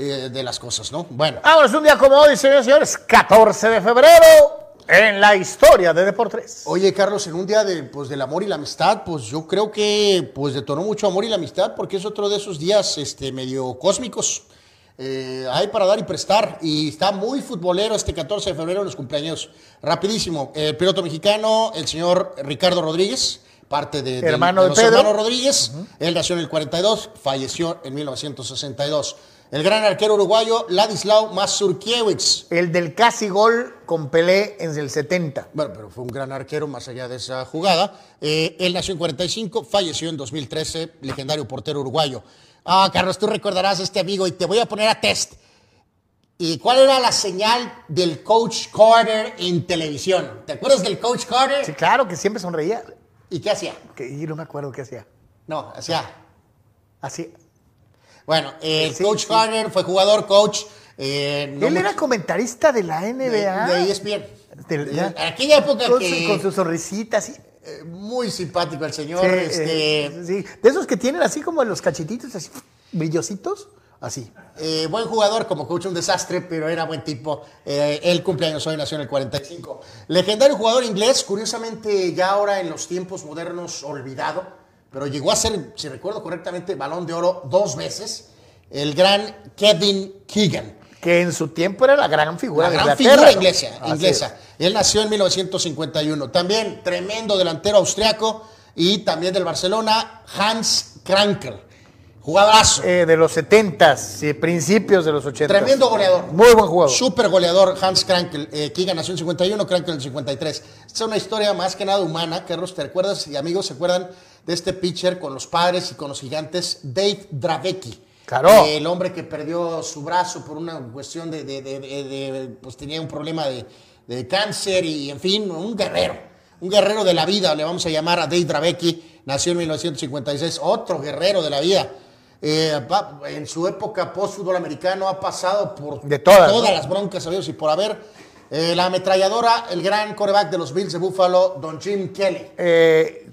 eh, de las cosas, ¿no? Bueno. Vámonos un día como hoy, señores y señores, 14 de febrero, en la historia de Deportes. Oye, Carlos, en un día de, pues, del amor y la amistad, pues yo creo que pues detonó mucho amor y la amistad porque es otro de esos días este, medio cósmicos. Eh, hay para dar y prestar y está muy futbolero este 14 de febrero en los cumpleaños. Rapidísimo, el piloto mexicano, el señor Ricardo Rodríguez, parte de, Hermano de de los Pedro. hermanos Rodríguez. Él nació en el 42, falleció en 1962. El gran arquero uruguayo Ladislao Mazurkiewicz. El del casi gol con Pelé en el 70. Bueno, pero fue un gran arquero más allá de esa jugada. Eh, él nació en 45, falleció en 2013, legendario portero uruguayo. Ah, Carlos, tú recordarás a este amigo y te voy a poner a test. ¿Y cuál era la señal del Coach Carter en televisión? ¿Te acuerdas del Coach Carter? Sí, claro, que siempre sonreía. ¿Y qué hacía? Que, y no me acuerdo qué hacía. No, hacía. Así. Bueno, el Sí, Coach sí. Carter fue jugador, coach. eh, no Él mucho- era comentarista de la de, NBA. de E ESPN. En aquella época con, que- con su sonrisita así. eh, muy simpático el señor. Sí, este, eh, sí. De esos que tienen así como los cachetitos, así, brillositos. Así. Eh, buen jugador, como coach un desastre, pero era buen tipo. Eh, él cumpleaños hoy, nació en el 45. Legendario jugador inglés, curiosamente ya ahora en los tiempos modernos olvidado, pero llegó a ser, si recuerdo correctamente, balón de oro dos veces. El gran Kevin Keegan. Que en su tiempo era la gran figura La de gran Inglaterra, figura ¿no? inglesa, inglesa. Él nació en 1951. También tremendo delantero austriaco y también del Barcelona, Hans Krankel. Jugadorazo. Eh, de los 70s, y principios de los 80 Tremendo goleador. Muy buen jugador. Súper goleador, Hans Krankel. Eh, Keegan nació en 51, Krankel en 53. Esta es una historia más que nada humana. Carlos, ¿te recuerdas? Y amigos, ¿se acuerdan de este pitcher con los padres y con los gigantes? Dave Dravecki. Claro. Eh, el hombre que perdió su brazo por una cuestión de, de- de- pues tenía un problema de, de cáncer y, en fin, un guerrero. Un guerrero de la vida, le vamos a llamar a Dave Dravecki. Nació en 1956, otro guerrero de la vida. Eh, en su época post-fútbol americano ha pasado por De todas, ¿no? las broncas sabidos y por haber. Eh, la ametralladora, el gran coreback de los Bills de Buffalo, Don Jim Kelly. Eh,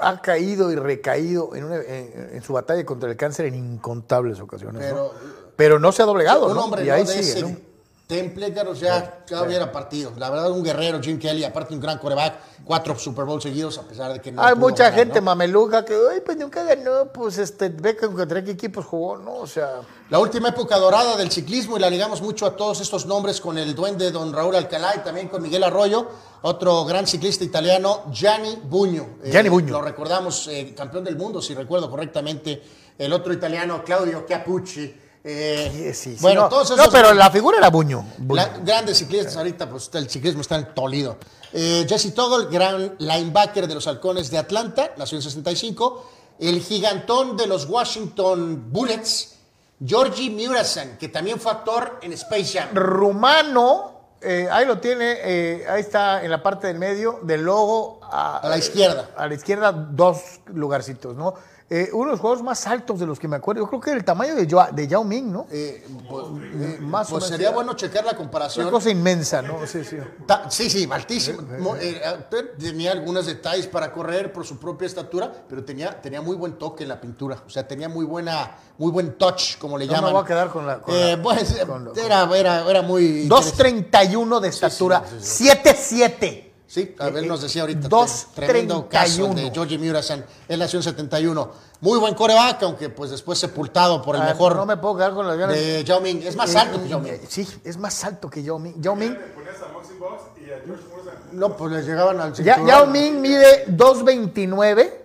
ha caído y recaído en, una- en- en su batalla contra el cáncer en incontables ocasiones. ¿no? Pero- Pero no se ha doblegado. un ¿no? hombre y ¿no? ahí de sigue, ese ¿no? temple, Carlos, ya, ya hubiera partido. La verdad, un guerrero, Jim Kelly, aparte un gran coreback, cuatro Super Bowl seguidos, a pesar de que no. Hay mucha ganar, gente ¿no? mameluca que, ay, pues nunca ganó, pues este, ve que contra qué equipos jugó, ¿no? O sea, La última época dorada del ciclismo y la ligamos mucho a todos estos nombres con el duende don Raúl Alcalá y también con Miguel Arroyo, otro gran ciclista italiano, Gianni Bugno. Eh, Gianni Bugno. Lo recordamos, eh, campeón del mundo, si recuerdo correctamente. El otro italiano, Claudio Capucci. Eh, sí, sí, bueno, no, todos no, esos pero la figura era Buño. Buño. la- grandes ciclistas ahorita, pues el ciclismo está en Toledo. Eh, Jesse Toggle, gran linebacker de los halcones de Atlanta, nació en 65. El gigantón de los Washington Bullets, Georgie Murasan, que también fue actor en Space Jam. Rumano, eh, ahí lo tiene, eh, ahí está en la parte del medio del logo. A, A la izquierda. A la izquierda, dos lugarcitos, ¿no? Eh, uno de los jugadores más altos de los que me acuerdo, yo creo que el tamaño de, de Yao Ming, ¿no? Eh, pues, Eh, más o pues sería bueno checar la comparación. Una cosa inmensa, ¿no? Sí, sí. Ta- Sí, sí, altísimo. Mo- eh, eh, tenía algunos detalles para correr por su propia estatura, pero tenía, tenía muy buen toque en la pintura. O sea, tenía muy buena, muy buen touch, como le No me llaman. voy a quedar con la- con Eh, la- pues, eh, con lo- era, era, era muy. 2.31 de estatura, 7'7". Sí, a ver, nos decía ahorita. Dos tre- Tremendo caso 31. de Georgie Murasan. Él nació en 71. Muy buen coreback, aunque pues después sepultado por el Ah, mejor No me puedo quedar con las ganas. de Yao Ming. Es más Eh, alto que Yao Ming. Sí, es más alto que Yao Ming. Yao Ming, Ponías a Moxie Box y a George Morrison. No, pues les llegaban al Ya- cinturón. Yao Ming mide 2.29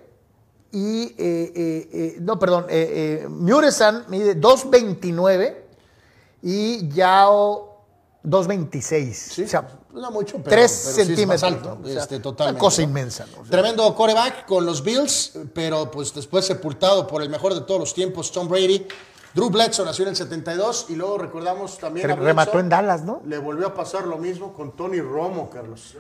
y, eh, eh, eh, no, perdón, eh, eh, Muresan mide 2.29 y Yao 2.26. O sea, No mucho, pero, 3 pero sí es más centímetros. alto, ¿no? O sea, este, totalmente, Una cosa ¿no? inmensa. ¿no? O sea, Tremendo coreback con los Bills, pero pues después sepultado por el mejor de todos los tiempos, Tom Brady. Drew Bledsoe nació en el 72 y luego recordamos también que a remató Bledsoe. en Dallas, ¿no? Le volvió a pasar lo mismo con Tony Romo, Carlos.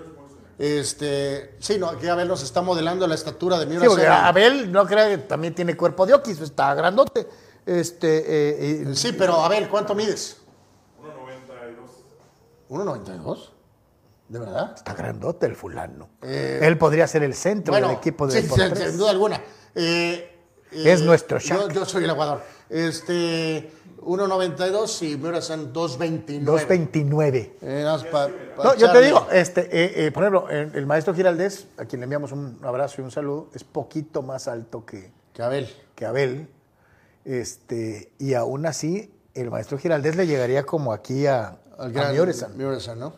Este, sí, no, aquí Abel nos está modelando la estatura de Miura Sí, porque. Abel no crea que también tiene cuerpo de Oquis, está grandote. Este, eh, eh, Sí, pero Abel, ¿cuánto mides? 1.92. ¿De verdad? Está grandote el fulano. Eh, Él podría ser el centro Bueno, del equipo de sí, sin, sin duda alguna. Eh, Es nuestro yo, Shaq. yo soy el aguador. Este, 1.92 y Miura son 2.29. 2.29. Eh, nada más pa- pa No, yo te digo, este, eh, eh, por ejemplo, el, el maestro Giraldés, a quien le enviamos un abrazo y un saludo, es poquito más alto que, Que Abel. que Abel. Este, y aún así, el maestro Giraldés le llegaría como aquí a, Al a gran Mioresan. Mioresan, ¿no?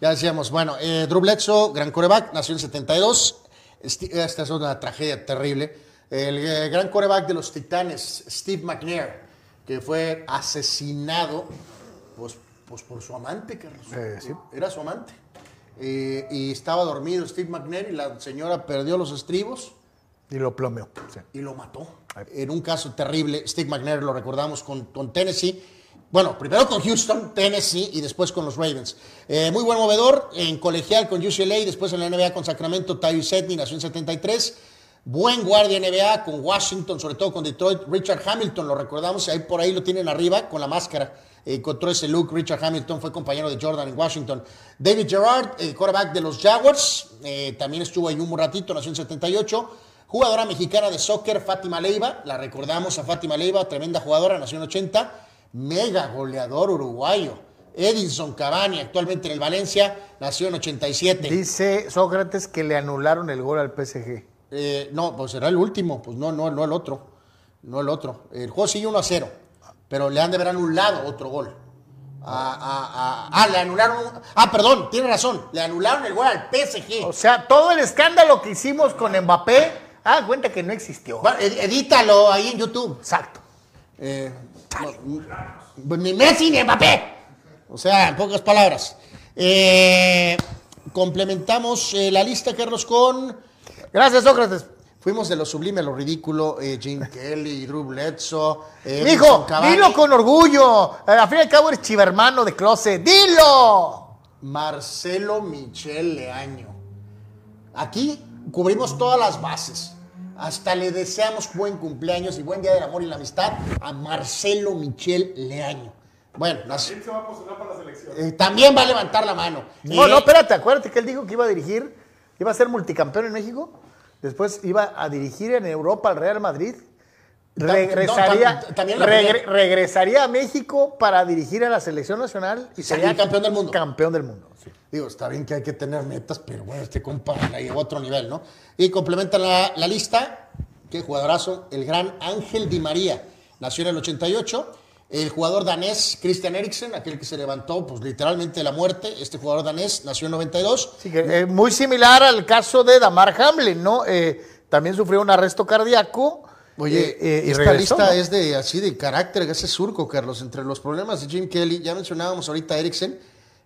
Ya decíamos, bueno, eh, Drew Bledsoe, gran coreback, nació en 72. Esti- Esta es una tragedia terrible. El eh, gran coreback de los Titanes, Steve McNair, que fue asesinado pues, pues por su amante, Carlos. Eh, sí. Era su amante. Eh, y estaba dormido Steve McNair y la señora perdió los estribos Y lo plomeó. sí. y lo mató. En un caso terrible, Steve McNair lo recordamos con, con Tennessee. Bueno, primero con Houston, Tennessee y después con los Ravens. Eh, muy buen movedor en colegial con UCLA, después en la NBA con Sacramento, Tyrese Edney, nació en 73. Buen guardia NBA con Washington, sobre todo con Detroit. Richard Hamilton, lo recordamos, ahí por ahí lo tienen arriba con la máscara. Eh, encontró ese look. Richard Hamilton fue compañero de Jordan en Washington. David Gerard, el quarterback de los Jaguars, eh, también estuvo ahí un ratito, nació en 78. Jugadora mexicana de soccer, Fátima Leiva. La recordamos a Fátima Leiva, tremenda jugadora, nació en 80. Mega goleador uruguayo. Edinson Cavani, actualmente en el Valencia, nació en 87. Dice Sócrates que le anularon el gol al PSG. Eh, no, pues será el último, pues no, no, no el otro. No el otro. El juego sigue 1 a 0, pero le han de haber anulado otro gol. Ah, ah, ah, ah, le anularon. Ah, perdón, tiene razón. Le anularon el gol al PSG. O sea, todo el escándalo que hicimos con Mbappé, ah, cuenta que no existió. Edítalo ahí en YouTube. Exacto. Eh, ni Messi ni Mbappé. O sea, en pocas palabras. Eh, complementamos eh, la lista, Carlos, con. Gracias, Sócrates. Fuimos de lo sublime a lo ridículo. Eh, Jim Kelly, Drew Bledsoe. Eh, Cavani. dilo con orgullo. Eh, Al fin y al cabo eres chivermano de closet. ¡Dilo! Marcelo Michel Leaño. Aquí cubrimos todas las bases. Hasta le deseamos buen cumpleaños y buen día del amor y la amistad a Marcelo Michel Leaño. Bueno, las- ¿Quién se va a postular para la selección? eh, también va a levantar la mano. No, Eh, no, espérate, acuérdate que él dijo que iba a dirigir, iba a ser multicampeón en México, después iba a dirigir en Europa al Real Madrid, regresaría, no, también regre- regresaría a México para dirigir a la selección nacional y sería campeón del mundo. Campeón del mundo. Digo, está bien que hay que tener metas, pero bueno, este compa la llevó a otro nivel, ¿no? Y complementa la, la lista, qué jugadorazo, el gran Ángel Di María, nació en el 88. El jugador danés Christian Eriksen, aquel que se levantó, pues literalmente de la muerte, este jugador danés nació en 92. Sí, que, eh, muy similar al caso de Damar Hamlin, ¿no? Eh, también sufrió un arresto cardíaco. Oye, eh, eh, esta regresó, lista ¿no? es de así de carácter, ese surco, Carlos, entre los problemas de Jim Kelly, ya mencionábamos ahorita a Eriksen,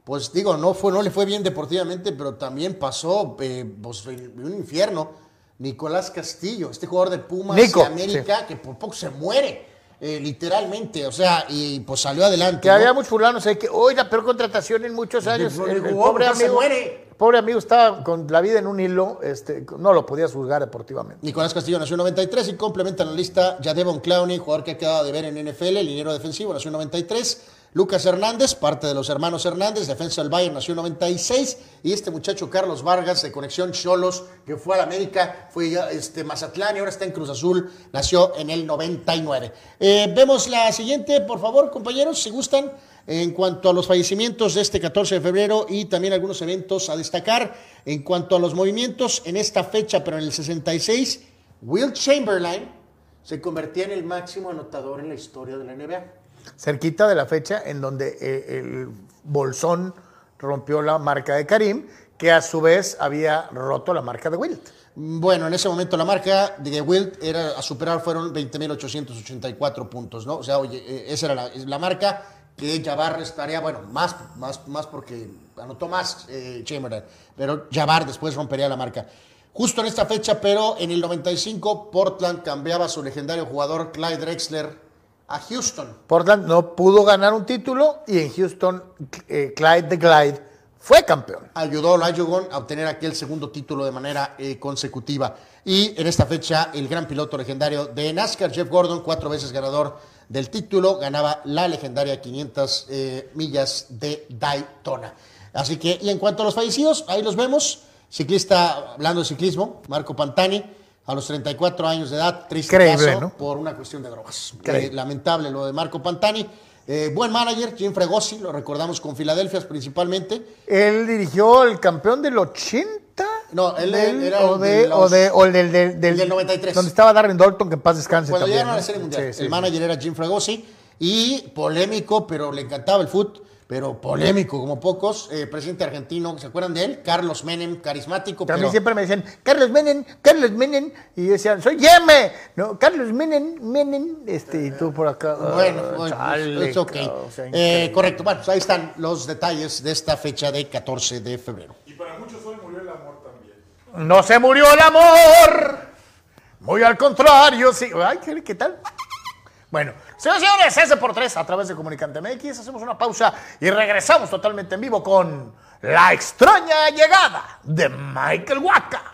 pues digo, no fue, no le fue bien deportivamente, pero también pasó eh, pues, en un infierno. Nicolás Castillo, este jugador de Pumas Nico, de América, que por poco se muere. eh, literalmente, o sea, y pues salió adelante. Que ¿no? había muchos fulanos que, hoy la peor contratación en muchos años. El- El, el el jugador pobre ya se amigo, muere. pobre amigo estaba con la vida en un hilo, este, no lo podías juzgar deportivamente. Nicolás Castillo nació en 93 y complementa la lista Jadevon Clowney, jugador que ha quedado de ver en NFL, liniero defensivo, nació en 93. Lucas Hernández, parte de los hermanos Hernández, defensa del Bayern, nació en 96. Y este muchacho Carlos Vargas, de Conexión Cholos, que fue a la América, fue ya, este, Mazatlán y ahora está en Cruz Azul, nació en el 99. Eh, vemos la siguiente, por favor, compañeros, si gustan. En cuanto a los fallecimientos de este 14 de febrero y también algunos eventos a destacar, en cuanto a los movimientos en esta fecha, pero en el 66, Will Chamberlain se convertía en el máximo anotador en la historia de la NBA. Cerquita de la fecha en donde eh, el Bolsón rompió la marca de Karim, que a su vez había roto la marca de Wilt. Bueno, en ese momento la marca de Wilt era a superar fueron 20.884 puntos, ¿no? O sea, oye, eh, esa era la, marca que Jabbar estaría, bueno, más, más, más porque anotó más eh, Chamberlain, pero Jabbar después rompería la marca. Justo en esta fecha, pero en el 95, Portland cambiaba a su legendario jugador Clyde Drexler a Houston. Portland no pudo ganar un título y en Houston eh, Clyde de Glide fue campeón. ayudó a Lajogon a obtener aquel segundo título de manera eh, consecutiva. Y en esta fecha, el gran piloto legendario de NASCAR, Jeff Gordon, cuatro veces ganador del título, ganaba la legendaria 500 eh, millas de Daytona. Así que, y en cuanto a los fallecidos, ahí los vemos. Ciclista, hablando de ciclismo, Marco Pantani, a los 34 años de edad, triste Increíble, caso ¿no? por una cuestión de drogas. Eh, lamentable lo de Marco Pantani. Eh, buen manager, Jim Fregosi, lo recordamos con Filadelfia principalmente. Él dirigió el campeón del 80. No, él del- era o, el de, de los- o, de- o el del, del, del- del 93. Donde estaba Darren Dalton, que en paz descanse Cuando también. llegaron a la Serie Mundial, sí, el sí. manager era Jim Fregosi y polémico, pero le encantaba el fútbol, pero polémico como pocos. eh, presidente argentino, ¿se acuerdan de él? Carlos Menem, carismático, mí pero siempre me decían, Carlos Menem, Carlos Menem, y decían, soy Yeme, no, Carlos Menem, Menem, este, y tú por acá. bueno, ah, bueno, chale, es ok. Eh, correcto, bueno, pues ahí están los detalles de esta fecha de 14 de febrero. Y para muchos hoy murió el amor también. No se murió el amor, muy al contrario, sí. Ay, ¿qué, qué tal? Bueno, señores y señores, ese por tres a través de Comunicante MX. Hacemos una pausa y regresamos totalmente en vivo con la extraña llegada de Michael Waka.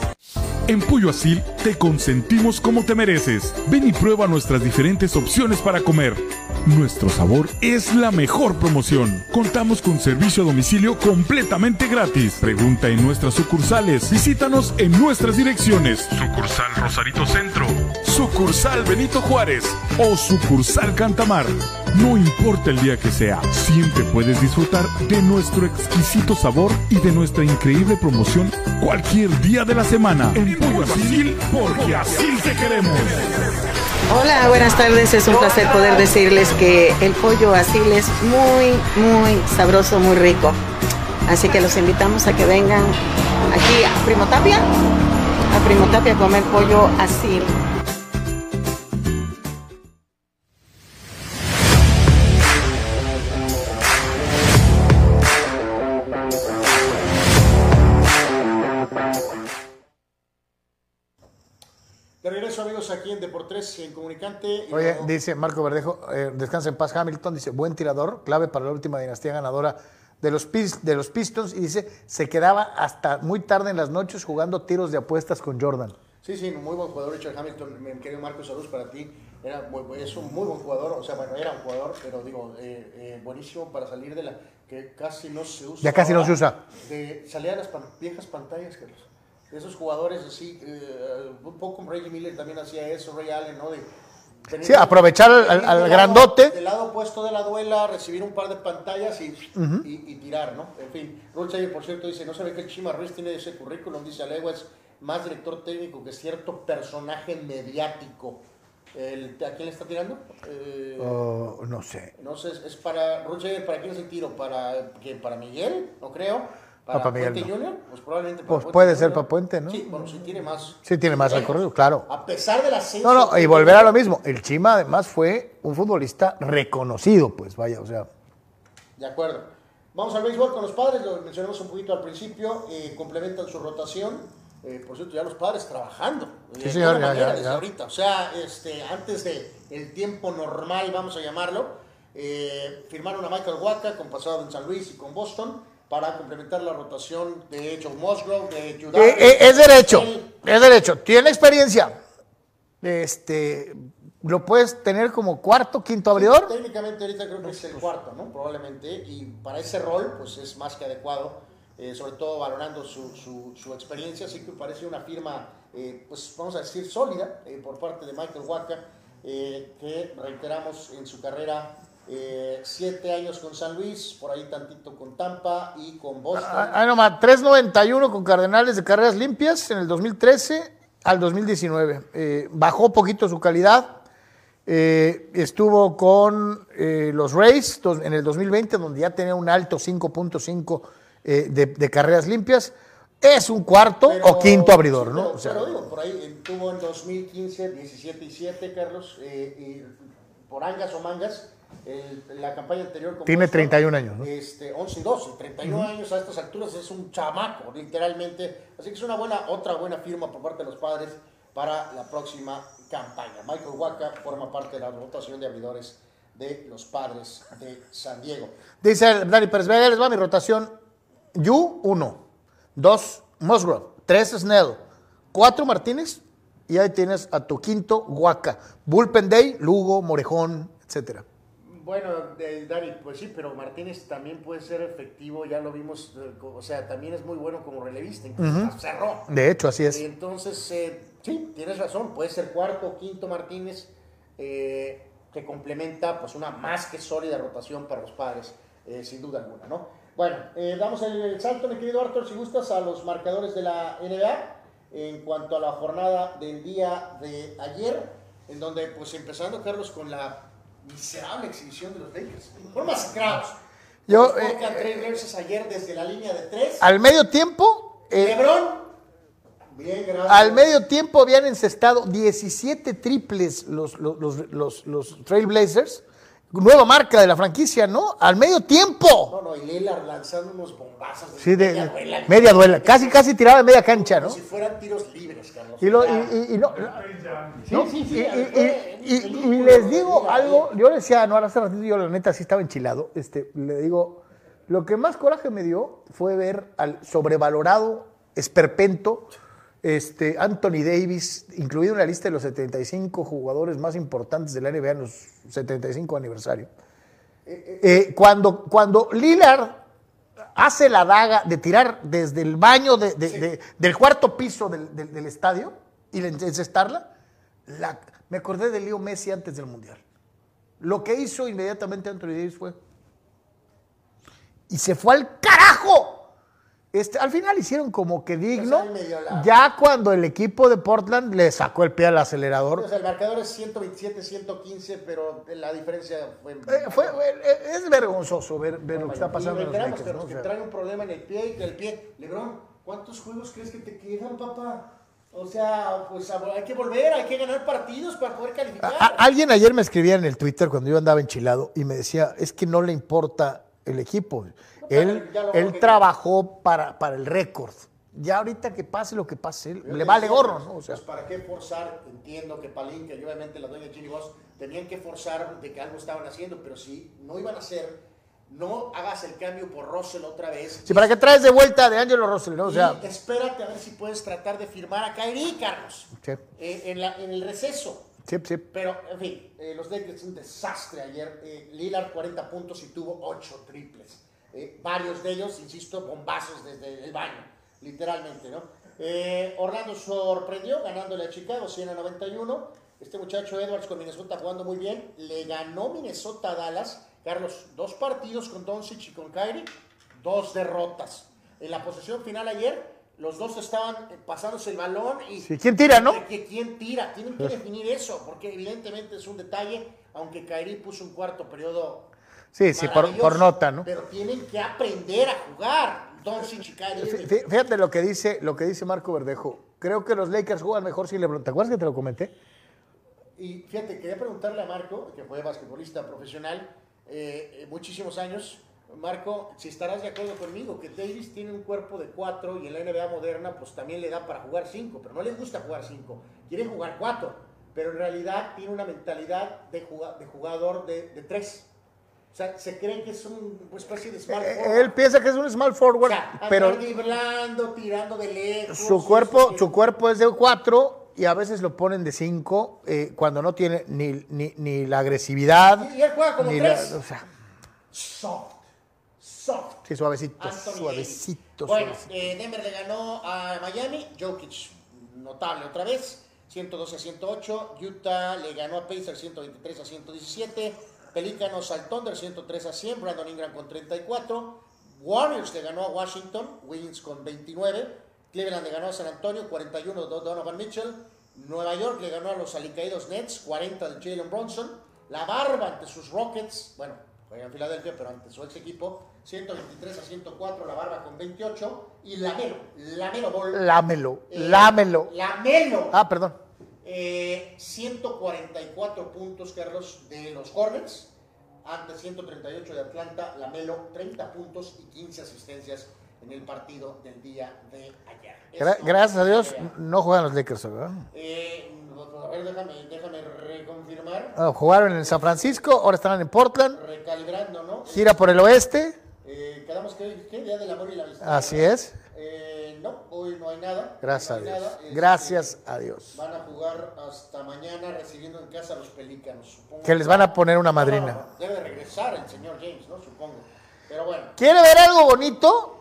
En Pollo Asil te consentimos como te mereces. Ven y prueba nuestras diferentes opciones para comer. Nuestro sabor es la mejor promoción. Contamos con servicio a domicilio completamente gratis. Pregunta en nuestras sucursales. Visítanos en nuestras direcciones. Sucursal Rosarito Centro. Sucursal Benito Juárez. O sucursal Cantamar. No importa el día que sea, siempre puedes disfrutar de nuestro exquisito sabor y de nuestra increíble promoción cualquier día de la semana. Hola, buenas tardes. Es un placer poder decirles que el pollo asil es muy, muy sabroso, muy rico. Así que los invitamos a que vengan aquí a Primo Tapia, a Primo Tapia a comer pollo asil. Amigos, aquí en Deportes, en Comunicante. Y Oye, dice Marco Verdejo, eh, descansa en paz Hamilton, dice, buen tirador, clave para la última dinastía ganadora de los, de los Pistons, y dice, se quedaba hasta muy tarde en las noches jugando tiros de apuestas con Jordan. Sí, sí, muy buen jugador Richard Hamilton, mi querido Marcos, saludos para ti. Era, es un muy buen jugador, o sea, bueno, era un jugador, pero digo, eh, eh, buenísimo para salir de la que casi no se usa. Ya casi no se usa. De salir a las pan- viejas pantallas, Carlos. Esos jugadores así, eh, un poco Reggie Miller también hacía eso, Ray Allen, ¿no? De, Sí, aprovechar al- venir al del grandote. Lado, del lado opuesto de la duela, recibir un par de pantallas y, y, y tirar, ¿no? En fin, Rulseyer, por cierto, dice, no sabe que Chima Ruiz tiene ese currículum, dice Alegua, es más director técnico que cierto personaje mediático. El- ¿A quién le está tirando? Eh, Oh, no sé. no sé, es- para Rulseyer, ¿para quién es el tiro? ¿Para. ¿Para Miguel? No creo. ¿Para No, para Miguel Puente no. Junior? Pues probablemente para Pues Puente puede ser Junior. para Puente, ¿no? Sí, bueno, sí tiene más. Sí, tiene más recorrido, claro. A pesar del ascenso. No, no, y volver a lo mismo. El Chima además fue un futbolista reconocido, pues vaya, o sea. De acuerdo. Vamos al béisbol con los padres, lo mencionamos un poquito al principio, eh, complementan su rotación. Eh, por cierto, ya los padres trabajando. Sí, de señor, ya, manera ya, desde ya. ahorita. O sea, este, antes de el tiempo normal, vamos a llamarlo, eh, firmaron a Michael Waka con pasado en San Luis y con Boston para complementar la rotación de Joe Musgrove, de Judah. Eh, eh, es derecho, es derecho. Tiene experiencia. Este, lo puedes tener como cuarto, quinto abridor. Técnicamente ahorita creo que es el cuarto, ¿no? Probablemente. Y para ese rol, pues es más que adecuado, eh, sobre todo valorando su, su- su experiencia. Así que parece una firma, eh, pues vamos a decir, sólida eh, por parte de Michael Waka, que reiteramos en su carrera eh, siete años con San Luis, por ahí tantito con Tampa y con Boston. Ah, nomás, 3.91 con Cardenales de carreras limpias en el 2013 al 2019. Eh, bajó poquito su calidad. Eh, estuvo con eh, los Rays en el 2020, donde ya tenía un alto 5.5 eh, de, de carreras limpias. Es un cuarto Pero- o quinto abridor, sí, ¿no? Pero, O sea, pero digo, por ahí eh, tuvo en 2015 17 y 7, Carlos, y por angas o mangas, el- la campaña anterior. Tiene Boston, 31 años, ¿no? Este, 11 y 12, 31 Ujú. años a estas alturas es un chamaco, literalmente. Así que es una buena, otra buena firma por parte de los padres para la próxima campaña. Michael Waka forma parte de la rotación de abridores de los padres de San Diego. Dice Dani Pérez Vega, les va mi rotación. Yu, 1. 2, Musgrove. 3, Snell. 4, Martínez. Y ahí tienes a tu quinto, Huaca. Bullpen Day, Lugo, Morejón, etcétera. Bueno, de- Dani, pues sí, pero Martínez también puede ser efectivo, ya lo vimos, eh, o sea, también es muy bueno como relevista, incluso Ujú. hasta cerró. De hecho, así es. Entonces, eh, sí, tienes razón, puede ser cuarto o quinto Martínez, eh, que complementa pues una más que sólida rotación para los padres, eh, sin duda alguna, ¿no? Bueno, eh, damos el, el salto, mi querido Arthur, si gustas, a los marcadores de la NBA en cuanto a la jornada del día de ayer, en donde, pues empezando, Carlos, con la miserable exhibición de los Lakers. Fueron masacrados. Yo, eh, Portland Trail Blazers ayer desde la línea de tres. Al medio tiempo, eh, LeBron. Bien, gracias. al medio tiempo habían encestado 17 triples los, los, los, los, los Trailblazers. Nueva marca de la franquicia, ¿no? Al medio tiempo. No, no, y Lillard lanzando unos bombazos. Sí, de, media duela. media duela. Casi, casi tiraba de media cancha, ¿no? Como si fueran tiros libres, Carlos. Y, lo- Ya. y- y- y no, Sí, ¿no? sí, sí, Y- y- fue y- y- película y les de digo algo, yo le decía, no, hace ratito yo la neta sí estaba enchilado, este, le digo, lo que más coraje me dio fue ver al sobrevalorado, esperpento, este, Anthony Davis, incluido en la lista de los 75 jugadores más importantes de la NBA en los 75 aniversario. Eh, cuando, cuando Lillard hace la daga de tirar desde el baño de- de- de- del cuarto piso del, del- del estadio y encestarla, la- me acordé de Leo Messi antes del Mundial. Lo que hizo inmediatamente Anthony Davis fue. Y se fue al carajo. Este, al final hicieron como que digno. Ya cuando el equipo de Portland le sacó el pie al acelerador. Sea, el marcador es 127, 115, pero la diferencia fue... Eh, fue- eh, es vergonzoso ver, ver lo que está pasando Y en los Lakers. Carlos, ¿no? Que un problema en el pie y que el pie... Lebron, ¿cuántos juegos crees que te quedan, papá? O sea, pues hay que volver, hay que ganar partidos para poder calificar. A- a- alguien ayer me escribía en el Twitter cuando yo andaba enchilado y me decía, es que no le importa el equipo. Él, él que- trabajó para, para el récord. Ya ahorita que pase lo que pase, le vale gorro, pues, ¿no? O sea, pues, ¿para qué forzar? Entiendo que Palinka y obviamente la dueña Ginny Boss tenían que forzar de que algo estaban haciendo, pero si no iban a hacer, no hagas el cambio por Russell otra vez. sí, ¿para qué traes de vuelta de Angelo Russell? ¿no? O sea, y espérate a ver si puedes tratar de firmar a Kyrie, Carlos, sí, eh, en, la- en el receso. sí, sí. Pero, en fin, eh, los Lakers un desastre ayer. Eh, Lillard 40 puntos y tuvo 8 triples. Eh, varios de ellos, insisto, bombazos desde el baño, literalmente, ¿no? Eh, Orlando sorprendió ganándole a Chicago 100 a 91. Este muchacho Edwards con Minnesota jugando muy bien. Le ganó Minnesota a Dallas. Carlos, dos partidos con Doncic y con Kyrie, dos derrotas. En la posesión final ayer, los dos estaban eh, pasándose el balón y Sí, ¿quién tira, no? que, quién tira. Tienen que definir eso, porque evidentemente es un detalle, aunque Kairi puso un cuarto periodo. Sí, sí, por, nota, ¿no? Pero tienen que aprender a jugar. Doncic y Kyrie. Fí- fí- Fíjate lo que dice, lo que dice Marco Verdejo. Creo que los Lakers juegan mejor sin LeBron. ¿Te acuerdas que te lo comenté? Y fíjate, quería preguntarle a Marco, que fue basquetbolista profesional eh, eh, muchísimos años. Marco, si estarás de acuerdo conmigo, que Davis tiene un cuerpo de cuatro y en la NBA moderna, pues también le da para jugar cinco, pero no le gusta jugar cinco, quiere jugar cuatro, pero en realidad tiene una mentalidad de, juga- de jugador de, de tres. O sea, se creen que es un- especie de smart Eh, forward. Él piensa que es un small O forward, sea, pero tirando de lejos. su cuerpo, su cuerpo es de cuatro y a veces lo ponen de cinco eh, cuando no tiene ni, ni, ni la agresividad. Y él juega como ni tres. la- o sea, Soft, soft. sí, suavecito, Anthony suavecito. Bueno, suavecito. eh, Denver le ganó a Miami, Jokic notable otra vez, 112 a 108, Utah le ganó a Pacers 123 a 117, Pelícanos al Thunder 103 a 100, Brandon Ingram con 34, Warriors le ganó a Washington, Wiggins con 29, Cleveland le ganó a San Antonio 41 de Donovan Mitchell, Nueva York le ganó a los alicaídos Nets 40 de Jalen Bronson, la barba ante sus Rockets, bueno, juega en Filadelfia, pero ante su ex equipo, 123 a 104, la barba con 28, y Lamelo, Lamelo Ball. Lámelo, eh, lámelo. Lamelo. Ah, perdón. Eh, 144 puntos, Carlos, de los Hornets, ante 138 de Atlanta, Lamelo, 30 puntos y 15 asistencias en el partido del día de ayer. Gra- Esto gracias a Dios no juegan los Lakers, ¿verdad? Eh, a ver, déjame, déjame reconfirmar, Ah, jugaron en San Francisco, ahora están en Portland, recalibrando, ¿no? gira por el oeste, Eh, quedamos que ¿qué? Día del Amor y la Amistad. así es. Hoy no hay nada. Gracias a No hay Dios. nada. Este, Gracias a Dios. Van a jugar hasta mañana recibiendo en casa a los Pelícanos. Supongo Que les van a poner una madrina. no, debe de regresar el señor James, ¿no? Supongo. Pero bueno. ¿Quiere ver algo bonito?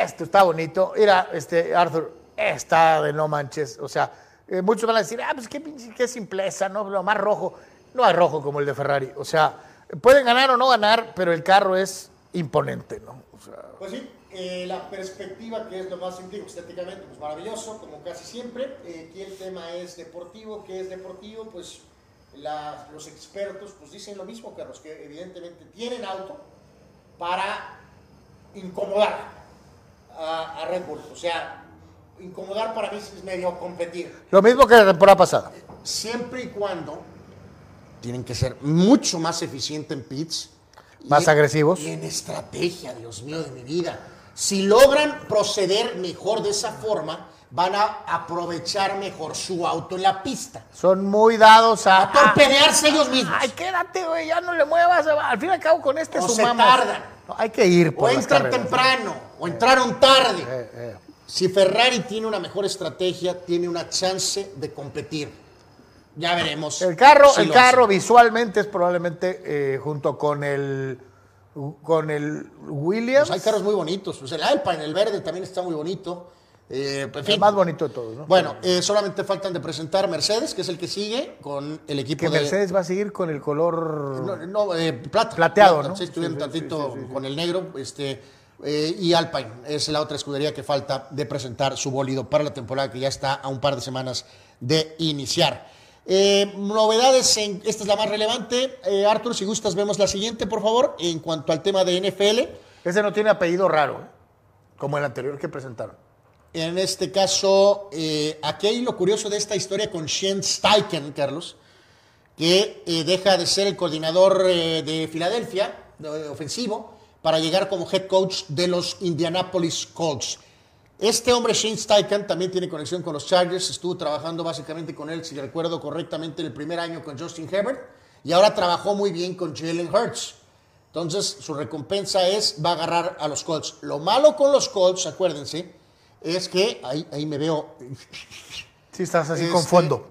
Esto está bonito. Mira, este, Arthur, está de no manches. O sea, eh, muchos van a decir, ah, pues qué, qué simpleza, ¿no? Lo más rojo. No hay rojo como el de Ferrari. O sea, pueden ganar o no ganar, pero el carro es imponente, ¿no? O sea, Pues sí, eh, la perspectiva, que es lo más digo, estéticamente, pues maravilloso, como casi siempre. Eh, aquí el tema es deportivo, ¿qué es deportivo? Pues la- los expertos pues dicen lo mismo, Carlos, que evidentemente tienen auto para incomodar a, a Red Bull. O sea, incomodar para mí es medio competir. lo mismo que la temporada pasada. Siempre y cuando tienen que ser mucho más eficientes en pits. Más y- agresivos. Y en estrategia, Dios mío de mi vida. Si logran proceder mejor de esa forma, van a aprovechar mejor su auto en la pista. Son muy dados a... A torpedearse ellos mismos. Ay, quédate, güey, ya no le muevas. Al fin y al cabo, con este O se sumamos. tardan. No, hay que ir por O entran carreras. temprano, o entraron tarde. Eh, eh. Si Ferrari tiene una mejor estrategia, tiene una chance de competir. Ya veremos. El carro, si el carro visualmente es probablemente eh, junto con el con el Williams. Pues hay carros muy bonitos. Pues el Alpine, el verde, también está muy bonito. Eh, El fin. más bonito de todos, ¿no? Bueno, eh, solamente faltan de presentar Mercedes, que es el que sigue con el equipo que de Mercedes va a seguir con el color No, no, eh, plata. Plateado, Plata, ¿no? Sí, estuvieron Sí, tantito sí, sí, sí. con el negro. Este, eh, y Alpine es la otra escudería que falta de presentar su bólido para la temporada que ya está a un par de semanas de iniciar. Eh, novedades, en, esta es la más relevante. Eh, Arthur, si gustas, vemos la siguiente, por favor, en cuanto al tema de NFL. Ese no tiene apellido raro, ¿eh? como el anterior que presentaron. En este caso, aquí hay lo curioso de esta historia con Shane Steichen, Carlos, que deja de ser el coordinador de Filadelfia, de- ofensivo, para llegar como head coach de los Indianapolis Colts. Este hombre, Shane Steichen, también tiene conexión con los Chargers, estuvo trabajando básicamente con él, si recuerdo correctamente, el primer año con Justin Herbert, y ahora trabajó muy bien con Jalen Hurts. Entonces, su recompensa es, va a agarrar a los Colts. Lo malo con los Colts, acuérdense, es que, ahí, ahí me veo, Sí, estás así con Este, fondo.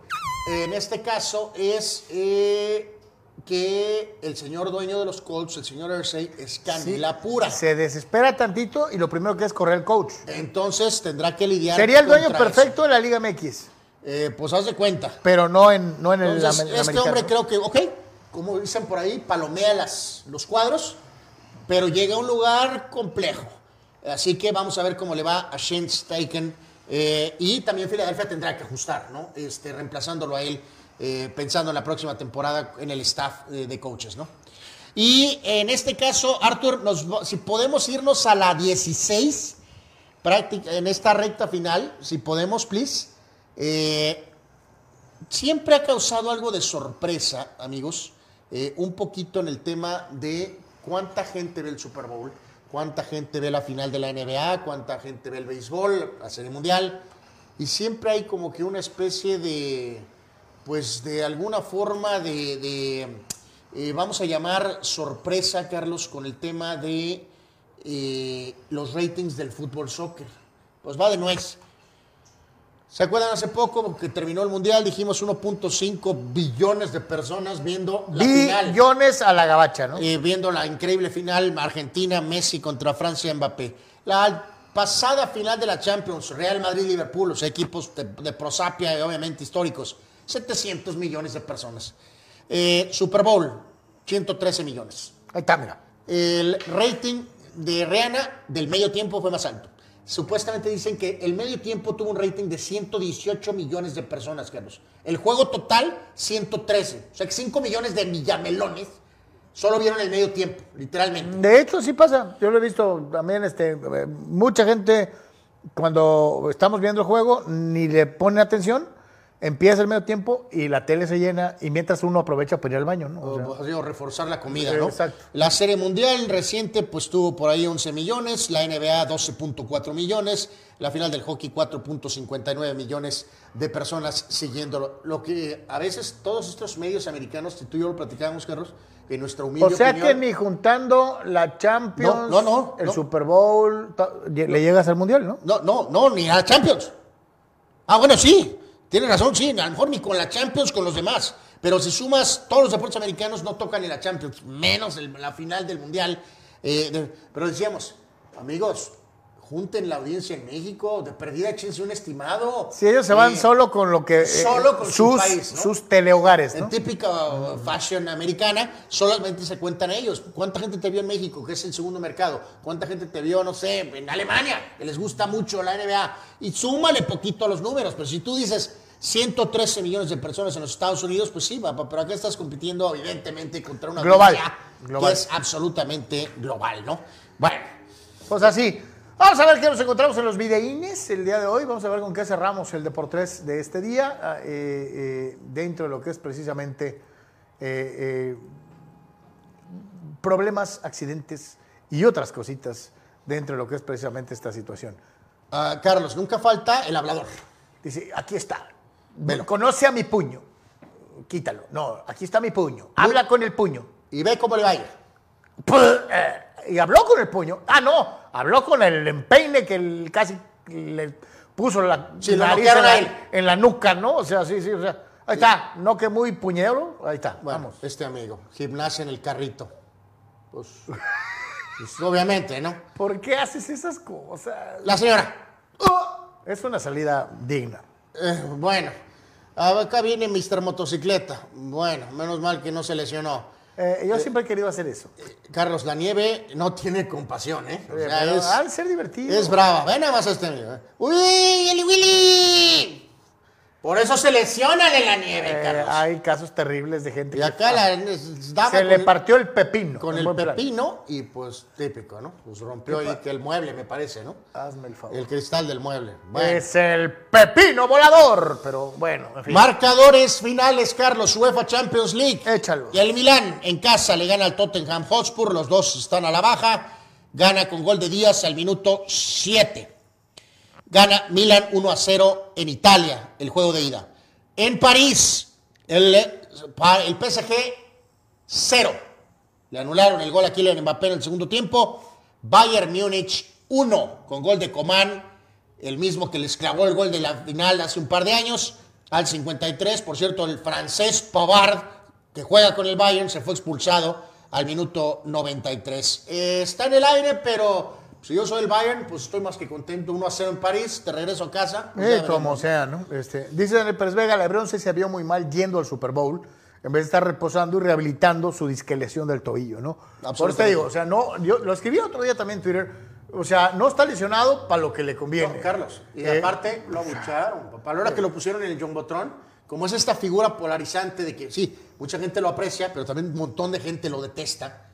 en este caso es eh, que el señor dueño de los Colts, el señor Irsay, es canela pura. Se desespera tantito y lo primero que es correr el coach. Entonces tendrá que lidiar Sería el dueño perfecto en la Liga MX. Eh, pues haz de cuenta. pero no en, no en el Entonces, amer- este americano. hombre creo que, ok, como dicen por ahí, palomea las, los cuadros, pero llega a un lugar complejo. Así que vamos a ver cómo le va a Shane Steichen. eh, y también Filadelfia tendrá que ajustar, ¿no? Este, reemplazándolo a él, eh, pensando en la próxima temporada en el staff de coaches, ¿no? Y en este caso, Arthur, si podemos irnos a la 16, práctica, en esta recta final, si podemos, please. Eh, siempre ha causado algo de sorpresa, amigos, eh, un poquito en el tema de cuánta gente ve el Super Bowl, cuánta gente ve la final de la NBA, cuánta gente ve el béisbol, la Serie Mundial, y siempre hay como que una especie de, pues de alguna forma de, de, eh, vamos a llamar sorpresa, Carlos, con el tema de eh, los ratings del fútbol soccer. Pues va de nuez. ¿Se acuerdan hace poco que terminó el Mundial? Dijimos 1.5 billones de personas viendo la final. Billones a la gabacha, ¿no? Eh, viendo la increíble final Argentina, Messi contra Francia, Mbappé. La pasada final de la Champions, Real Madrid-Liverpool, los equipos de, de prosapia y obviamente históricos, 700 millones de personas. Eh, Super Bowl, 113 millones. Ahí está, mira. El rating de Rihanna del medio tiempo fue más alto. Supuestamente dicen que el medio tiempo tuvo un rating de 118 millones de personas, Carlos. El juego total, 113. O sea que 5 millones de millamelones solo vieron el medio tiempo, literalmente. De hecho, sí pasa. Yo lo he visto también, este, eh, mucha gente cuando estamos viendo el juego ni le pone atención, empieza el medio tiempo y la tele se llena y mientras uno aprovecha para ir al baño, ¿no? O sea, O, o sea, reforzar la comida, ¿no? Exacto. La Serie Mundial reciente pues tuvo por ahí 11 millones, la NBA 12.4 millones, la final del hockey 4.59 millones de personas siguiéndolo. Lo que a veces todos estos medios americanos, tú y yo lo platicábamos, Carlos, en nuestra humilde o sea opinión, que ni juntando la Champions, No, no, no, el. Super Bowl, le llegas al Mundial, ¿no? No, no, no, ni a la Champions. Ah, bueno, sí, tienes razón, sí, a lo mejor ni con la Champions, con los demás. Pero si sumas, todos los deportes americanos no tocan ni la Champions, menos la final del Mundial. Eh, pero decíamos, amigos, junten la audiencia en México, de perdida échense un estimado. Si ellos se van Eh, solo con lo que... eh, solo con su sus, país, ¿no? sus telehogares, ¿no? En típica uh, fashion americana, solamente se cuentan ellos. ¿Cuánta gente te vio en México, que es el segundo mercado? ¿Cuánta gente te vio, no sé, en Alemania, que les gusta mucho la NBA? Y súmale poquito a los números, pero si tú dices 113 millones de personas en los Estados Unidos, pues sí, papá, pero acá estás compitiendo evidentemente contra una Global, global. que es absolutamente global, ¿no? Bueno, Pues así. Vamos a ver qué nos encontramos en los videínes el día de hoy. Vamos a ver con qué cerramos el Deportes de este día. ah, eh, eh, dentro de lo que es precisamente eh, problemas, accidentes y otras cositas dentro de lo que es precisamente esta situación. ah, Carlos, nunca falta el hablador. Dice, aquí está. Conoce a mi puño. Quítalo. No, aquí está mi puño. Habla con el puño. Y ve cómo le va a ir. Y habló con el puño. Ah, no, habló con el empeine que el- casi le puso la Sí, nariz en la, él. en la nuca, ¿no? O sea, sí, sí, o sea. Ahí está, no que muy puñero. Ahí está, Bueno, vamos. este amigo, gimnasia en el carrito. Pues, pues, obviamente, ¿no? ¿Por qué haces esas cosas? La señora. Es una salida digna. Eh, bueno, acá viene Mr. Motocicleta. Bueno, menos mal que no se lesionó. Eh, yo siempre he querido hacer eso. Carlos, la nieve no tiene compasión, ¿eh? O Eh, sea, es, de ser divertido. es brava. Ven nada más a este. ¿eh? ¡Uy, Willy! Por eso se lesionan en la nieve, Eh, Carlos. hay casos terribles de gente Y que acá la, daba se le el- partió el pepino. con el plan. pepino y pues típico, ¿no? Pues rompió ¿Qué ahí que el mueble, me parece, ¿no? Hazme el favor. El cristal del mueble. Bueno. Es el pepino volador. Pero bueno, en fin. Marcadores finales, Carlos, UEFA Champions League. Échalo. Y el Milán en casa le gana al Tottenham Hotspur, los dos están a la baja. Gana con gol de Díaz al minuto 7. Gana Milan 1 a 0 en Italia, el juego de ida. En París, el, el PSG 0. Le anularon el gol a Kylian Mbappé en el segundo tiempo. Bayern Múnich 1 con gol de Coman, el mismo que les clavó el gol de la final hace un par de años, al 53. Por cierto, el francés Pavard, que juega con el Bayern, se fue expulsado al minuto 93. Eh, está en el aire, pero si yo soy el Bayern, pues estoy más que contento. 1 a 0 en París, te regreso a casa. pues Eh, como sea, ¿no? Este, dice Daniel Pérez Vega, Lebron se vio muy mal yendo al Super Bowl en vez de estar reposando y rehabilitando su disque lesión del tobillo, ¿no? Por eso te digo, o sea, no, yo lo escribí otro día también en Twitter, o sea, no está lesionado para lo que le conviene. No, Carlos. Y Eh, aparte lo abucharon. papá. A la hora que lo pusieron en el John Botron, como es esta figura polarizante de que sí, mucha gente lo aprecia, pero también un montón de gente lo detesta.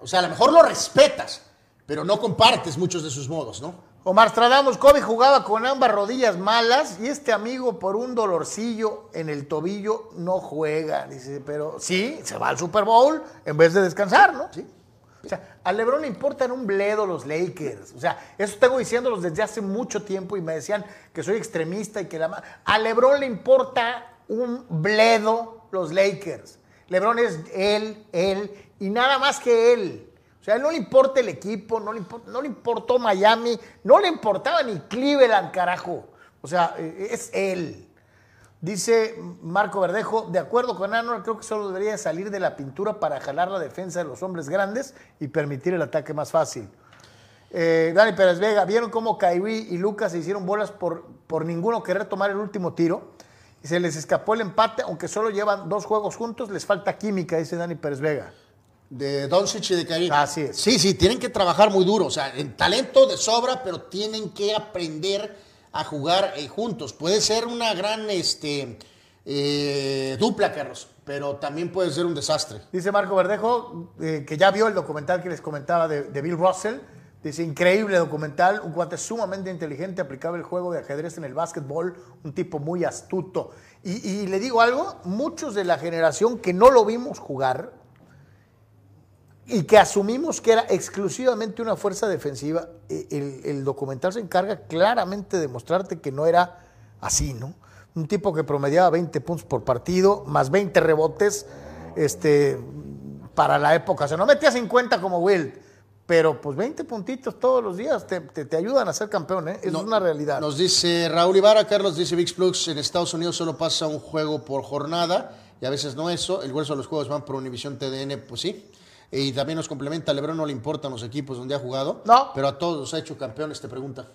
O sea, a lo mejor lo respetas, pero no compartes muchos de sus modos, ¿no? Omar Stradamus, Kobe jugaba con ambas rodillas malas y este amigo por un dolorcillo en el tobillo no juega. Dice, pero sí, se va al Super Bowl en vez de descansar, ¿no? Sí. O sea, a LeBron le importan un bledo los Lakers. O sea, eso tengo diciéndolos desde hace mucho tiempo y me decían que soy extremista y que la... A LeBron le importa un bledo los Lakers. LeBron es él, él y nada más que él. O sea, no le importa el equipo, no le, impor- no le importó Miami, no le importaba ni Cleveland, carajo. O sea, eh, es él. Dice Marco Verdejo, de acuerdo con Anwar, creo que solo debería salir de la pintura para jalar la defensa de los hombres grandes y permitir el ataque más fácil. Eh, Dani Pérez Vega, ¿vieron cómo Kyrie y Lucas se hicieron bolas por, por ninguno querer tomar el último tiro? Y se les escapó el empate, aunque solo llevan dos juegos juntos, les falta química, dice Dani Pérez Vega. De Doncic y de Karim. Así es. Sí, sí, tienen que trabajar muy duro. O sea, en talento de sobra, pero tienen que aprender a jugar eh, juntos. Puede ser una gran este, eh, dupla, Carlos, pero también puede ser un desastre. Dice Marco Verdejo, eh, que ya vio el documental que les comentaba de, de Bill Russell. Dice, increíble documental, un cuate sumamente inteligente, aplicaba el juego de ajedrez en el básquetbol, un tipo muy astuto. Y, y le digo algo, muchos de la generación que no lo vimos jugar y que asumimos que era exclusivamente una fuerza defensiva, eh, el, el documental se encarga claramente de mostrarte que no era así, ¿no? Un tipo que promediaba 20 puntos por partido, más 20 rebotes, este, para la época. O sea, no metía 50 como Will, pero pues 20 puntitos todos los días te, te- te ayudan a ser campeón, ¿eh? Eso No, es una realidad. Nos dice Raúl Ibarra, Carlos dice VIX Plus, en Estados Unidos solo pasa un juego por jornada y a veces no eso, el grueso de los juegos van por Univisión TDN, pues sí. Y también nos complementa, a Lebron no le importan los equipos donde ha jugado, No. pero a todos los ha hecho campeones, te pregunta.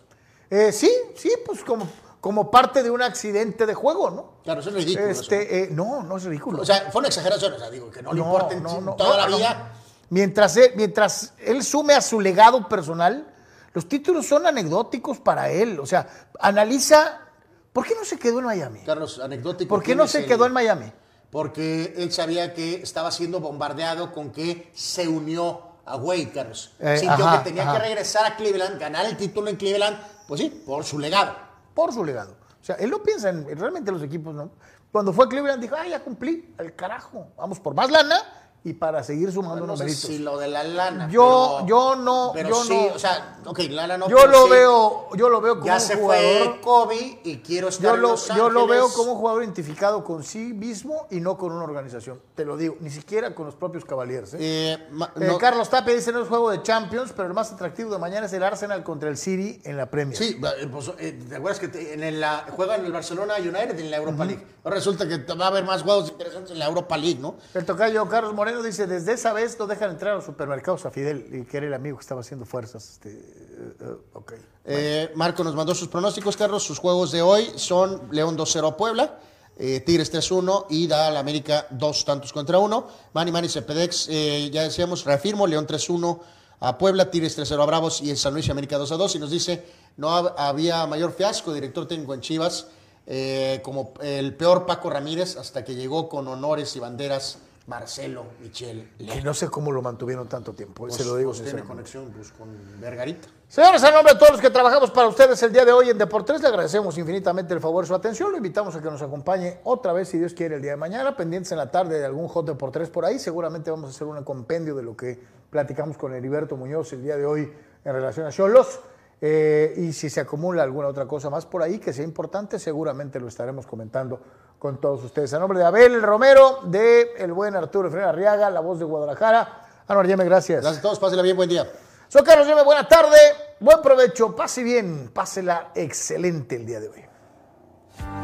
Eh, sí, sí, pues como, como parte de un accidente de juego, ¿no? Claro, eso es ridículo. Este, eh, no, no es ridículo. O sea, fue una exageración, o sea, digo, que no, le importa en sí, toda no, la no. vida. Mientras él, mientras él sume a su legado personal, los títulos son anecdóticos para él. O sea, analiza. ¿Por qué no se quedó en Miami? Carlos, anecdótico. ¿Por qué no se el- quedó en Miami? Porque él sabía que estaba siendo bombardeado con que se unió a Wade, Carlos. Eh, Sintió ajá, que tenía ajá. que regresar a Cleveland, ganar el título en Cleveland, pues sí, por su legado. Por su legado. O sea, él no piensa en realmente los equipos, ¿no? Cuando fue a Cleveland dijo, ay, ya cumplí, el carajo. Vamos por más lana y para seguir sumando No sé si lo de la lana. Yo- pero- yo no- Pero yo sí, no- o sea, ok, lana no. yo lo sí. veo, yo lo veo como Ya un se jugador. fue Kobe y quiero estar Yo en lo, Los yo lo veo como un jugador identificado con sí mismo y no con una organización. Te lo digo, ni siquiera con los propios Cavaliers. ¿eh? Eh, ma- Eh, no- Carlos Tapia dice no es juego de Champions, pero el más atractivo de mañana es el Arsenal contra el City en la Premier. Sí, pues, ¿te acuerdas que te- en el, la, juegan en el Barcelona United en la Europa League? Ahora resulta que va a haber más juegos interesantes en la Europa League, ¿no? El tocayo Carlos Moreno dice, desde esa vez no dejan entrar a los supermercados a Fidel, y que era el amigo que estaba haciendo fuerzas este, ok. Eh, Marco nos mandó sus pronósticos, Carlos. Sus juegos de hoy son León 2-0 a Puebla, eh, Tigres 3-1 y da a la América dos tantos contra uno. Manny Manny Cepedex, eh, ya decíamos, reafirmo, León 3-1 a Puebla, Tigres 3-0 a Bravos y el San Luis y América 2-2. Y nos dice, no hab- había mayor fiasco, director técnico en Chivas, eh, como el peor Paco Ramírez hasta que llegó con honores y banderas Marcelo Michel. Que no sé cómo lo mantuvieron tanto tiempo, se lo digo Pues tiene conexión pues, con Vergarita. Señores, a nombre de todos los que trabajamos para ustedes el día de hoy en Deportes, le agradecemos infinitamente el favor de su atención. Lo invitamos a que nos acompañe otra vez, si Dios quiere, el día de mañana. Pendientes en la tarde de algún Hot Deportes por ahí. Seguramente vamos a hacer un compendio de lo que platicamos con Heriberto Muñoz el día de hoy en relación a Cholos. Eh, y si se acumula alguna otra cosa más por ahí que sea importante, seguramente lo estaremos comentando con todos ustedes. A nombre de Abel Romero, de el buen Arturo Efraín Arriaga, la voz de Guadalajara. Anuar Yeme, gracias. Gracias a todos, pásenla bien, buen día. Soy Carlos Yeme, buena tarde, buen provecho, pase bien, pásela excelente el día de hoy.